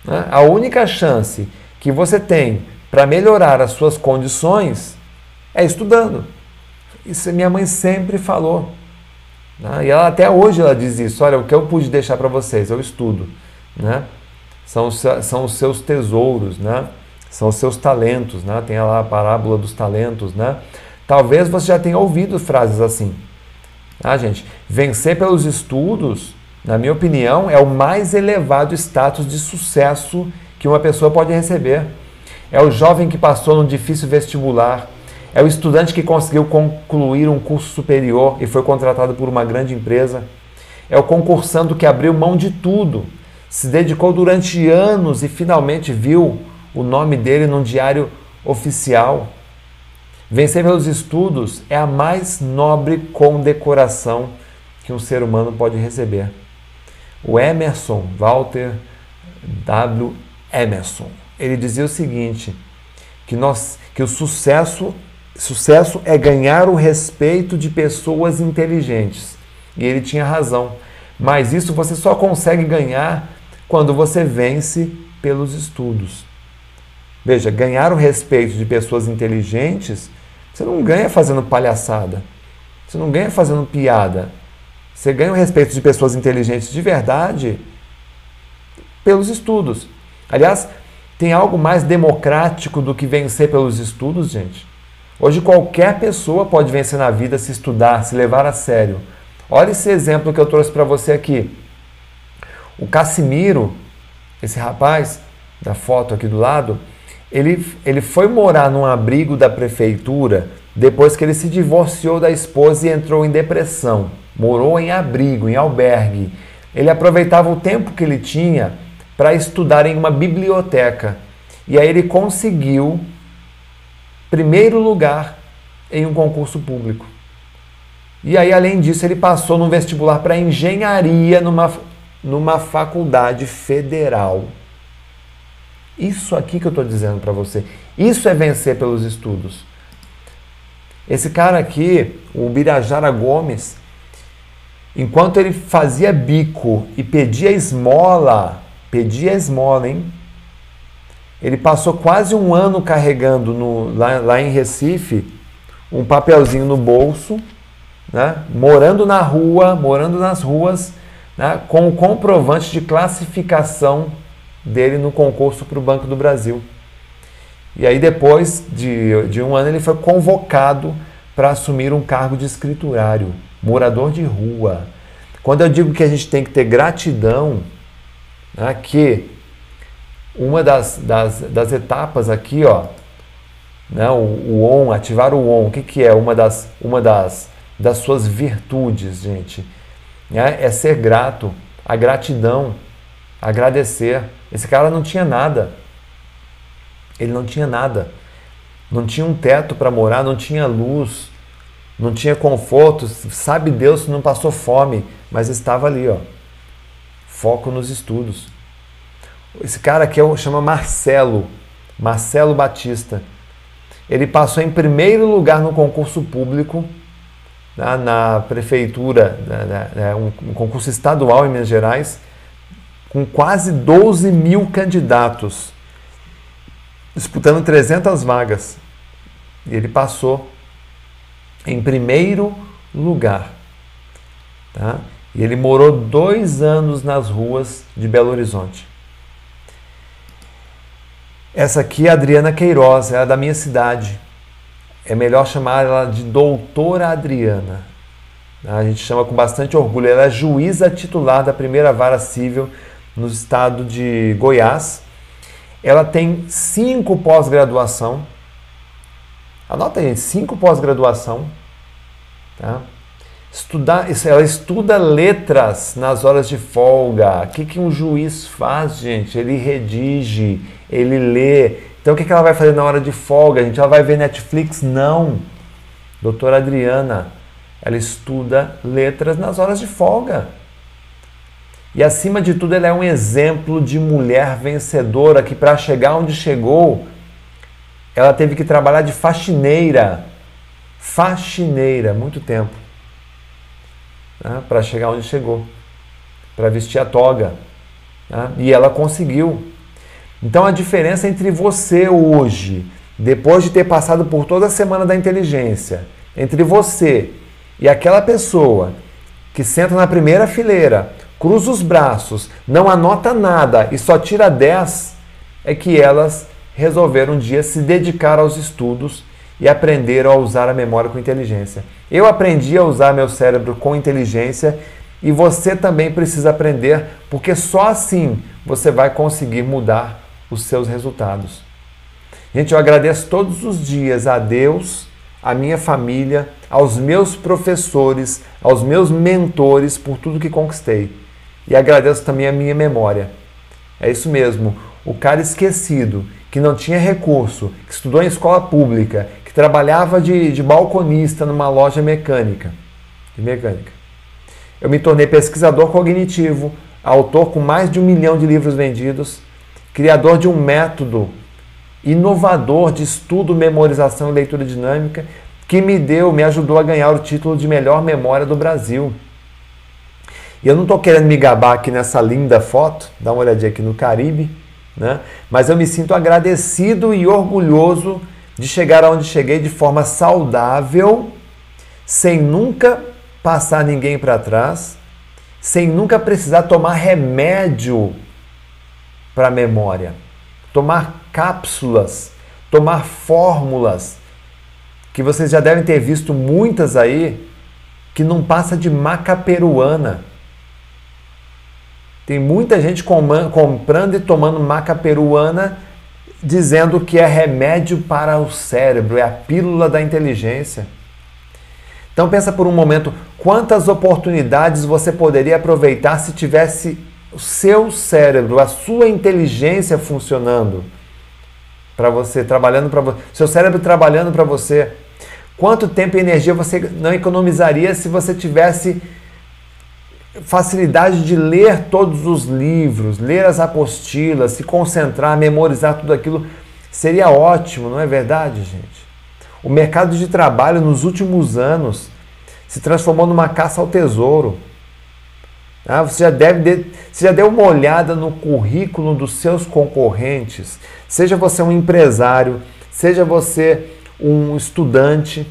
Speaker 1: Né? A única chance que você tem para melhorar as suas condições é estudando. Isso minha mãe sempre falou. Né? E ela, até hoje ela diz isso. Olha, o que eu pude deixar para vocês o estudo. Né? São, são os seus tesouros. Né? são os seus talentos, né? Tem lá a parábola dos talentos, né? Talvez você já tenha ouvido frases assim. Ah, gente, vencer pelos estudos, na minha opinião, é o mais elevado status de sucesso que uma pessoa pode receber. É o jovem que passou num difícil vestibular, é o estudante que conseguiu concluir um curso superior e foi contratado por uma grande empresa. É o concursando que abriu mão de tudo, se dedicou durante anos e finalmente viu o nome dele num diário oficial. Vencer pelos estudos é a mais nobre condecoração que um ser humano pode receber. O Emerson, Walter W. Emerson, ele dizia o seguinte, que, nós, que o sucesso Sucesso é ganhar o respeito de pessoas inteligentes. E ele tinha razão. Mas isso você só consegue ganhar quando você vence pelos estudos. Veja, ganhar o respeito de pessoas inteligentes, você não ganha fazendo palhaçada. Você não ganha fazendo piada. Você ganha o respeito de pessoas inteligentes de verdade pelos estudos. Aliás, tem algo mais democrático do que vencer pelos estudos, gente? Hoje qualquer pessoa pode vencer na vida se estudar, se levar a sério. Olha esse exemplo que eu trouxe para você aqui. O Casimiro, esse rapaz da foto aqui do lado, ele, ele foi morar num abrigo da prefeitura depois que ele se divorciou da esposa e entrou em depressão. Morou em abrigo, em albergue. Ele aproveitava o tempo que ele tinha para estudar em uma biblioteca. E aí ele conseguiu primeiro lugar em um concurso público. E aí, além disso, ele passou no vestibular para engenharia numa, numa faculdade federal. Isso aqui que eu estou dizendo para você. Isso é vencer pelos estudos. Esse cara aqui, o Birajara Gomes, enquanto ele fazia bico e pedia esmola, pedia esmola, hein? Ele passou quase um ano carregando no, lá, lá em Recife um papelzinho no bolso, né? morando na rua, morando nas ruas, né? com o comprovante de classificação dele no concurso para o Banco do Brasil. E aí, depois de, de um ano, ele foi convocado para assumir um cargo de escriturário, morador de rua. Quando eu digo que a gente tem que ter gratidão, né, que uma das, das, das etapas aqui, ó, né, o, o on, ativar o on, o que, que é uma das, uma das, das suas virtudes, gente? Né, é ser grato, a gratidão, agradecer. Esse cara não tinha nada. Ele não tinha nada. Não tinha um teto para morar, não tinha luz, não tinha conforto. Sabe Deus se não passou fome, mas estava ali, ó. Foco nos estudos. Esse cara aqui é chama Marcelo, Marcelo Batista. Ele passou em primeiro lugar no concurso público na, né, na prefeitura, né, né, um, um concurso estadual em Minas Gerais, com quase 12 mil candidatos, disputando 300 vagas. E ele passou em primeiro lugar. Tá? E ele morou dois anos nas ruas de Belo Horizonte. Essa aqui é a Adriana Queiroz, é da minha cidade. É melhor chamar ela de Doutora Adriana. A gente chama com bastante orgulho. Ela é juíza titular da primeira vara civil no estado de Goiás. Ela tem cinco pós-graduação. Anota aí, cinco pós-graduação. Tá? Estudar, ela estuda letras nas horas de folga. O que, que um juiz faz, gente? Ele redige, ele lê. Então o que, que ela vai fazer na hora de folga, gente? Ela vai ver Netflix? Não. Doutora Adriana, ela estuda letras nas horas de folga. E acima de tudo, ela é um exemplo de mulher vencedora que, para chegar onde chegou, ela teve que trabalhar de faxineira. Faxineira, muito tempo né, para chegar onde chegou, para vestir a toga. Né, e ela conseguiu. Então a diferença entre você hoje, depois de ter passado por toda a semana da inteligência, entre você e aquela pessoa que senta na primeira fileira, cruza os braços, não anota nada e só tira 10, é que elas resolver um dia se dedicar aos estudos e aprender a usar a memória com inteligência. Eu aprendi a usar meu cérebro com inteligência e você também precisa aprender, porque só assim você vai conseguir mudar os seus resultados. Gente, eu agradeço todos os dias a Deus, à minha família, aos meus professores, aos meus mentores por tudo que conquistei. E agradeço também a minha memória. É isso mesmo, o cara esquecido, que não tinha recurso, que estudou em escola pública, que trabalhava de, de balconista numa loja mecânica. De mecânica. Eu me tornei pesquisador cognitivo, autor com mais de um milhão de livros vendidos, criador de um método inovador de estudo, memorização e leitura dinâmica que me deu, me ajudou a ganhar o título de melhor memória do Brasil. E eu não estou querendo me gabar aqui nessa linda foto, dá uma olhadinha aqui no Caribe, né? mas eu me sinto agradecido e orgulhoso de chegar aonde cheguei de forma saudável, sem nunca passar ninguém para trás, sem nunca precisar tomar remédio para a memória, tomar cápsulas, tomar fórmulas, que vocês já devem ter visto muitas aí, que não passa de maca peruana. Tem muita gente comprando e tomando maca peruana dizendo que é remédio para o cérebro, é a pílula da inteligência. Então pensa por um momento, quantas oportunidades você poderia aproveitar se tivesse o seu cérebro, a sua inteligência funcionando para você, trabalhando para você, seu cérebro trabalhando para você. Quanto tempo e energia você não economizaria se você tivesse facilidade de ler todos os livros, ler as apostilas, se concentrar, memorizar tudo aquilo? Seria ótimo, não é verdade, gente? O mercado de trabalho nos últimos anos se transformou numa caça ao tesouro. Ah, você, já deve, você já deu uma olhada no currículo dos seus concorrentes, seja você um empresário, seja você um estudante,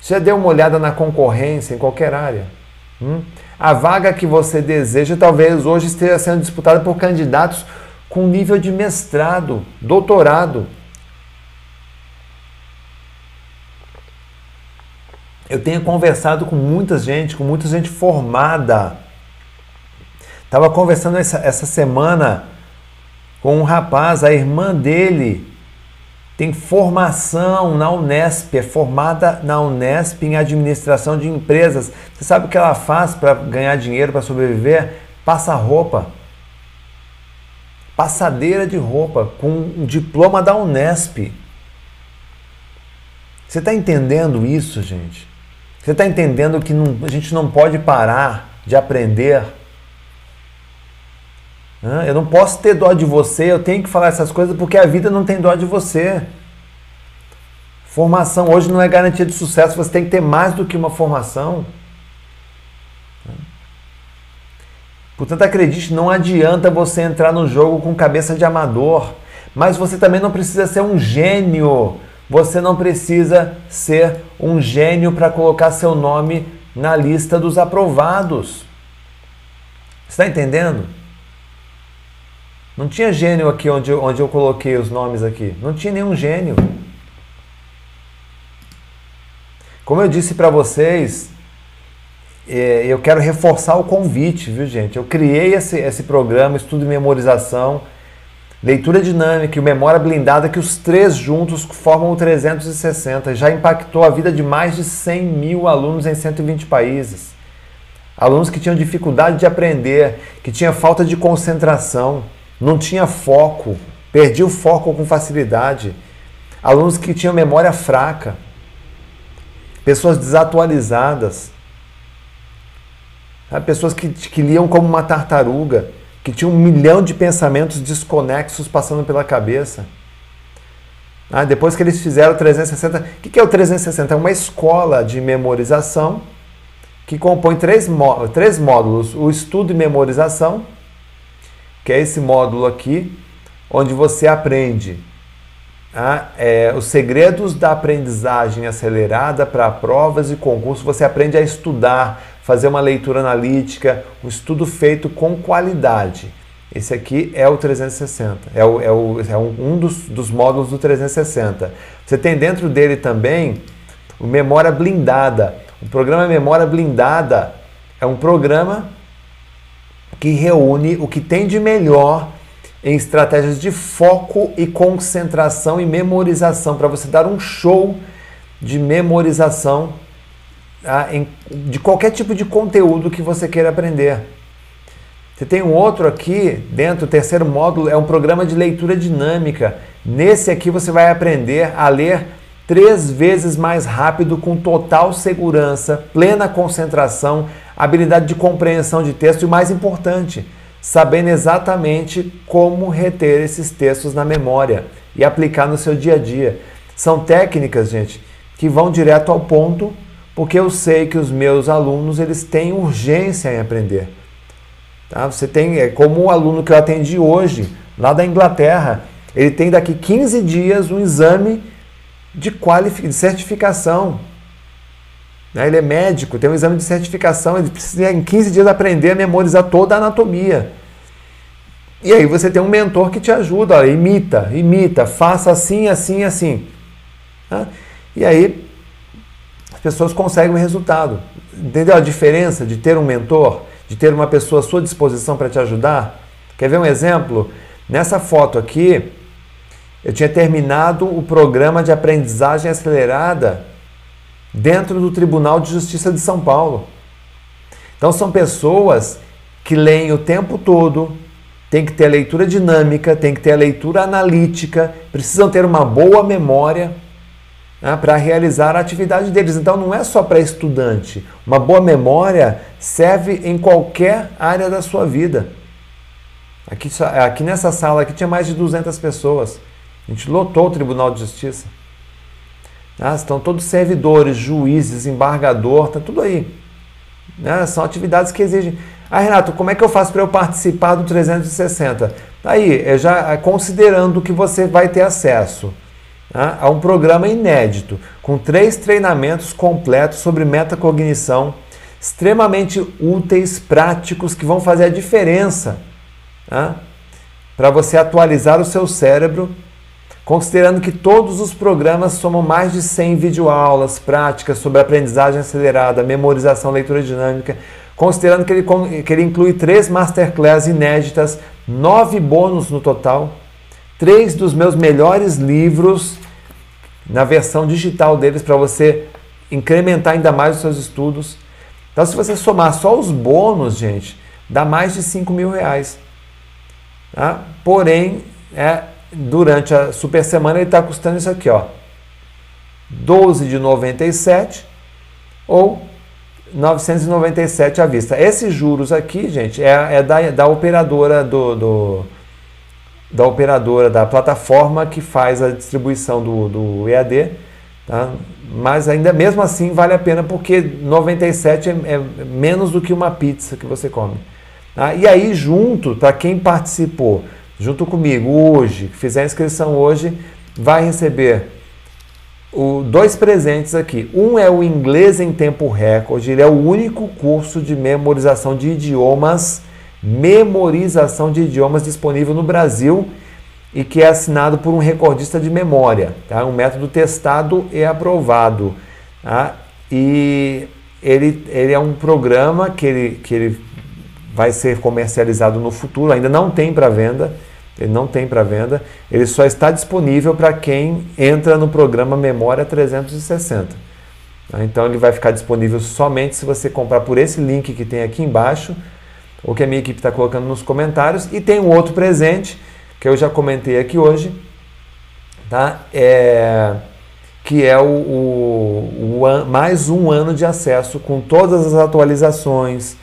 Speaker 1: você já deu uma olhada na concorrência em qualquer área. Hum? A vaga que você deseja talvez hoje esteja sendo disputada por candidatos com nível de mestrado, doutorado, eu tenho conversado com muita gente, com muita gente formada. Estava conversando essa, essa semana com um rapaz, a irmã dele tem formação na Unesp, é formada na Unesp em administração de empresas. Você sabe o que ela faz para ganhar dinheiro, para sobreviver? Passa roupa. Passadeira de roupa com um diploma da Unesp. Você está entendendo isso, gente? Você está entendendo que não, a gente não pode parar de aprender? Eu não posso ter dó de você, eu tenho que falar essas coisas porque a vida não tem dó de você. Formação hoje não é garantia de sucesso, você tem que ter mais do que uma formação. Portanto, acredite, não adianta você entrar no jogo com cabeça de amador, mas você também não precisa ser um gênio você não precisa ser um gênio para colocar seu nome na lista dos aprovados. Está entendendo? Não tinha gênio aqui onde, onde eu coloquei os nomes aqui. Não tinha nenhum gênio. Como eu disse para vocês, é, eu quero reforçar o convite, viu gente? Eu criei esse, esse programa, estudo e memorização, Leitura dinâmica e memória blindada, que os três juntos formam o 360, já impactou a vida de mais de 100 mil alunos em 120 países. Alunos que tinham dificuldade de aprender, que tinham falta de concentração, não tinha foco, perdia o foco com facilidade. Alunos que tinham memória fraca, pessoas desatualizadas, pessoas que, que liam como uma tartaruga que tinha um milhão de pensamentos desconexos passando pela cabeça. Ah, depois que eles fizeram o 360, o que é o 360? É uma escola de memorização que compõe três, três módulos: o estudo e memorização, que é esse módulo aqui, onde você aprende ah, é, os segredos da aprendizagem acelerada para provas e concursos. Você aprende a estudar, fazer uma leitura analítica, um estudo feito com qualidade. Esse aqui é o 360, é, o, é, o, é um dos, dos módulos do 360. Você tem dentro dele também o Memória Blindada. O programa Memória Blindada é um programa que reúne o que tem de melhor em estratégias de foco e concentração e memorização, para você dar um show de memorização tá, em, de qualquer tipo de conteúdo que você queira aprender. Você tem um outro aqui, dentro, o terceiro módulo, é um programa de leitura dinâmica. Nesse aqui você vai aprender a ler três vezes mais rápido, com total segurança, plena concentração, habilidade de compreensão de texto e, mais importante, sabendo exatamente como reter esses textos na memória e aplicar no seu dia a dia. São técnicas, gente, que vão direto ao ponto, porque eu sei que os meus alunos eles têm urgência em aprender. Tá? Você tem, é como o aluno que eu atendi hoje, lá da Inglaterra, ele tem daqui 15 dias um exame de, de certificação. Né? Ele é médico, tem um exame de certificação, ele precisa em 15 dias aprender a memorizar toda a anatomia. E aí você tem um mentor que te ajuda, imita, imita, faça assim, assim, assim. Tá? E aí as pessoas conseguem o resultado. Entendeu a diferença de ter um mentor? de ter uma pessoa à sua disposição para te ajudar? Quer ver um exemplo? Nessa foto aqui, eu tinha terminado o programa de aprendizagem acelerada dentro do Tribunal de Justiça de São Paulo. Então são pessoas que leem o tempo todo, tem que ter a leitura dinâmica, tem que ter a leitura analítica, precisam ter uma boa memória né, para realizar a atividade deles. Então não é só para estudante. Uma boa memória serve em qualquer área da sua vida. Aqui, aqui nessa sala aqui tinha mais de 200 pessoas. A gente lotou o Tribunal de Justiça. Ah, estão todos servidores, juízes, embargador, está tudo aí. Né? São atividades que exigem. Ah, Renato, como é que eu faço para eu participar do 360? Aí, é já considerando que você vai ter acesso né, a um programa inédito, com três treinamentos completos sobre metacognição, extremamente úteis, práticos, que vão fazer a diferença né, para você atualizar o seu cérebro, considerando que todos os programas somam mais de 100 videoaulas práticas sobre aprendizagem acelerada, memorização, leitura dinâmica, considerando que ele, que ele inclui três masterclass inéditas, nove bônus no total, três dos meus melhores livros na versão digital deles para você incrementar ainda mais os seus estudos. Então, se você somar só os bônus, gente, dá mais de 5 mil reais. Tá? Porém, é, durante a super semana ele está custando isso aqui, ó, 12 de 97 ou 997 à vista. Esses juros aqui, gente, é, é da, da operadora do, do da operadora, da plataforma que faz a distribuição do, do EAD, tá? mas ainda mesmo assim vale a pena porque 97 é, é menos do que uma pizza que você come. Tá? E aí junto, para quem participou, junto comigo hoje, fizer a inscrição hoje, vai receber o, dois presentes aqui. Um é o inglês em tempo recorde, ele é o único curso de memorização de idiomas memorização de idiomas disponível no Brasil e que é assinado por um recordista de memória, tá? um método testado e aprovado. Tá? E ele, ele é um programa que ele, que ele vai ser comercializado no futuro, ainda não tem para venda, ele não tem para venda, ele só está disponível para quem entra no programa Memória 360. Tá? Então ele vai ficar disponível somente se você comprar por esse link que tem aqui embaixo, ou que a minha equipe está colocando nos comentários. E tem um outro presente que eu já comentei aqui hoje, tá? É, que é o, o, o mais um ano de acesso com todas as atualizações,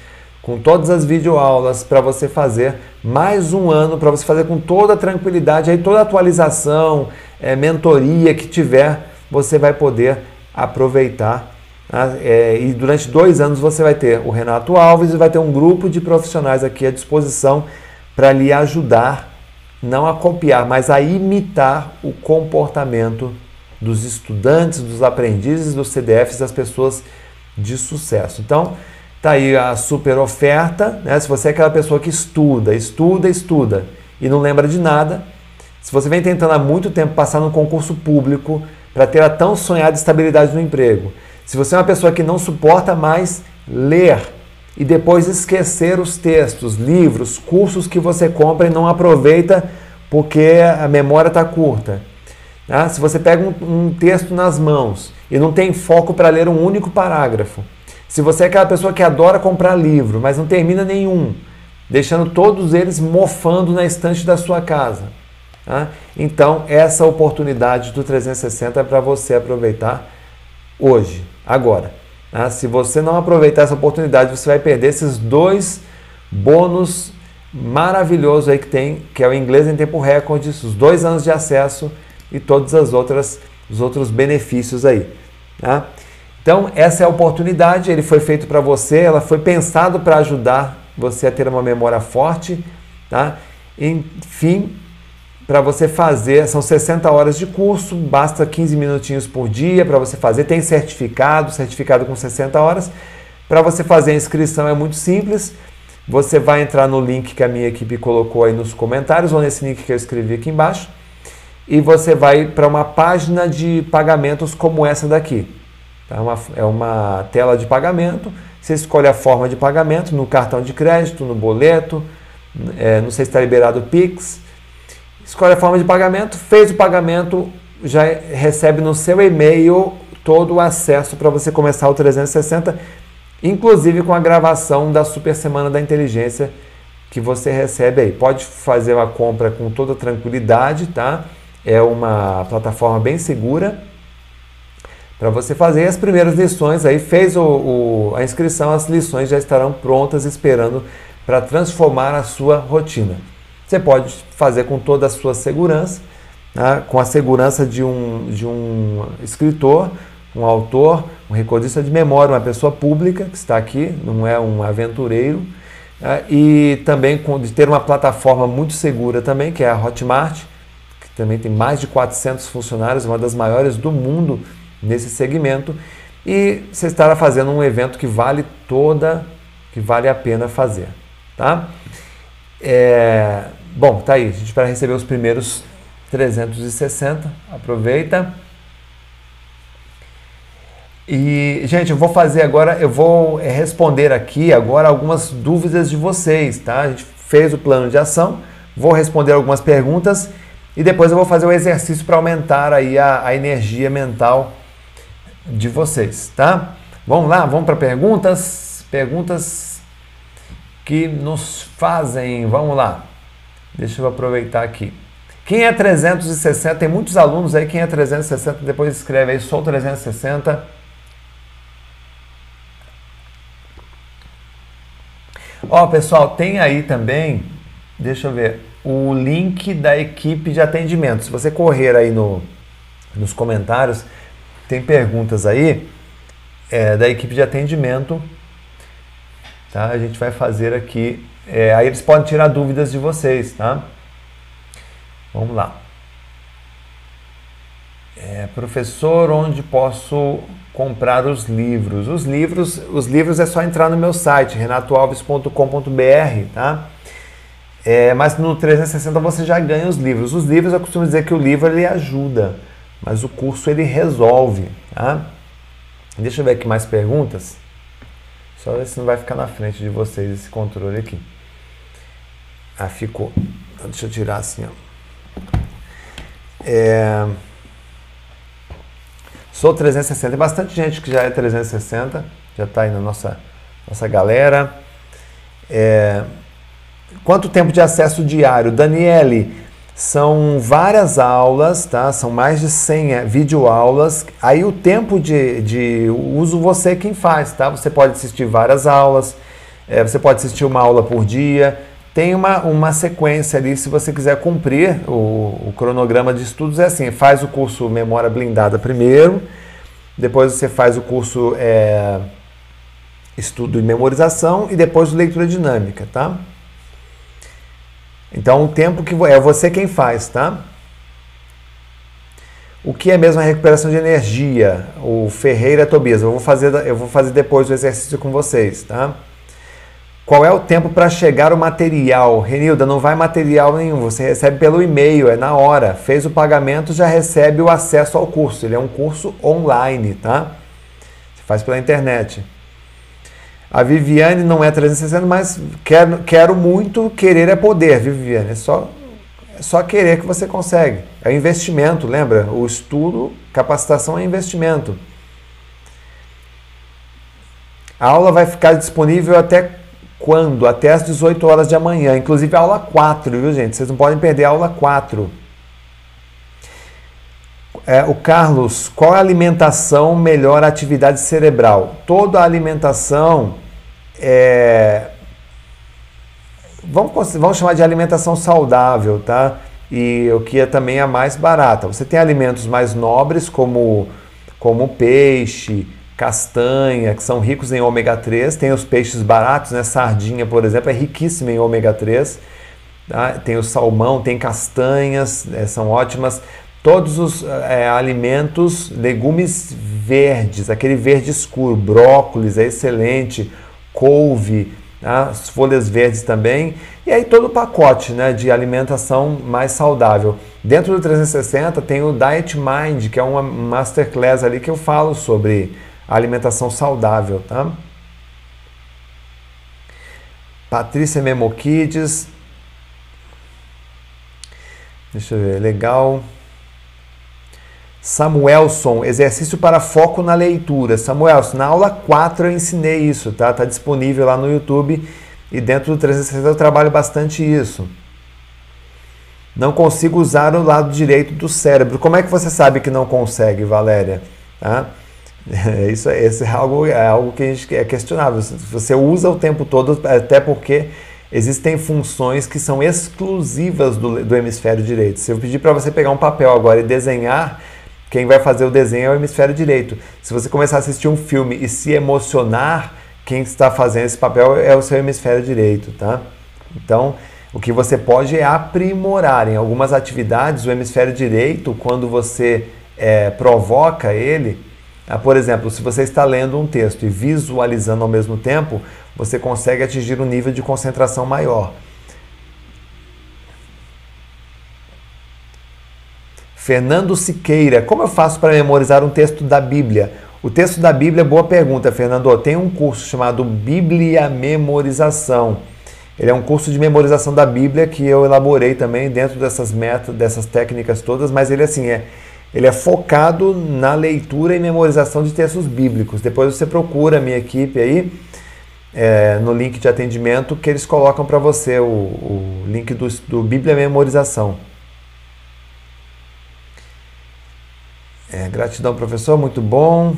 Speaker 1: com todas as videoaulas para você fazer mais um ano para você fazer com toda tranquilidade, aí toda atualização, é, mentoria que tiver, você vai poder aproveitar ah, é, e durante dois anos você vai ter o Renato Alves e vai ter um grupo de profissionais aqui à disposição para lhe ajudar, não a copiar, mas a imitar o comportamento dos estudantes, dos aprendizes, dos CDFs, das pessoas de sucesso. Então, Tá aí a super oferta, né? Se você é aquela pessoa que estuda, estuda, estuda e não lembra de nada, se você vem tentando há muito tempo passar no concurso público para ter a tão sonhada estabilidade no emprego, se você é uma pessoa que não suporta mais ler e depois esquecer os textos, livros, cursos que você compra e não aproveita porque a memória está curta. Tá? Se você pega um, um texto nas mãos e não tem foco para ler um único parágrafo, se você é aquela pessoa que adora comprar livro, mas não termina nenhum, deixando todos eles mofando na estante da sua casa. Tá? Então, essa oportunidade do 360 é para você aproveitar hoje, agora. Tá? Se você não aproveitar essa oportunidade, você vai perder esses dois bônus maravilhosos aí que tem, que é o inglês em tempo recorde, os dois anos de acesso e todos as outras, os outros benefícios aí. Tá? Então, essa é a oportunidade, ele foi feito para você, ela foi pensado para ajudar você a ter uma memória forte, tá? Enfim, para você fazer, são 60 horas de curso, basta 15 minutinhos por dia para você fazer, tem certificado, certificado com 60 horas. Para você fazer a inscrição é muito simples. Você vai entrar no link que a minha equipe colocou aí nos comentários ou nesse link que eu escrevi aqui embaixo e você vai para uma página de pagamentos como essa daqui. É uma, é uma tela de pagamento. Você escolhe a forma de pagamento no cartão de crédito, no boleto, é, não sei se está liberado o Pix. Escolhe a forma de pagamento, fez o pagamento, já recebe no seu e-mail todo o acesso para você começar o 360, inclusive com a gravação da Super Semana da Inteligência que você recebe aí. Pode fazer uma compra com toda tranquilidade, tá? É uma plataforma bem segura para você fazer as primeiras lições. Aí fez o, o, a inscrição, as lições já estarão prontas esperando para transformar a sua rotina. Você pode fazer com toda a sua segurança, né? com a segurança de um, de um escritor, um autor, um recordista de memória, uma pessoa pública que está aqui, não é um aventureiro, né? e também com, de ter uma plataforma muito segura também, que é a Hotmart, que também tem mais de 400 funcionários, uma das maiores do mundo nesse segmento e você estará fazendo um evento que vale toda, que vale a pena fazer, tá? É, bom, tá aí, a gente espera receber os primeiros 360, aproveita. E, gente, eu vou fazer agora, eu vou é, responder aqui agora algumas dúvidas de vocês, tá? A gente fez o plano de ação, vou responder algumas perguntas e depois eu vou fazer o exercício para aumentar aí a, a energia mental de vocês, tá? Vamos lá, vamos para perguntas. Perguntas que nos fazem. Vamos lá. Deixa eu aproveitar aqui. Quem é 360? Tem muitos alunos aí. Quem é 360? Depois escreve aí. Sou 360. Ó, pessoal, tem aí também. Deixa eu ver. O link da equipe de atendimento. Se você correr aí no, nos comentários, tem perguntas aí é, da equipe de atendimento. Tá? A gente vai fazer aqui. É, aí eles podem tirar dúvidas de vocês, tá? Vamos lá. É, professor, onde posso comprar os livros? Os livros, os livros é só entrar no meu site, renatoalves.com.br, tá? É, mas no 360 você já ganha os livros. Os livros, eu costumo dizer que o livro ele ajuda mas o curso ele resolve, tá? Deixa eu ver aqui mais perguntas. Só ver se não vai ficar na frente de vocês esse controle aqui. Ah, ficou. Então, deixa eu tirar assim, ó. É... Sou 360. Tem bastante gente que já é 360. Já está aí na nossa, nossa galera. É... Quanto tempo de acesso diário? Daniele, são várias aulas, tá? São mais de 100 é, videoaulas. Aí o tempo de, de uso você é quem faz, tá? Você pode assistir várias aulas, é, você pode assistir uma aula por dia. Tem uma, uma sequência ali, se você quiser cumprir o, o cronograma de estudos, é assim: faz o curso Memória Blindada primeiro, depois você faz o curso é, Estudo e Memorização e depois Leitura Dinâmica, tá? Então, o tempo que é você quem faz, tá? O que é mesmo a recuperação de energia? O Ferreira Tobias, eu vou fazer, eu vou fazer depois o exercício com vocês, tá? Qual é o tempo para chegar o material? Renilda, não vai material nenhum, você recebe pelo e-mail, é na hora. Fez o pagamento, já recebe o acesso ao curso. Ele é um curso online, tá? Você faz pela internet. A Viviane não é 360, mas quero, quero muito, querer é poder, Viviane. É só, é só querer que você consegue. É investimento, lembra? O estudo, capacitação é investimento. A aula vai ficar disponível até quando? Até às 18 horas de amanhã. Inclusive a aula 4, viu, gente? Vocês não podem perder a aula 4. É, o Carlos, qual é a alimentação melhor atividade cerebral? Toda alimentação é. Vamos, vamos chamar de alimentação saudável, tá? E o que é também a mais barata. Você tem alimentos mais nobres, como, como peixe, castanha, que são ricos em ômega 3, tem os peixes baratos, né? Sardinha, por exemplo, é riquíssima em ômega 3. Tá? Tem o salmão, tem castanhas, é, são ótimas. Todos os é, alimentos, legumes verdes, aquele verde escuro, brócolis é excelente, couve, tá? as folhas verdes também. E aí todo o pacote né, de alimentação mais saudável. Dentro do 360 tem o Diet Mind, que é uma masterclass ali que eu falo sobre alimentação saudável, tá? Patrícia Memoquides. Deixa eu ver, legal. Samuelson, exercício para foco na leitura. Samuelson, na aula 4 eu ensinei isso, tá? Tá disponível lá no YouTube e dentro do 360 eu trabalho bastante isso. Não consigo usar o lado direito do cérebro. Como é que você sabe que não consegue, Valéria? Tá? Isso, isso é, algo, é algo que a gente é questionável. Você usa o tempo todo, até porque existem funções que são exclusivas do, do hemisfério direito. Se eu pedir para você pegar um papel agora e desenhar, quem vai fazer o desenho é o hemisfério direito. Se você começar a assistir um filme e se emocionar, quem está fazendo esse papel é o seu hemisfério direito, tá? Então, o que você pode é aprimorar em algumas atividades o hemisfério direito, quando você é, provoca ele, ah, por exemplo, se você está lendo um texto e visualizando ao mesmo tempo, você consegue atingir um nível de concentração maior. Fernando Siqueira, como eu faço para memorizar um texto da Bíblia? O texto da Bíblia, boa pergunta, Fernando. Tem um curso chamado Bíblia Memorização. Ele é um curso de memorização da Bíblia que eu elaborei também dentro dessas metas, dessas técnicas todas, mas ele assim é ele é focado na leitura e memorização de textos bíblicos. Depois você procura a minha equipe aí é, no link de atendimento que eles colocam para você o, o, link do, do Bíblia Memorização. É, gratidão, professor, muito bom.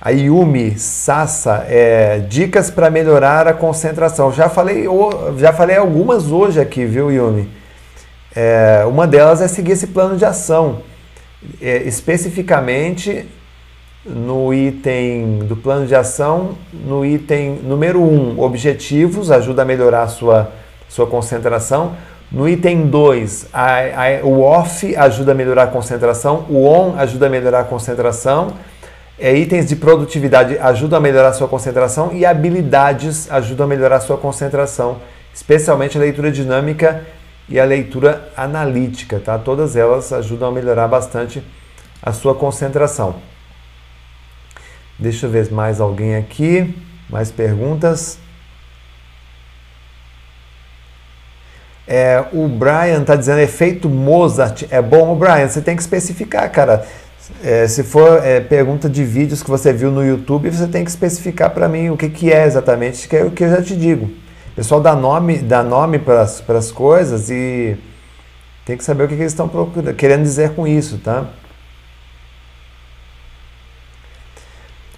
Speaker 1: A Yumi Sassa, é, dicas para melhorar a concentração. Já falei, já falei algumas hoje aqui, viu, Yumi? É, uma delas é seguir esse plano de ação. É, especificamente no item do plano de ação, no item número 1, um, objetivos, ajuda a melhorar a sua, sua concentração. No item 2, o off ajuda a melhorar a concentração, o on ajuda a melhorar a concentração, é, itens de produtividade ajudam a melhorar a sua concentração e habilidades ajudam a melhorar a sua concentração, especialmente a leitura dinâmica e a leitura analítica, tá? Todas elas ajudam a melhorar bastante a sua concentração. Deixa eu ver mais alguém aqui, mais perguntas. É, o Brian está dizendo efeito Mozart é bom. O Brian, você tem que especificar, cara. É, se for é, pergunta de vídeos que você viu no YouTube, você tem que especificar para mim o que, que é exatamente, que é o que eu já te digo. O pessoal dá nome, dá nome para as coisas e tem que saber o que, que eles estão querendo dizer com isso, tá?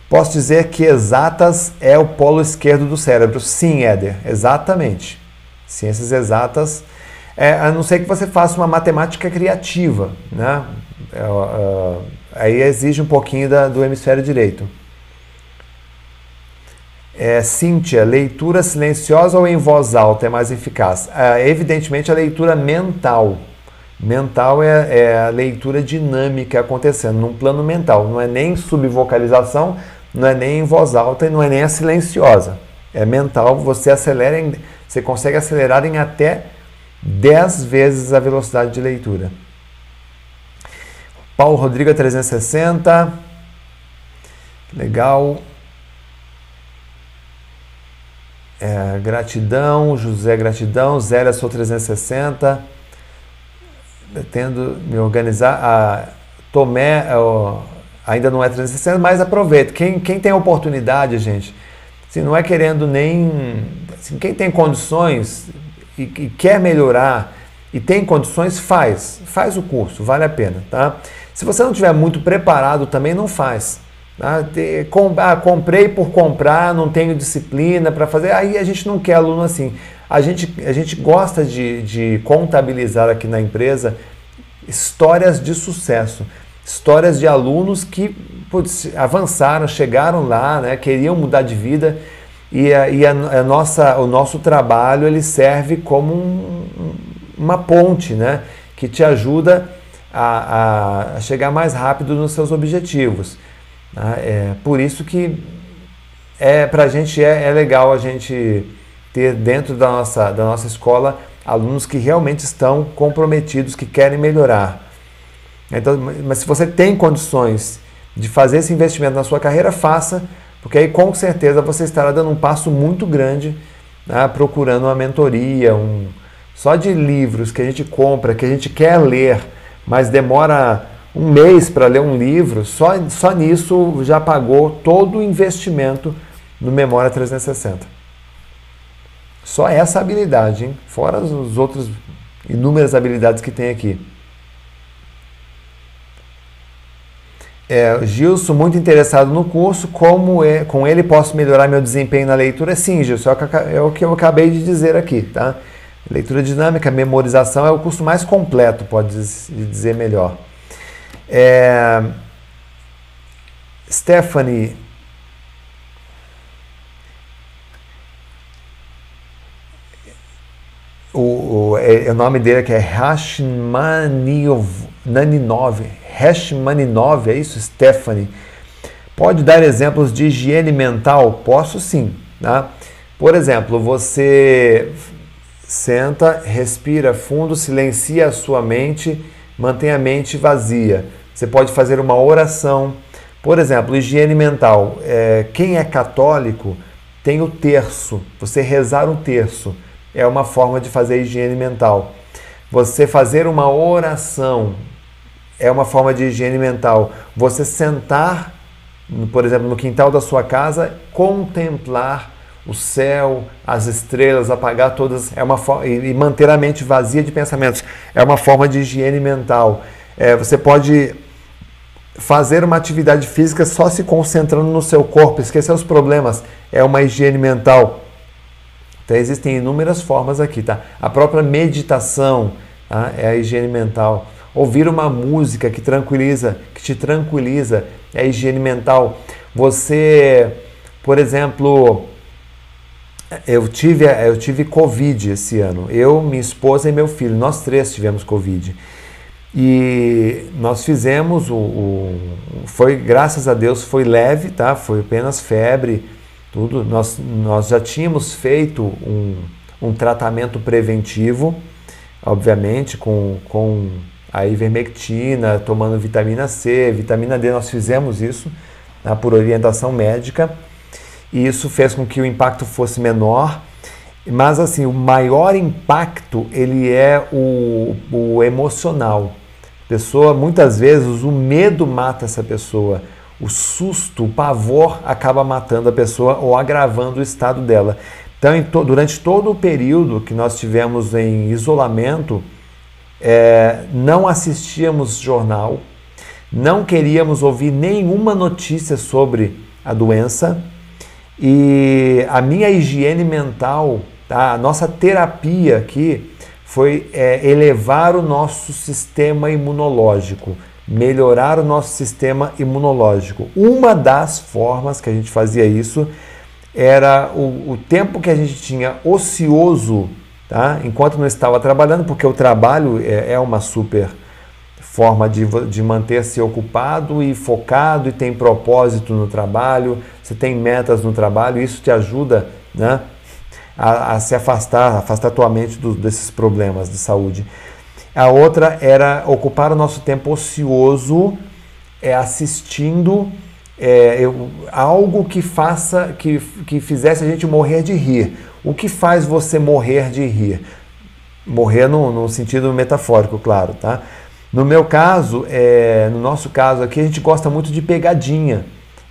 Speaker 1: Posso dizer que exatas é o polo esquerdo do cérebro. Sim, Éder, exatamente. Ciências exatas, é, a não ser que você faça uma matemática criativa, né? É, é, aí exige um pouquinho da, do hemisfério direito. É, Cíntia, leitura silenciosa ou em voz alta é mais eficaz? É, evidentemente, a leitura mental. Mental é, é, a leitura dinâmica acontecendo num plano mental. Não é nem subvocalização, não é nem em voz alta e não é nem a silenciosa. É mental, você acelera, em, você consegue acelerar em até 10 vezes a velocidade de leitura. Paulo Rodrigo 360. Legal. É, gratidão, José Gratidão, Zélia Sou 360. Tendo me organizar. A Tomé é, ainda não é 360, mas aproveita. Quem, quem tem oportunidade, gente, assim, não é querendo nem. Assim, quem tem condições e, e quer melhorar e tem condições, faz. Faz o curso, vale a pena, tá? Se você não estiver muito preparado também, não faz. Ah, ah, comprei por comprar, não tenho disciplina para fazer. Aí a gente não quer aluno assim. A gente, a gente gosta de, de contabilizar aqui na empresa histórias de sucesso, histórias de alunos que putz, avançaram, chegaram lá, né, queriam mudar de vida e, a, e a, a nossa, o nosso trabalho ele serve como um, uma ponte né, que te ajuda a, a chegar mais rápido nos seus objetivos. Né? É por isso que é, para a gente é, é legal a gente ter dentro da nossa, da nossa escola alunos que realmente estão comprometidos, que querem melhorar. Então, mas se você tem condições de fazer esse investimento na sua carreira, faça, porque aí com certeza você estará dando um passo muito grande né, procurando uma mentoria, um, só de livros que a gente compra, que a gente quer ler, mas demora um mês para ler um livro, só, só nisso já pagou todo o investimento no Memória 360. Só essa habilidade, hein? fora as outras inúmeras habilidades que tem aqui. É, Gilson, muito interessado no curso, como é, com ele posso melhorar meu desempenho na leitura? Sim, Gilson, é o que eu acabei de dizer aqui, tá? Leitura dinâmica, memorização é o curso mais completo, pode dizer melhor. É, Stephanie. O, o, é, o nome dele é Rashmaninov, Rashmaninov, é isso, Stephanie? Pode dar exemplos de higiene mental? Posso sim. Tá? Por exemplo, você senta, respira fundo, silencia a sua mente mantém a mente vazia. Você pode fazer uma oração. Por exemplo, higiene mental. É, quem é católico tem o terço. Você rezar o terço é uma forma de fazer higiene mental. Você fazer uma oração é uma forma de higiene mental. Você sentar, por exemplo, no quintal da sua casa, contemplar o céu, as estrelas, apagar todas, é uma e manter a mente vazia de pensamentos. É uma forma de higiene mental. É, você pode fazer uma atividade física só se concentrando no seu corpo, esquecer os problemas. É uma higiene mental. Então existem inúmeras formas aqui, tá? A própria meditação tá? é a higiene mental. Ouvir uma música que tranquiliza, que te tranquiliza, é higiene mental. Você, por exemplo, eu tive, eu tive Covid esse ano. Eu, minha esposa e meu filho, nós três tivemos Covid. E nós fizemos o, o, foi graças a Deus foi leve, tá? Foi apenas febre, tudo. Nós, nós já tínhamos feito um, um tratamento preventivo, obviamente com, com a ivermectina, tomando vitamina C, vitamina D. Nós fizemos isso tá? por orientação médica e isso fez com que o impacto fosse menor. Mas assim, o maior impacto ele é o, o emocional. Pessoa, muitas vezes, o medo mata essa pessoa. O susto, o pavor acaba matando a pessoa ou agravando o estado dela. Então, to, durante todo o período que nós tivemos em isolamento, é, não assistíamos jornal, não queríamos ouvir nenhuma notícia sobre a doença e a minha higiene mental, tá? a nossa terapia aqui foi é, elevar o nosso sistema imunológico, melhorar o nosso sistema imunológico. Uma das formas que a gente fazia isso era o, o tempo que a gente tinha ocioso tá? enquanto não estava trabalhando, porque o trabalho é, é uma super forma de, de manter-se ocupado e focado e tem propósito no trabalho, você tem metas no trabalho, isso te ajuda né, a, a se afastar, afastar tua mente do, desses problemas de saúde. A outra era ocupar o nosso tempo ocioso é, assistindo é, eu, algo que faça, que, que fizesse a gente morrer de rir. O que faz você morrer de rir? Morrer no, no sentido metafórico, claro, tá? No meu caso, é, no nosso caso aqui, a gente gosta muito de pegadinha.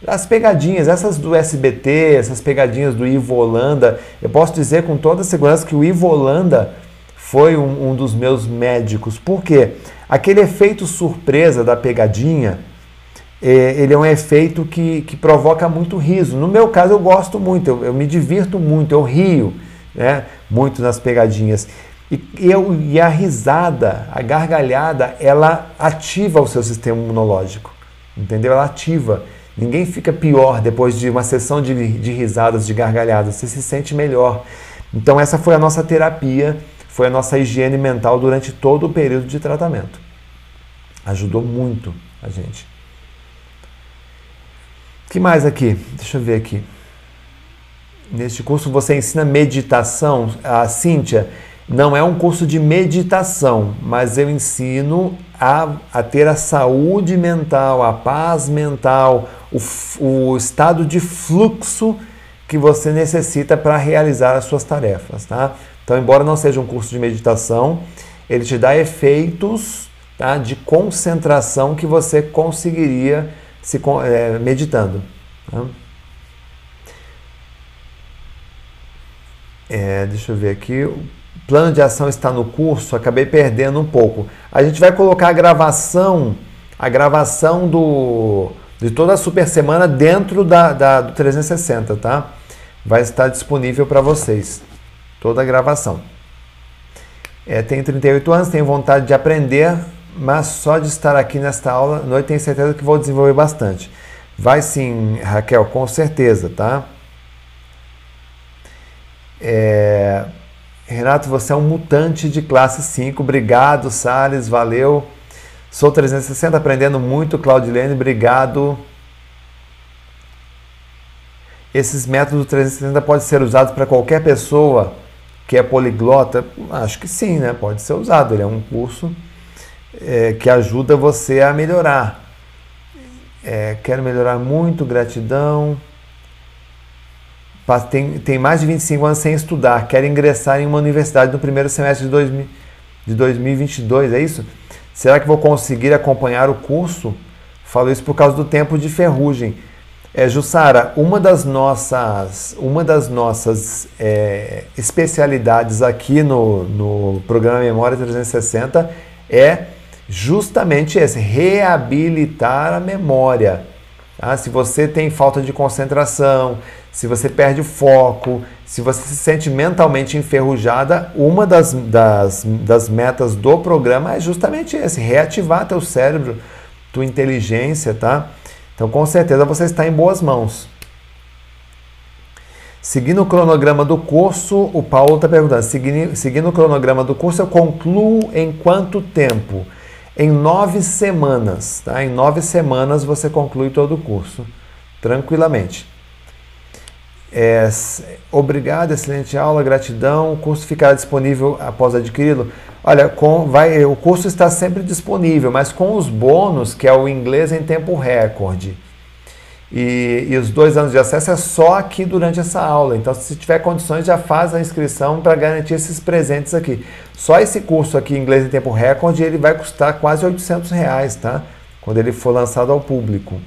Speaker 1: As pegadinhas, essas do SBT, essas pegadinhas do Ivo Holanda, eu posso dizer com toda segurança que o Ivo Holanda foi um, um dos meus médicos. Por quê? Aquele efeito surpresa da pegadinha, é, ele é um efeito que, que provoca muito riso. No meu caso, eu gosto muito, eu, eu me divirto muito, eu rio né, muito nas pegadinhas. E, eu, e a risada, a gargalhada, ela ativa o seu sistema imunológico, entendeu? Ela ativa. Ninguém fica pior depois de uma sessão de, de risadas, de gargalhadas, você se sente melhor. Então, essa foi a nossa terapia, foi a nossa higiene mental durante todo o período de tratamento. Ajudou muito a gente. Que mais aqui? Deixa eu ver aqui. Neste curso você ensina meditação. A Cíntia, não é um curso de meditação, mas eu ensino a, a ter a saúde mental, a paz mental, o, o estado de fluxo que você necessita para realizar as suas tarefas, tá? Então, embora não seja um curso de meditação, ele te dá efeitos tá, de concentração que você conseguiria se é, meditando. Tá? É, deixa eu ver aqui plano de ação está no curso, acabei perdendo um pouco. A gente vai colocar a gravação, a gravação do, de toda a super semana dentro da, da do 360, tá? Vai estar disponível para vocês, toda a gravação. É, tenho 38 anos, tenho vontade de aprender, mas só de estar aqui nesta aula, noite tenho certeza que vou desenvolver bastante. Vai sim, Raquel, com certeza, tá? É, Renato, você é um mutante de classe 5. Obrigado, Salles, valeu. Sou 360 aprendendo muito, Claudilene, obrigado. Esses métodos 360 podem ser usados para qualquer pessoa que é poliglota? Acho que sim, né? Pode ser usado. Ele é um curso é, que ajuda você a melhorar. É, quero melhorar muito, gratidão tem, tem mais de 25 anos sem estudar, quer ingressar em uma universidade no primeiro semestre de, 2000, de 2022, é isso? Será que vou conseguir acompanhar o curso? Falo isso por causa do tempo de ferrugem. É, Jussara, uma das nossas, uma das nossas é, especialidades aqui no, no programa Memória 360 é justamente esse, reabilitar a memória. Tá? Se você tem falta de concentração, se você perde o foco, se você se sente mentalmente enferrujada, uma das, das, das metas do programa é justamente esse, reativar teu cérebro, tua inteligência, tá? Então, com certeza você está em boas mãos. Seguindo o cronograma do curso, o Paulo está perguntando, seguindo, seguindo o cronograma do curso, eu concluo em quanto tempo? Em nove semanas, tá? Em nove semanas você conclui todo o curso, tranquilamente. É, obrigado, excelente aula, gratidão. O curso ficará disponível após adquiri-lo. Olha, com, vai, o curso está sempre disponível, mas com os bônus, que é o inglês em tempo recorde. E, e, os dois anos de acesso é só aqui durante essa aula. Então, se tiver condições, já faz a inscrição para garantir esses presentes aqui. Só esse curso aqui, inglês em tempo recorde, ele vai custar quase 800 reais, tá? Quando ele for lançado ao público.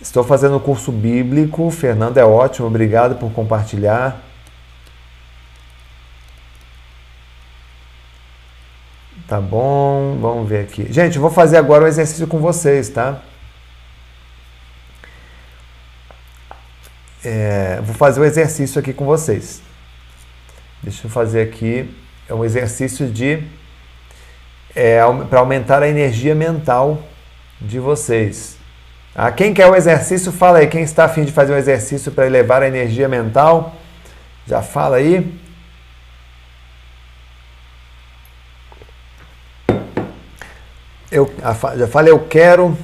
Speaker 1: Estou fazendo o curso bíblico. Fernando é ótimo, obrigado por compartilhar. Tá bom, vamos ver aqui. Gente, vou fazer agora o exercício com vocês, tá? É, vou fazer o exercício aqui com vocês. Deixa eu fazer aqui. É um exercício de. É, para aumentar a energia mental de vocês. Ah, quem quer o exercício, fala aí. Quem está afim de fazer um exercício para elevar a energia mental? Já fala aí. Eu já falei, eu quero.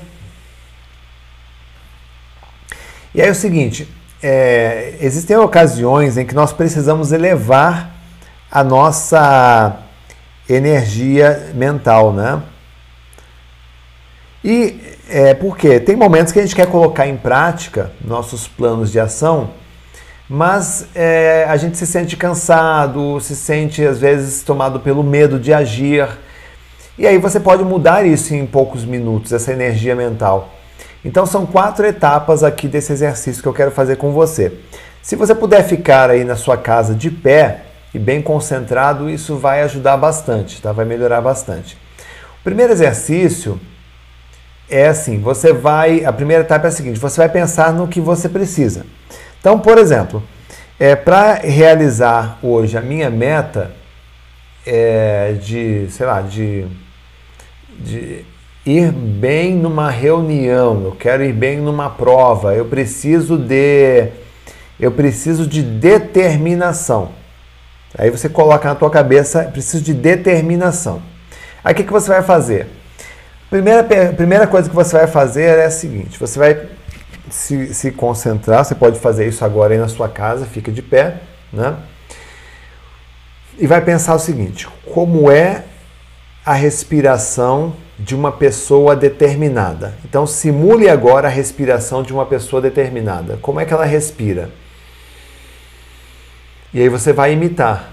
Speaker 1: E aí é o seguinte: é, existem ocasiões em que nós precisamos elevar a nossa energia mental, né? E é, por quê? Tem momentos que a gente quer colocar em prática nossos planos de ação, mas é, a gente se sente cansado, se sente às vezes tomado pelo medo de agir. E aí você pode mudar isso em poucos minutos, essa energia mental. Então são quatro etapas aqui desse exercício que eu quero fazer com você. Se você puder ficar aí na sua casa de pé e bem concentrado, isso vai ajudar bastante, tá? Vai melhorar bastante. O primeiro exercício é assim, você vai, a primeira etapa é a seguinte, você vai pensar no que você precisa. Então, por exemplo, é para realizar hoje a minha meta é de, sei lá, de, de ir bem numa reunião, eu quero ir bem numa prova, eu preciso de eu preciso de determinação. Aí você coloca na tua cabeça, preciso de determinação. Aí o que, que você vai fazer? Primeira, primeira coisa que você vai fazer é a seguinte: você vai se, se concentrar, você pode fazer isso agora aí na sua casa, fica de pé, né? E vai pensar o seguinte: como é a respiração de uma pessoa determinada. Então, simule agora a respiração de uma pessoa determinada. Como é que ela respira? E aí você vai imitar.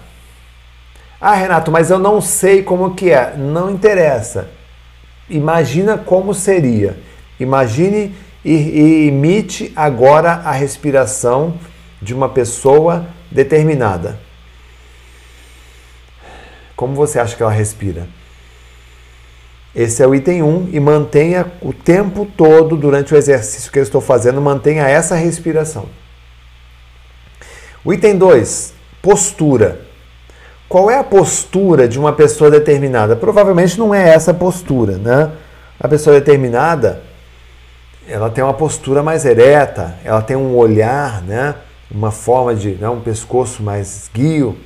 Speaker 1: Ah, Renato, mas eu não sei como que é. Não interessa. Imagina como seria. Imagine e, e imite agora a respiração de uma pessoa determinada. Como você acha que ela respira? Esse é o item 1 e mantenha o tempo todo durante o exercício que eu estou fazendo, mantenha essa respiração. O item 2, postura. Qual é a postura de uma pessoa determinada? Provavelmente não é essa postura, né? A pessoa determinada, ela tem uma postura mais ereta, ela tem um olhar, né? Uma forma de, né? um pescoço mais esguio.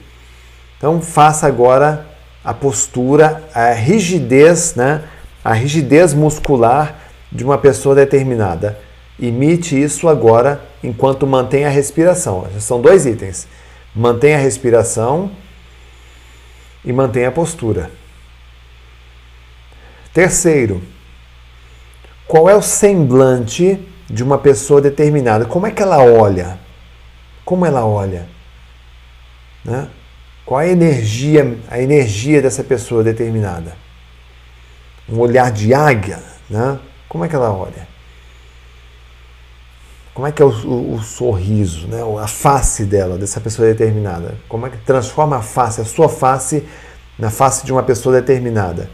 Speaker 1: Então faça agora a postura, a rigidez, né? a rigidez muscular de uma pessoa determinada. Imite isso agora enquanto mantém a respiração. São dois itens. Mantenha a respiração e mantenha a postura. Terceiro, qual é o semblante de uma pessoa determinada? Como é que ela olha? Como ela olha? Né? Qual a energia, a energia dessa pessoa determinada? Um olhar de águia, né? Como é que ela olha? Como é que é o, o, o, sorriso, né? a face dela, dessa pessoa determinada? Como é que transforma a face, a sua face, na face de uma pessoa determinada?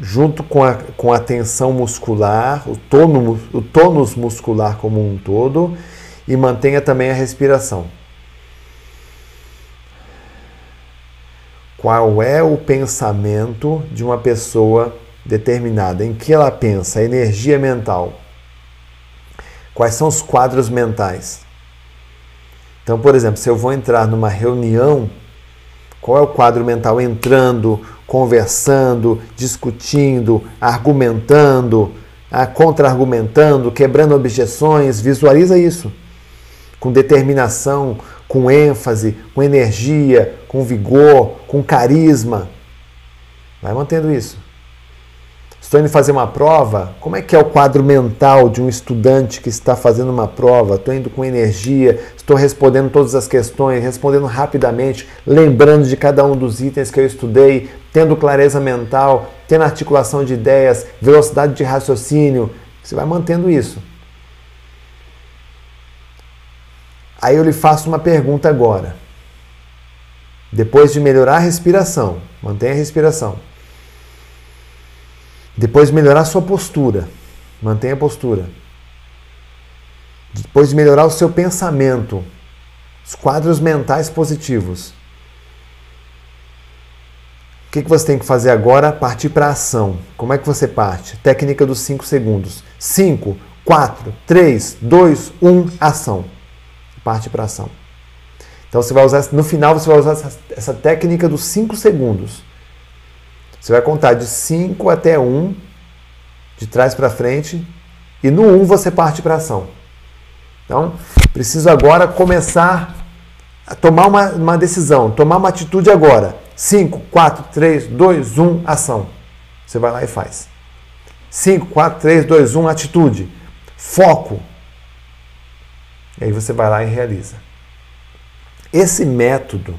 Speaker 1: Junto com a, com a tensão muscular, o, tono, o tônus muscular como um todo, e mantenha também a respiração. Qual é o pensamento de uma pessoa determinada, em que ela pensa, a energia mental. Quais são os quadros mentais? Então, por exemplo, se eu vou entrar numa reunião, qual é o quadro mental entrando, conversando, discutindo, argumentando, ah, contra-argumentando, quebrando objeções? Visualiza isso com determinação, com ênfase, com energia, com vigor, com carisma. Vai mantendo isso. Estou indo fazer uma prova, como é que é o quadro mental de um estudante que está fazendo uma prova? Estou indo com energia, estou respondendo todas as questões, respondendo rapidamente, lembrando de cada um dos itens que eu estudei, tendo clareza mental, tendo articulação de ideias, velocidade de raciocínio. Você vai mantendo isso. Aí eu lhe faço uma pergunta agora. Depois de melhorar a respiração, mantenha a respiração. Depois de melhorar a sua postura, mantenha a postura. Depois de melhorar o seu pensamento, os quadros mentais positivos. O que, você tem que fazer agora? Partir para a ação. Como é que você parte? Técnica dos 5 segundos. 5, 4, 3, 2, 1, ação parte para ação. Então você vai usar, no final você vai usar essa, essa técnica dos 5 segundos. Você vai contar de 5 até 1, um, de trás para frente, e no 1 um você parte para ação. Então, preciso agora começar a tomar uma, uma decisão, tomar uma atitude agora. 5, 4, 3, 2, 1, ação. Você vai lá e faz. 5, 4, 3, 2, 1, atitude. Foco. E aí você vai lá e realiza. Esse método,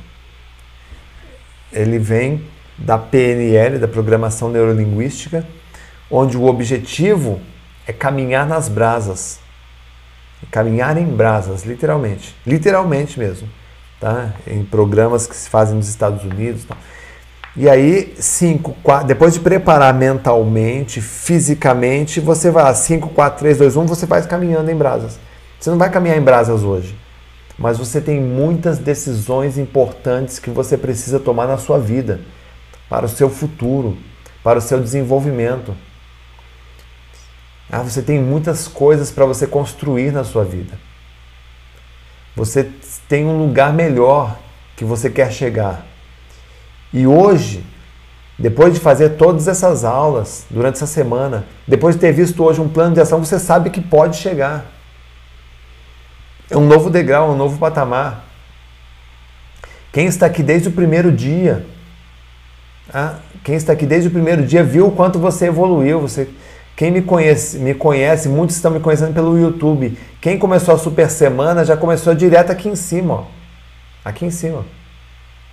Speaker 1: ele vem da PNL, da Programação Neurolinguística, onde o objetivo é caminhar nas brasas. Caminhar em brasas, literalmente. Literalmente mesmo. Tá? Em programas que se fazem nos Estados Unidos. Tá? E aí, cinco, quatro, depois de preparar mentalmente, fisicamente, você vai lá, 5, 4, 3, 2, 1, você vai caminhando em brasas. Você não vai caminhar em brasas hoje, mas você tem muitas decisões importantes que você precisa tomar na sua vida, para o seu futuro, para o seu desenvolvimento. Ah, você tem muitas coisas para você construir na sua vida. Você tem um lugar melhor que você quer chegar. E hoje, depois de fazer todas essas aulas durante essa semana, depois de ter visto hoje um plano de ação, você sabe que pode chegar. É um novo degrau, um novo patamar. Quem está aqui desde o primeiro dia, ah, quem está aqui desde o primeiro dia viu o quanto você evoluiu. Você, quem me conhece, me conhece, muitos estão me conhecendo pelo YouTube. Quem começou a super semana já começou direto aqui em cima, ó. aqui em cima.